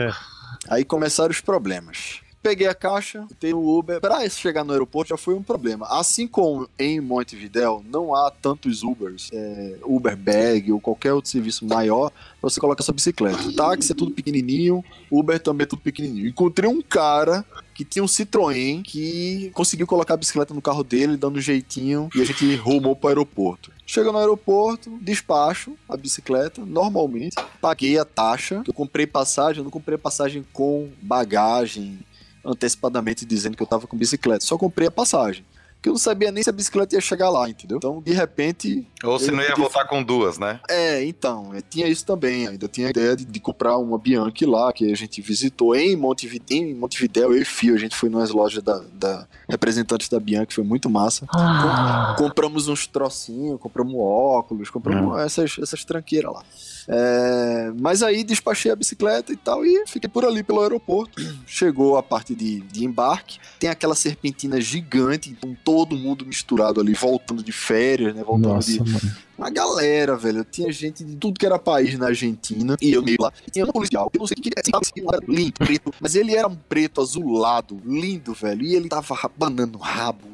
aí começaram os problemas. Peguei a caixa, tem o Uber. Pra chegar no aeroporto já foi um problema. Assim como em Montevidéu não há tantos Ubers, é, Uber Bag ou qualquer outro serviço maior, pra você colocar sua bicicleta. Táxi é tudo pequenininho, Uber também é tudo pequenininho. Encontrei um cara que tinha um Citroën que conseguiu colocar a bicicleta no carro dele, dando um jeitinho, e a gente rumou pro aeroporto. Chega no aeroporto, despacho a bicicleta, normalmente. Paguei a taxa. Eu comprei passagem, eu não comprei passagem com bagagem antecipadamente dizendo que eu tava com bicicleta. Só comprei a passagem. Porque eu não sabia nem se a bicicleta ia chegar lá, entendeu? Então, de repente. Ou se não ia podia- voltar com duas, né? É, então, tinha isso também. Ainda tinha a ideia de, de comprar uma Bianchi lá, que a gente visitou em Montevideo, em Montevideo eu e Fio. A gente foi nas lojas da, da representantes da Bianchi, foi muito massa. Com- compramos uns trocinhos, compramos óculos, compramos essas, essas tranqueiras lá. É, mas aí despachei a bicicleta e tal e fiquei por ali pelo aeroporto. Chegou a parte de, de embarque, tem aquela serpentina gigante, então todo mundo misturado ali, voltando de férias, né? Voltando de, Nossa, mano. uma galera, velho. Tinha gente de tudo que era país na Argentina. E eu meio lá. E tinha um policial. Eu não sei o que era. assim, era lindo, preto. Mas ele era um preto azulado. Lindo, velho. E ele tava banando o rabo.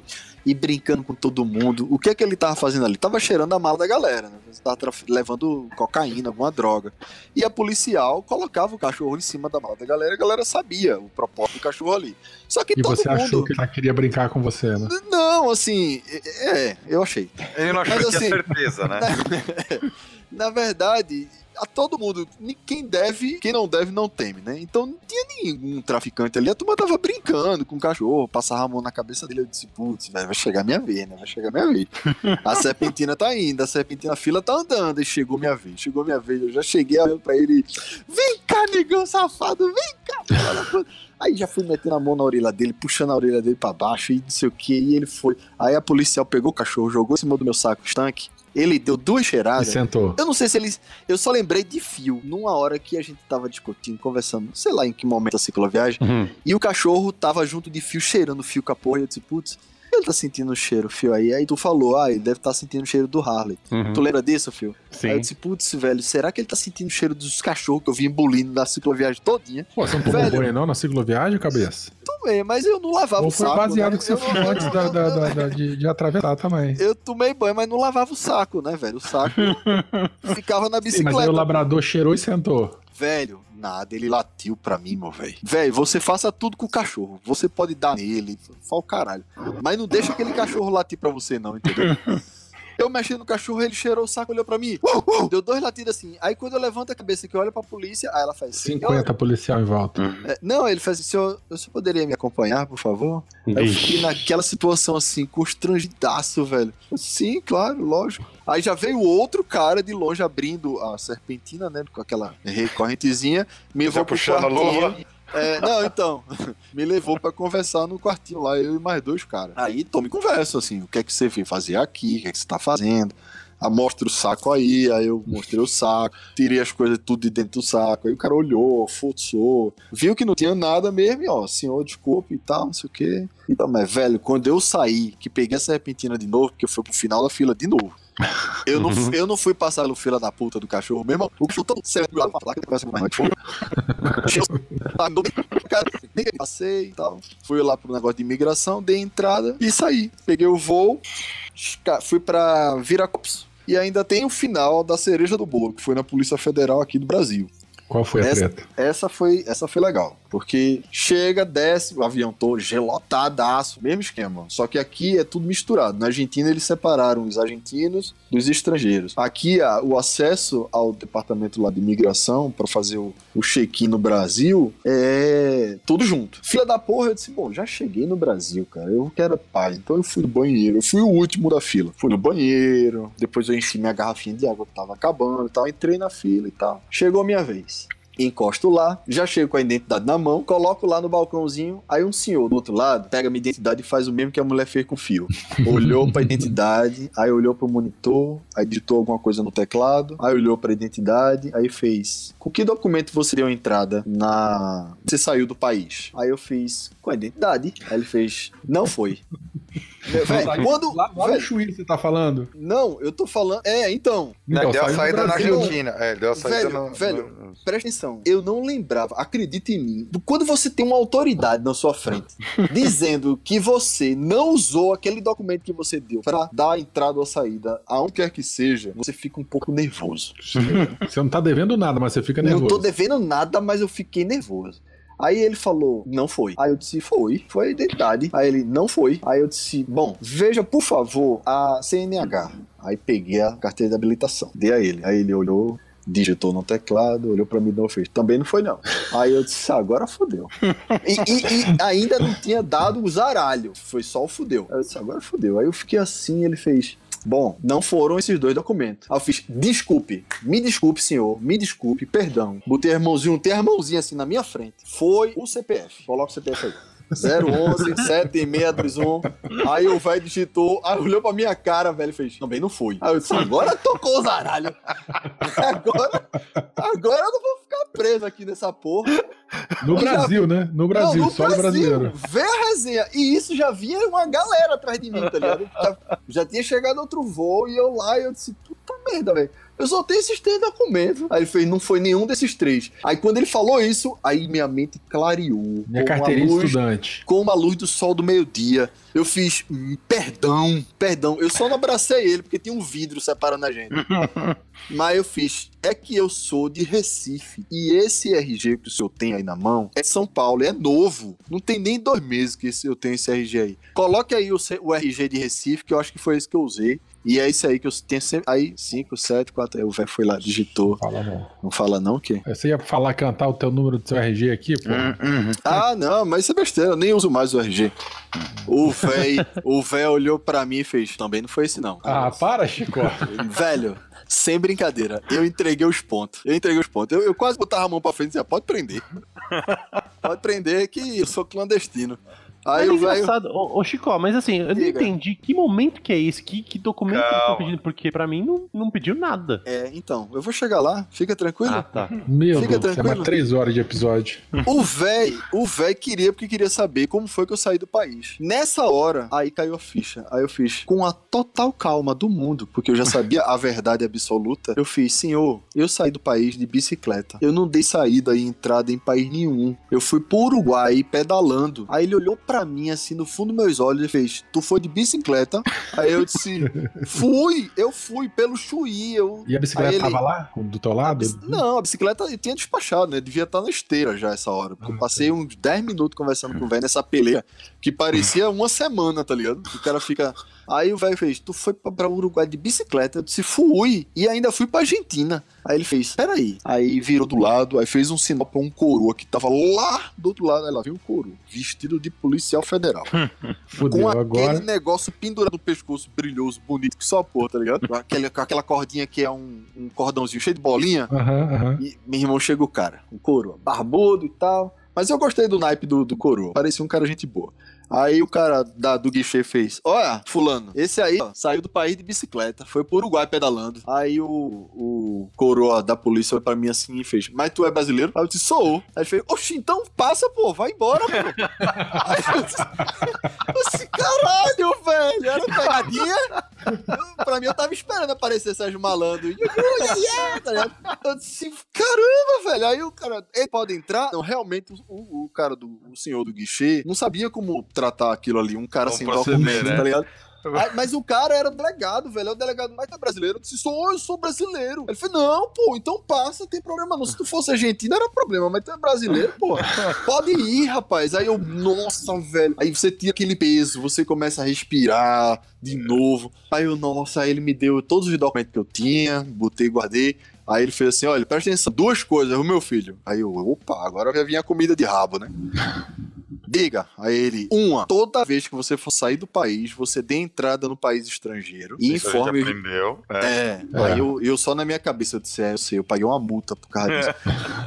E brincando com todo mundo. O que é que ele tava fazendo ali? Tava cheirando a mala da galera, né? Tava levando cocaína, alguma droga. E a policial colocava o cachorro em cima da mala da galera. E a galera sabia o propósito do cachorro ali. Só que E todo você mundo. achou que ela queria brincar com você, né? Não, assim. É, eu achei. Ele não achou Mas que tinha assim- certeza, né? Na verdade, a todo mundo, quem deve, quem não deve, não teme, né? Então não tinha nenhum traficante ali. A turma tava brincando com o cachorro, passava a mão na cabeça dele. Eu disse, putz, vai chegar minha vez, né? Vai chegar minha vez. A serpentina tá indo, a serpentina, a fila tá andando. E chegou minha vez, chegou minha vez. Eu já cheguei olhando pra ele. Vem cá, negão safado, vem cá, puta." Aí já fui metendo a mão na orelha dele, puxando a orelha dele pra baixo e não sei o que. E ele foi. Aí a policial pegou o cachorro, jogou em cima do meu saco estanque. Ele deu duas E cheiradas. sentou. Eu não sei se eles. Eu só lembrei de fio, numa hora que a gente tava discutindo, conversando, sei lá em que momento da cicloviagem, Uhum. e o cachorro tava junto de fio, cheirando fio com a porra. E eu disse, putz, ele tá sentindo o cheiro, fio aí. Aí tu falou, ah, ele deve estar sentindo o cheiro do Harley. Uhum. Tu lembra disso, fio? Aí eu Sim. disse, putz, velho, será que ele tá sentindo o cheiro dos cachorros que eu vi embolindo na cicloviagem todinha? Pô, você não tomou Velho. banho não na cicloviagem, cabeça? Tomei, mas eu não lavava Ou o foi saco. baseado né? que você Eu- fumou antes da, da- da- da- de, de atravessar também. Eu tomei banho, mas não lavava o saco, né, velho? O saco ficava na Sim, mas bicicleta. aí o labrador cheirou e sentou. Velho, nada, ele latiu pra mim, meu velho. Velho, você faça tudo com o cachorro. Você pode dar nele, fala o caralho. Mas não deixa aquele cachorro latir pra você, não, entendeu? Eu mexi no cachorro, ele cheirou o saco, olhou pra mim. uh, uh, deu dois latidos assim. Aí quando eu levanto a cabeça que eu olho pra polícia, aí ela faz assim. 50 policial em volta. "Eu- é, não, ele faz assim, senhor, o senhor poderia me acompanhar, por favor? Aí eu fiquei naquela situação assim, constrangidaço, velho. Sim, claro, lógico. Aí já veio outro cara de longe abrindo a serpentina, né? Com aquela re- correntezinha, me Já levou pro puxando a luva. É, não, então, me levou pra conversar no quartinho lá, eu e mais dois caras. Aí, tome conversa, assim, o que é que você veio fazer aqui, o que é que você tá fazendo? Ah, mostra o saco aí, aí eu mostrei o saco, tirei as coisas tudo de dentro do saco, aí o cara olhou, futsou, viu que não tinha nada mesmo, e ó, senhor, desculpe e tal, não sei o quê. Então, mas, velho, quando eu saí, que peguei essa repentina de novo, porque eu fui pro final da fila de novo. Eu não, eu não fui passar no fila da puta do cachorro mesmo. O cachorro todo certo lá pra falar que conhece mais fogo. Nem passei e tal. Fui lá pro negócio de imigração, dei entrada e saí. Peguei o voo, fui pra Viracopos. E ainda tem o final da cereja do bolo, que foi na Polícia Federal aqui do Brasil. Qual foi a Essa- treta? Essa foi, essa foi legal. Porque chega, desce, o avião todo gelotadaço, mesmo esquema. Só que aqui é tudo misturado. Na Argentina eles separaram os argentinos dos estrangeiros. Aqui a- o acesso ao departamento lá de imigração para fazer o, o check-in no Brasil é tudo junto. Filha da porra, eu disse, bom, já cheguei no Brasil, cara. Eu quero pai. Então eu fui no banheiro. Eu fui o último da fila. Fui no banheiro. Depois eu enchi minha garrafinha de água que tava acabando e tal. Entrei na fila e tal. Chegou a minha vez encosto lá, já chego com a identidade na mão, coloco lá no balcãozinho, aí um senhor do outro lado pega a minha identidade e faz o mesmo que a mulher fez com o fio. Olhou pra identidade, aí olhou pro monitor, aí digitou alguma coisa no teclado, aí olhou pra identidade, aí fez: "Com que documento você deu entrada na você saiu do país?" Aí eu fiz: "Com a identidade". Aí ele fez: "Não foi". Véi, quando Lá, lá no Chuí você tá falando? não, eu tô falando, é, então, Ele deu a saída na. Argentina. É, deu a saída Velho, no, velho, no- Presta atenção, eu não lembrava, acredita em mim, quando você tem uma autoridade na sua frente dizendo que você não usou aquele documento que você deu pra dar a entrada ou a saída, aonde quer que seja, você fica um pouco nervoso. Você não tá devendo nada, mas você fica Não nervoso. tô devendo nada, mas eu fiquei nervoso. Aí ele falou, não foi. Aí eu disse, foi, foi a identidade. Aí ele, não foi. Aí eu disse, bom, veja, por favor, a CNH. Aí peguei a carteira de habilitação, dei a ele. Aí ele olhou, digitou no teclado, olhou pra mim e não fez. Também não foi, não. Aí eu disse, "Ah, agora fodeu. E, e- e ainda não tinha dado o zaralho, foi só o fudeu. Aí eu disse, agora fudeu. Aí eu fiquei assim, ele fez. Bom, não foram esses dois documentos. Aí eu fiz, desculpe, me desculpe, senhor, me desculpe, perdão. Botei a mãozinha, tem a mãozinha assim na minha frente. Foi o CPF. Coloca o CPF aí. 011 7621. Aí o velho digitou, aí olhou pra minha cara, velho, e fez, também não foi. Aí eu disse, agora tocou o zaralho. Agora, agora eu não vou ficar preso aqui nessa porra. No Brasil, né? No Brasil, Não, no só no brasileiro. Vê a resenha. E isso já vinha uma galera atrás de mim, tá ligado? Já, já tinha chegado outro voo e eu lá e eu disse, puta merda, velho. Eu só tenho esses três documentos. Aí ele fez, não foi nenhum desses três. Aí quando ele falou isso, aí minha mente clareou. Minha carteirinha de luz- estudante. como a luz do sol do meio-dia. Eu fiz "Hum, perdão, perdão. Eu só não abracei ele porque tinha um vidro separando a gente. Mas eu fiz. É que eu sou de Recife. E esse RG que o senhor tem aí na mão é São Paulo, é novo. Não tem nem dois meses que eu tenho esse RG aí. Coloque aí o, o RG de Recife, que eu acho que foi esse que eu usei. E é esse aí que eu tenho sempre. Aí, 5, 7, 4. O velho foi lá, digitou. Fala, não. Não fala não, o quê? Você ia falar, cantar o teu número do seu RG aqui, pô? Uhum. Ah, não, mas isso é besteira, eu nem uso mais o RG. O véi, o olhou pra mim e fez, também não foi esse não. Ah, para, Chico. Velho, sem brincadeira, eu entreguei os pontos. Eu entreguei os pontos. Eu, eu quase botava a mão pra frente e dizia, pode prender. Pode prender que eu sou clandestino. Aí Mas é o velho... engraçado. Ô, ô, Chico, mas assim, eu não Diga. entendi que momento que é esse, que, que documento que eles estão Calma. pedindo, porque pra mim não, não pediu nada. É, então, eu vou chegar lá, fica tranquilo. Ah, tá. Meu Fica Deus, é tranquilo. mais três horas de episódio. O véi, o véi queria porque queria saber como foi que eu saí do país. Nessa hora, aí caiu a ficha. Aí eu fiz com a total calma do mundo, porque eu já sabia a verdade absoluta. Eu fiz, senhor, eu saí do país de bicicleta. Eu não dei saída e entrada em país nenhum. Eu fui pro Uruguai pedalando. Aí ele olhou pra mim assim no fundo dos meus olhos e fez: "Tu foi de bicicleta?" Aí eu disse: "Fui, eu fui pelo Chuí, eu E a bicicleta ele- tava lá, do teu lado? não, a bicicleta tinha despachado, né? Devia estar na esteira já essa hora. Porque eu Ah, passei uns 10 minutos conversando com o velho nessa peleia que parecia uma semana, tá ligado? O cara fica. Aí o velho fez: Tu foi pra, pra Uruguai de bicicleta? Eu disse: Fui. E ainda fui pra Argentina. Aí ele fez: Peraí. Aí virou do lado, aí fez um sinal pra um coroa que tava lá do outro lado. Aí lá viu um coroa, vestido de policial federal. Fudeu, com aquele agora. negócio pendurado no pescoço, brilhoso, bonito, que só porra, tá ligado? Com aquela cordinha que é um, um cordãozinho cheio de bolinha. Aham, aham. E meu irmão chega o cara, um coroa, barbudo e tal. Mas eu gostei do naipe do, do coroa. Parecia um cara gente boa. Aí o cara da, do guichê fez: Olha, Fulano, esse aí ó, saiu do país de bicicleta, foi pro Uruguai pedalando. Aí o, o coroa da polícia olhou pra mim assim e fez: Mas tu é brasileiro? Aí eu disse: Sou. Aí ele fez: Oxi, então passa, pô, vai embora, pô. aí eu disse, eu Caralho, velho, era pegadinha. Eu, pra mim, eu tava esperando aparecer Sérgio Malandro. Yeah, yeah, tá? Eu disse: Caramba, velho. Aí o cara, ele pode entrar? Não, realmente, o, o cara do o senhor do guichê não sabia como tratar aquilo ali, um cara Como sem documento, né? tá ligado? Aí, mas o cara era delegado, velho. É o delegado mais é brasileiro. Eu disse, sou, eu sou brasileiro. Ele falou, não, pô, então passa, não tem problema não. Se tu fosse argentino, era problema, mas tu é brasileiro, pô. Pode ir, rapaz. Aí eu, nossa, velho. Aí você tira aquele peso, você começa a respirar de novo. Aí eu, nossa, aí ele me deu todos os documentos que eu tinha, botei, guardei. Aí ele fez assim: olha, presta atenção, duas coisas, o meu filho. Aí eu, opa, agora vai vir a comida de rabo, né? Diga a ele, uma, toda vez que você for sair do país, você dê entrada no país estrangeiro e Isso a gente informe. aprendeu. É. É, É. aí eu, eu só na minha cabeça eu disse, é, eu sei, eu paguei uma multa por causa disso.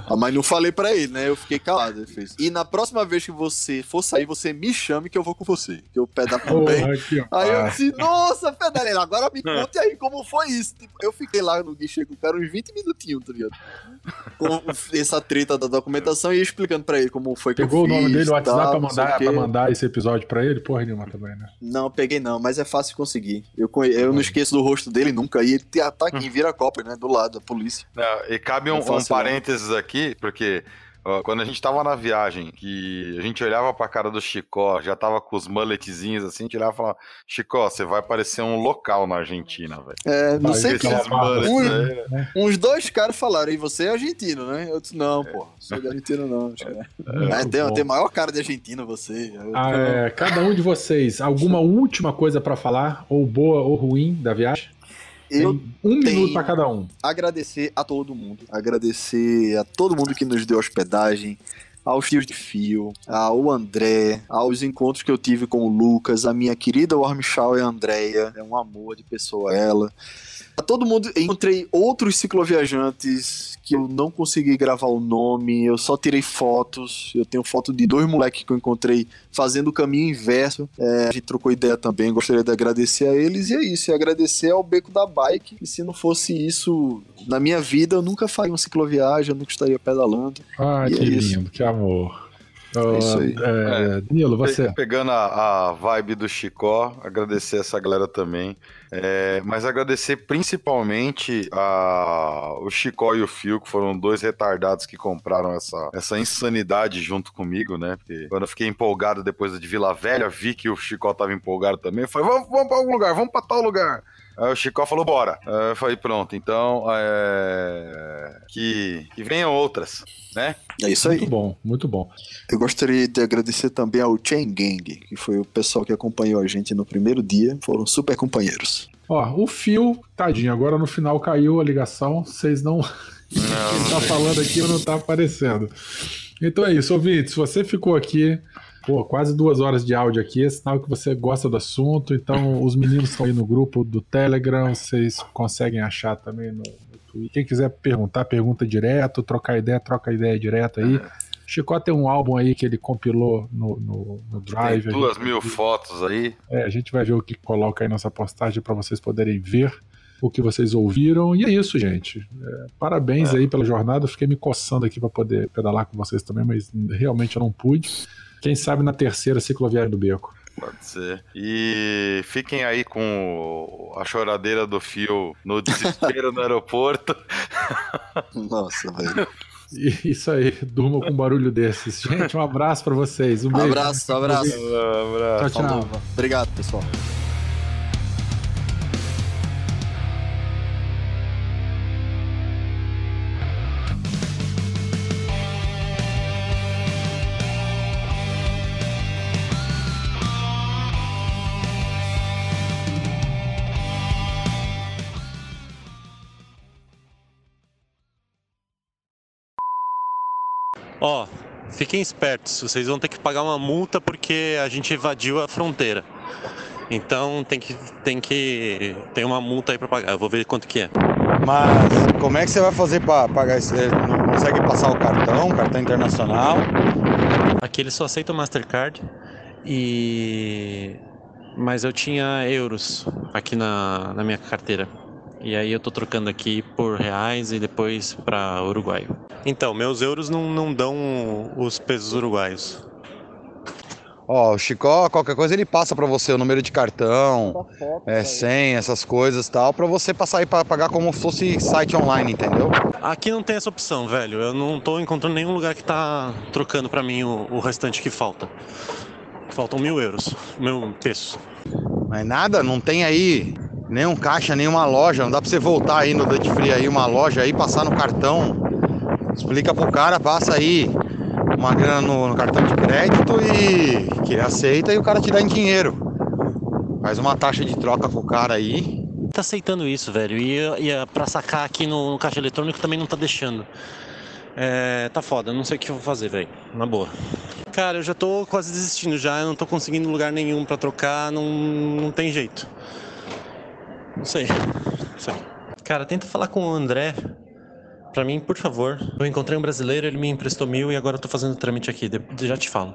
Ah, Mas não falei pra ele, né? Eu fiquei calado. Ele fez. E na próxima vez que você for sair, você me chame que eu vou com você. Que eu pedalo também. Que Aí eu massa. disse, nossa, Federer, agora me conte aí como foi isso. Tipo, eu fiquei lá no guichê com o cara uns 20 minutinhos, tá ligado? Com essa treta da documentação e explicando pra ele como foi que Pegou eu o nome fiz, dele no WhatsApp pra mandar, pra mandar esse episódio pra ele? Porra nenhuma também, né? Não, peguei não, mas é fácil de conseguir. Eu, conhe- eu não esqueço do rosto dele nunca. E ele te ataca em Viracopos, né? Do lado da polícia. Não, e cabe um, É fácil, um né? parênteses aqui, porque quando a gente tava na viagem, que a gente olhava pra cara do Chicó, já tava com os mulletzinhos assim, a gente olhava e falava, Chicó, você vai parecer um local na Argentina, velho. É, não Vai, sei que. Barba. né? Uns dois caras falaram, e você é argentino, né? Eu disse, não, pô, sou de argentino não. que é. É, tem, bom. tem maior cara de argentino você. Eu- Ah, é, cada um de vocês, alguma última coisa pra falar, ou boa ou ruim da viagem? Eu Tem um minuto pra cada um. agradecer a todo mundo. Agradecer a todo mundo que nos deu hospedagem. Aos tios de fio, ao André, aos encontros que eu tive com o Lucas, a minha querida Wormschau e a Andrea, é um amor de pessoa ela. Todo mundo, encontrei outros cicloviajantes que eu não consegui gravar o nome, eu só tirei fotos. Eu tenho foto de dois moleques que eu encontrei fazendo o caminho inverso. É, a gente trocou ideia também, gostaria de agradecer a eles. E é isso, e agradecer ao Beco da Bike. E se não fosse isso na minha vida, eu nunca faria uma cicloviagem, eu nunca estaria pedalando. Ah, E que é isso. lindo, que amor. É isso aí. É, Danilo, você. Pe- Pegando a, a vibe do Chicó, agradecer essa galera também. É, mas agradecer principalmente a, o Chicó e o Fio, que foram dois retardados que compraram essa, essa insanidade junto comigo, né? Porque quando eu fiquei empolgado depois de Vila Velha, vi que o Chicó tava empolgado também. Eu falei, vamos, vamos pra algum lugar, vamos pra tal lugar. Aí o Chicó falou, bora. Aí eu falei, pronto, então é, que, que venham outras, né? É isso aí. Muito bom, muito bom. Eu gostaria de agradecer também ao Chain Gang, que foi o pessoal que acompanhou a gente no primeiro dia. Foram super companheiros. Ó, o fio, tadinho, agora no final caiu a ligação, vocês não. Quem tá falando aqui não tá aparecendo. Então é isso, ouvintes. Se você ficou aqui, pô, quase duas horas de áudio aqui, é sinal que você gosta do assunto. Então, os meninos estão aí no grupo do Telegram, vocês conseguem achar também no, no Twitter. Quem quiser perguntar, pergunta direto, trocar ideia, troca ideia direto aí. Chicó tem um álbum aí que ele compilou no, no, no Tem Drive. a duas gente- mil fotos aí. é, a gente vai ver o que coloca aí nessa postagem para vocês poderem ver o que vocês ouviram. E é isso, gente. É, parabéns aí pela jornada. Eu fiquei me coçando aqui para poder pedalar com vocês também, mas realmente eu não pude. Quem sabe na terceira cicloviagem do Beco. Pode ser. E fiquem aí com a choradeira do fio no desespero no aeroporto. Nossa, velho. E isso aí, durma com um barulho desses. Gente, um abraço para vocês. Um beijo. Abraço, abraço. Tchau, tchau. Falou. Obrigado, pessoal. Ó, fiquem espertos, vocês vão ter que pagar uma multa porque a gente invadiu a fronteira. Então tem que tem que tem uma multa aí pra pagar. Eu vou ver quanto que é. Mas como é que você vai fazer para pagar isso? Não consegue passar o cartão, cartão internacional? Aqui eles só aceitam Mastercard e. Mas eu tinha euros aqui na, na minha carteira. E aí eu tô trocando aqui por reais e depois para Uruguai. Então, meus euros não, não dão os pesos uruguaios. Ó, o Chicó, qualquer coisa ele passa para você o número de cartão, é, senha, essas coisas tal, para você passar aí para pagar como se fosse site online, entendeu? Aqui não tem essa opção, velho. Eu não tô encontrando nenhum lugar que tá trocando para mim o, o restante que falta. Faltam mil euros, mil pesos. Mas nada, não tem aí nenhum caixa, nenhuma loja. Não dá pra você voltar aí no Duty Free aí, uma loja aí, passar no cartão. Explica pro cara, passa aí uma grana no, no cartão de crédito e que ele aceita e o cara te dá em dinheiro. Faz uma taxa de troca pro cara aí. Tá aceitando isso, velho. E, e pra sacar aqui no, no caixa eletrônico também não tá deixando. É, tá foda, não sei o que eu vou fazer, velho. Na boa. Cara, eu já tô quase desistindo já, eu não tô conseguindo lugar nenhum pra trocar, não, não tem jeito. Não sei. Não sei. Cara, tenta falar com o André. Pra mim, por favor. Eu encontrei um brasileiro, ele me emprestou mil e agora eu tô fazendo trâmite aqui. Já te falo.